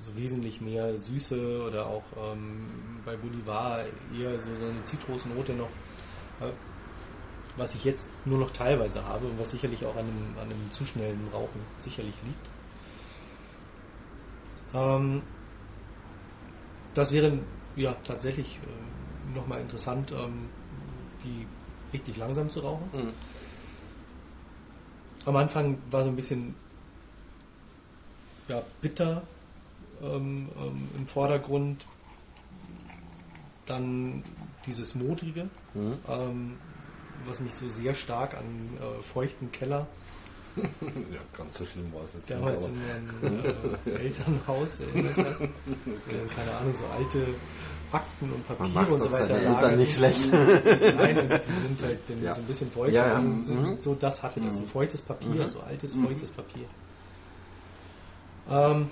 so wesentlich mehr Süße oder auch bei Bolivar eher so, so eine Zitrusnote noch, äh, was ich jetzt nur noch teilweise habe und was sicherlich auch an einem, an einem zu schnellen Rauchen sicherlich liegt. Ähm, das wäre ja tatsächlich äh, nochmal interessant, ähm, die richtig langsam zu rauchen. Mhm. Am Anfang war so ein bisschen ja, bitter ähm, ähm, im Vordergrund, dann dieses Modrige, Mhm. ähm, was mich so sehr stark an äh, feuchten Keller Ja, ganz so schlimm war es jetzt damals in meinem äh, Elternhaus erinnert hat. Äh, keine Ahnung, so alte Akten und Man Papiere macht und so weiter. seine Eltern nicht schlecht. Nein, die sind halt Ja. so ein bisschen feucht. Ja, ja. und So, Mhm. so das hatte das, so Mhm. feuchtes Papier, Mhm. so altes, feuchtes Papier. Ähm,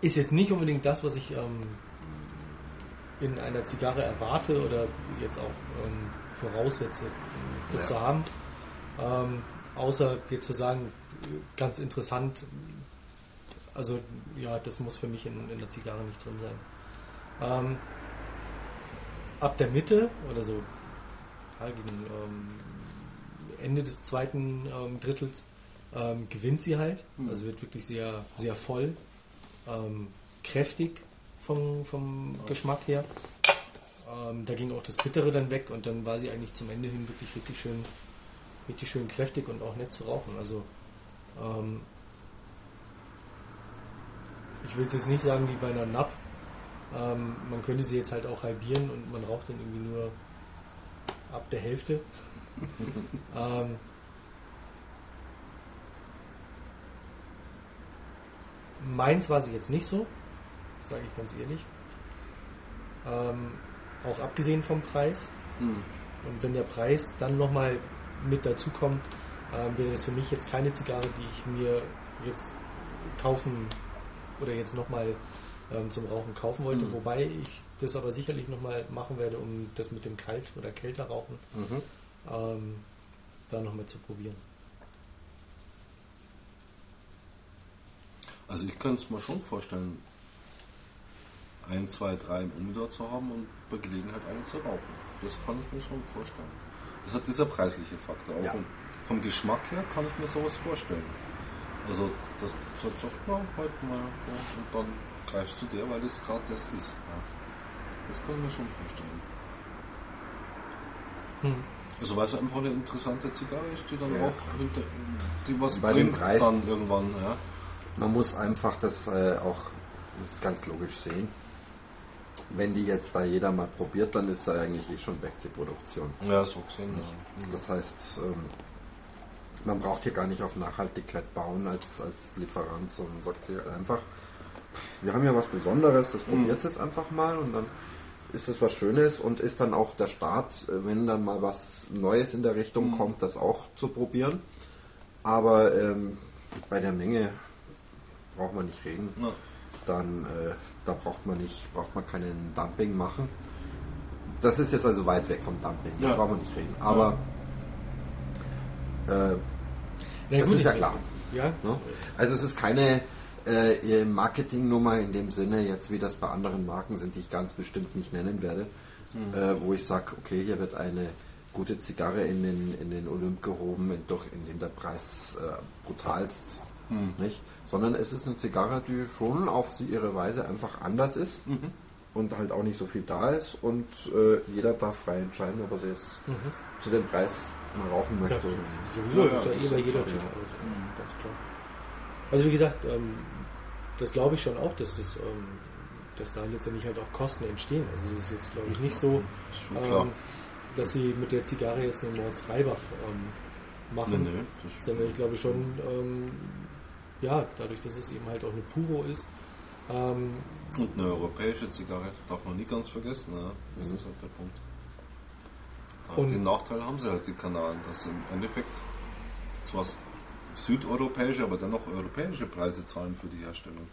ist jetzt nicht unbedingt das, was ich ähm, in einer Zigarre erwarte oder jetzt auch ähm, voraussetze, das Ja. zu haben. Ähm, außer jetzt zu sagen, ganz interessant, also ja, das muss für mich in, in der Zigarre nicht drin sein. Ähm, ab der Mitte oder so ja, gegen ähm, Ende des zweiten ähm, Drittels ähm, gewinnt sie halt. Also wird wirklich sehr, sehr voll, ähm, kräftig vom, vom Geschmack her. Ähm, da ging auch das Bittere dann weg und dann war sie eigentlich zum Ende hin wirklich, wirklich schön, richtig schön kräftig und auch nett zu rauchen. Also ähm, ich will es jetzt nicht sagen wie bei einer Napp. Ähm, man könnte sie jetzt halt auch halbieren und man raucht dann irgendwie nur ab der Hälfte. ähm, meins war sie jetzt nicht so, sage ich ganz ehrlich. Ähm, auch abgesehen vom Preis. Hm. Und wenn der Preis dann nochmal mit dazu kommt, ähm, wäre das für mich jetzt keine Zigarre, die ich mir jetzt kaufen oder jetzt nochmal ähm, zum Rauchen kaufen wollte. Mhm. Wobei ich das aber sicherlich nochmal machen werde, um das mit dem Kalt- oder kälter Rauchen Mhm. ähm, da nochmal zu probieren. Also ich könnte es mir schon vorstellen, ein, zwei, drei im Umdor zu haben und bei Gelegenheit einen zu rauchen. Das kann ich mir schon vorstellen. Das hat dieser preisliche Faktor. Auch Ja. vom, vom Geschmack her kann ich mir sowas vorstellen. Also das sagt so, ja, heute mal so, und dann greifst du der, weil das gerade das ist. Ja. Das kann ich mir schon vorstellen. Hm. Also weil es einfach eine interessante Zigarre ist, die dann Ja. auch hinter, die was Bei dem bringt Preis- dann irgendwann. Ja. Man muss einfach das äh, auch ganz logisch sehen. Wenn die jetzt da jeder mal probiert, dann ist da eigentlich eh schon weg, die Produktion. ja, so gesehen. Ja. Das heißt, ähm, man braucht hier gar nicht auf Nachhaltigkeit bauen als, als Lieferant, sondern sagt hier einfach, wir haben ja was Besonderes, das probiert es einfach mal und dann ist das was Schönes und ist dann auch der Start, äh, wenn dann mal was Neues in der Richtung kommt, das auch zu probieren. Aber ähm, bei der Menge braucht man nicht reden. Ja. Dann äh, da braucht man nicht, braucht man keinen Dumping machen. Das ist jetzt also weit weg vom Dumping, da Ja. braucht man nicht reden. Aber äh, Ja, das gut, ist ja klar. Ja, Ne? Also es ist keine äh, Marketingnummer in dem Sinne, jetzt wie das bei anderen Marken sind, die ich ganz bestimmt nicht nennen werde, Mhm. äh, wo ich sage, okay, hier wird eine gute Zigarre in den, in den Olymp gehoben, in, doch in dem der Preis äh, brutalst. Nicht? Sondern es ist eine Zigarre, die schon auf sie ihre Weise einfach anders ist und halt auch nicht so viel da ist und äh, jeder darf frei entscheiden, ob er sie jetzt zu dem Preis mal rauchen Ja, möchte. sowieso, Ja, ja, das ist ja eh bei ja jeder Tür. ja. Also, ganz klar. Also wie gesagt, ähm, das glaube ich schon auch, dass, das, ähm, dass da letztendlich halt auch Kosten entstehen. Also das ist jetzt glaube ich nicht so, klar. ähm, dass sie mit der Zigarre jetzt einen Mords Freibach ähm, Nee, machen, nee, ist sondern ich glaube schon, ähm, ja, dadurch, dass es eben halt auch eine Puro ist, ähm, Und eine europäische Zigarre darf man nie ganz vergessen. Ne? Das ist halt der Punkt. Da Und- den Nachteil haben sie halt, die Kanaren, dass sie im Endeffekt zwar südeuropäische, aber dennoch europäische Preise zahlen für die Herstellung.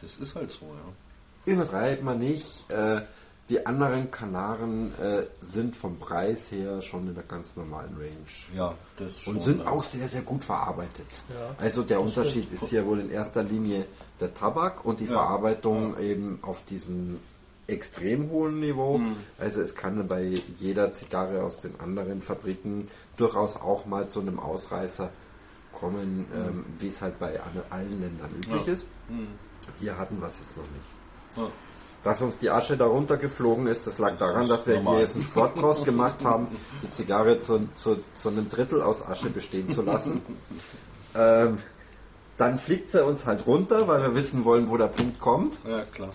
Das ist halt so, ja. Übertreibt man nicht. Äh, die anderen Kanaren äh, sind vom Preis her schon in der ganz normalen Range. Ja, das schon. Und sind ja. auch sehr, sehr gut verarbeitet. Ja, also der das Unterschied stimmt. ist hier wohl in erster Linie der Tabak und die Ja, Verarbeitung eben auf diesem extrem hohen Niveau. Mhm. Also es kann bei jeder Zigarre aus den anderen Fabriken durchaus auch mal zu einem Ausreißer kommen, ähm, wie es halt bei alle- allen Ländern üblich Mhm. Ja. ist. Mhm. Hier hatten wir es jetzt noch nicht. Ja. Dass uns die Asche da runtergeflogen ist, das lag daran, dass wir hier jetzt einen Sport draus gemacht haben, die Zigarre zu, zu, zu einem Drittel aus Asche bestehen zu lassen. ähm, dann fliegt sie uns halt runter, weil wir wissen wollen, wo der Punkt kommt. ja, klar.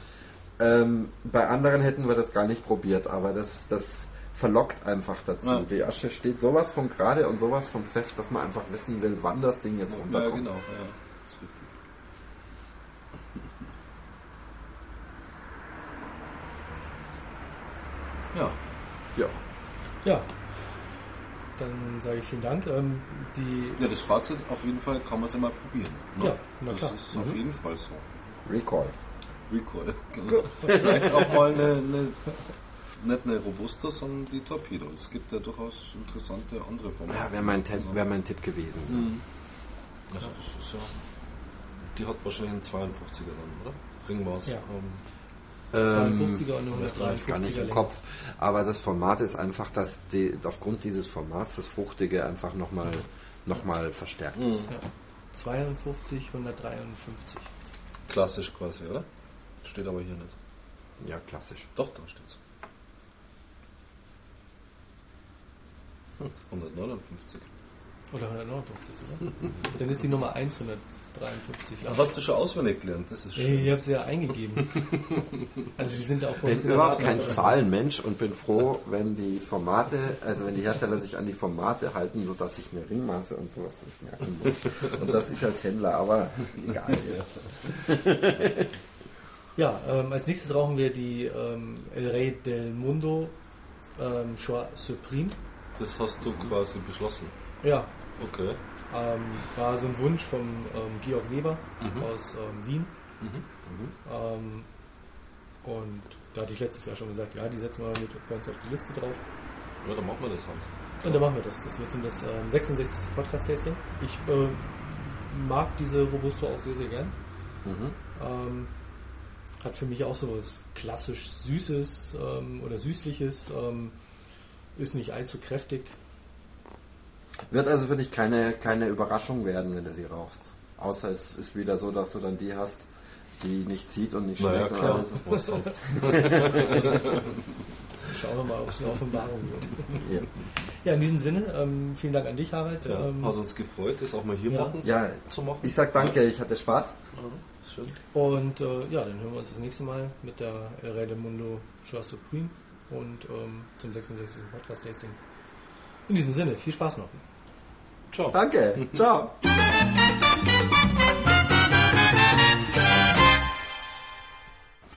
Ähm, bei anderen hätten wir das gar nicht probiert, aber das, das verlockt einfach dazu. Ja. Die Asche steht sowas von gerade und sowas von fest, dass man einfach wissen will, wann das Ding jetzt Ja, runterkommt. genau. Ja, ist richtig. Ja, Ja. ja. Dann sage ich vielen Dank. Ähm, die, ja, das Fazit auf jeden Fall kann man es ja mal probieren. ne? Ja, na das klar. ist auf Mhm. jeden Fall so. Recall. Recoil. Genau. Vielleicht auch mal eine, eine, nicht eine Robusta, sondern die Torpedo. Es gibt ja durchaus interessante andere Formate. Ja, wäre mein, Tipp- Also, wär mein Tipp gewesen. Mhm. also das ist ja. Die hat wahrscheinlich einen 52er dann, oder? Ringmaß. Ja. Ähm, 52er und Ähm, das weiß ich gar nicht 153er im Kopf. Aber das Format ist einfach, dass die, aufgrund dieses Formats das Fruchtige einfach nochmal noch mal verstärkt ist. Ja. 52, 153. klassisch quasi, oder? Steht aber hier nicht. Ja, klassisch. Doch, da steht's. Hm, 159. Oder 159, oder? Dann ist die Nummer 153. Ja, hast du schon auswendig gelernt, das ist Ich schön. habe sie ja eingegeben. Also die sind auch bei bin uns in der überhaupt kein. Zahlenmensch und bin froh, wenn die Formate, also wenn die Hersteller sich an die Formate halten, sodass ich mir Ringmaße und sowas nicht merken muss. Und das ich als Händler, aber egal. Ja, ähm, als nächstes rauchen wir die ähm, El Rey del Mundo ähm, Choix Supreme. Das hast du quasi beschlossen. Ja, Okay. ähm, war so ein Wunsch von ähm, Georg Weber Mhm. aus ähm, Wien. Ähm, und da hatte ich letztes Jahr schon gesagt, ja, die setzen wir mit bei uns auf die Liste drauf. Ja, dann machen wir das halt. Und dann machen wir das. Das wird dann das ähm, 66. Podcast-Tasting. Ich äh, mag diese Robusto auch sehr, sehr gern. Mhm. Ähm, hat für mich auch so was klassisch Süßes ähm, oder Süßliches. Ähm, ist nicht allzu kräftig. Wird also für dich keine, keine Überraschung werden, wenn du sie rauchst. Außer es ist wieder so, dass du dann die hast, die nicht zieht und nicht Naja, schmeckt. klar. oder so. Was sonst? Schauen wir mal, ob es eine Offenbarung wird. Ja. Ja, in diesem Sinne, ähm, vielen Dank an dich, Harald. Ja, Ähm, hat uns gefreut, das auch mal hier Ja. machen, ja, zu machen. ich sag danke, ich hatte Spaß. Schön. und äh, ja, dann hören wir uns das nächste Mal mit der del Mundo Choix Supreme und ähm, zum 66. Podcast-Tasting. In diesem Sinne, viel Spaß noch. Ciao. Danke, ciao.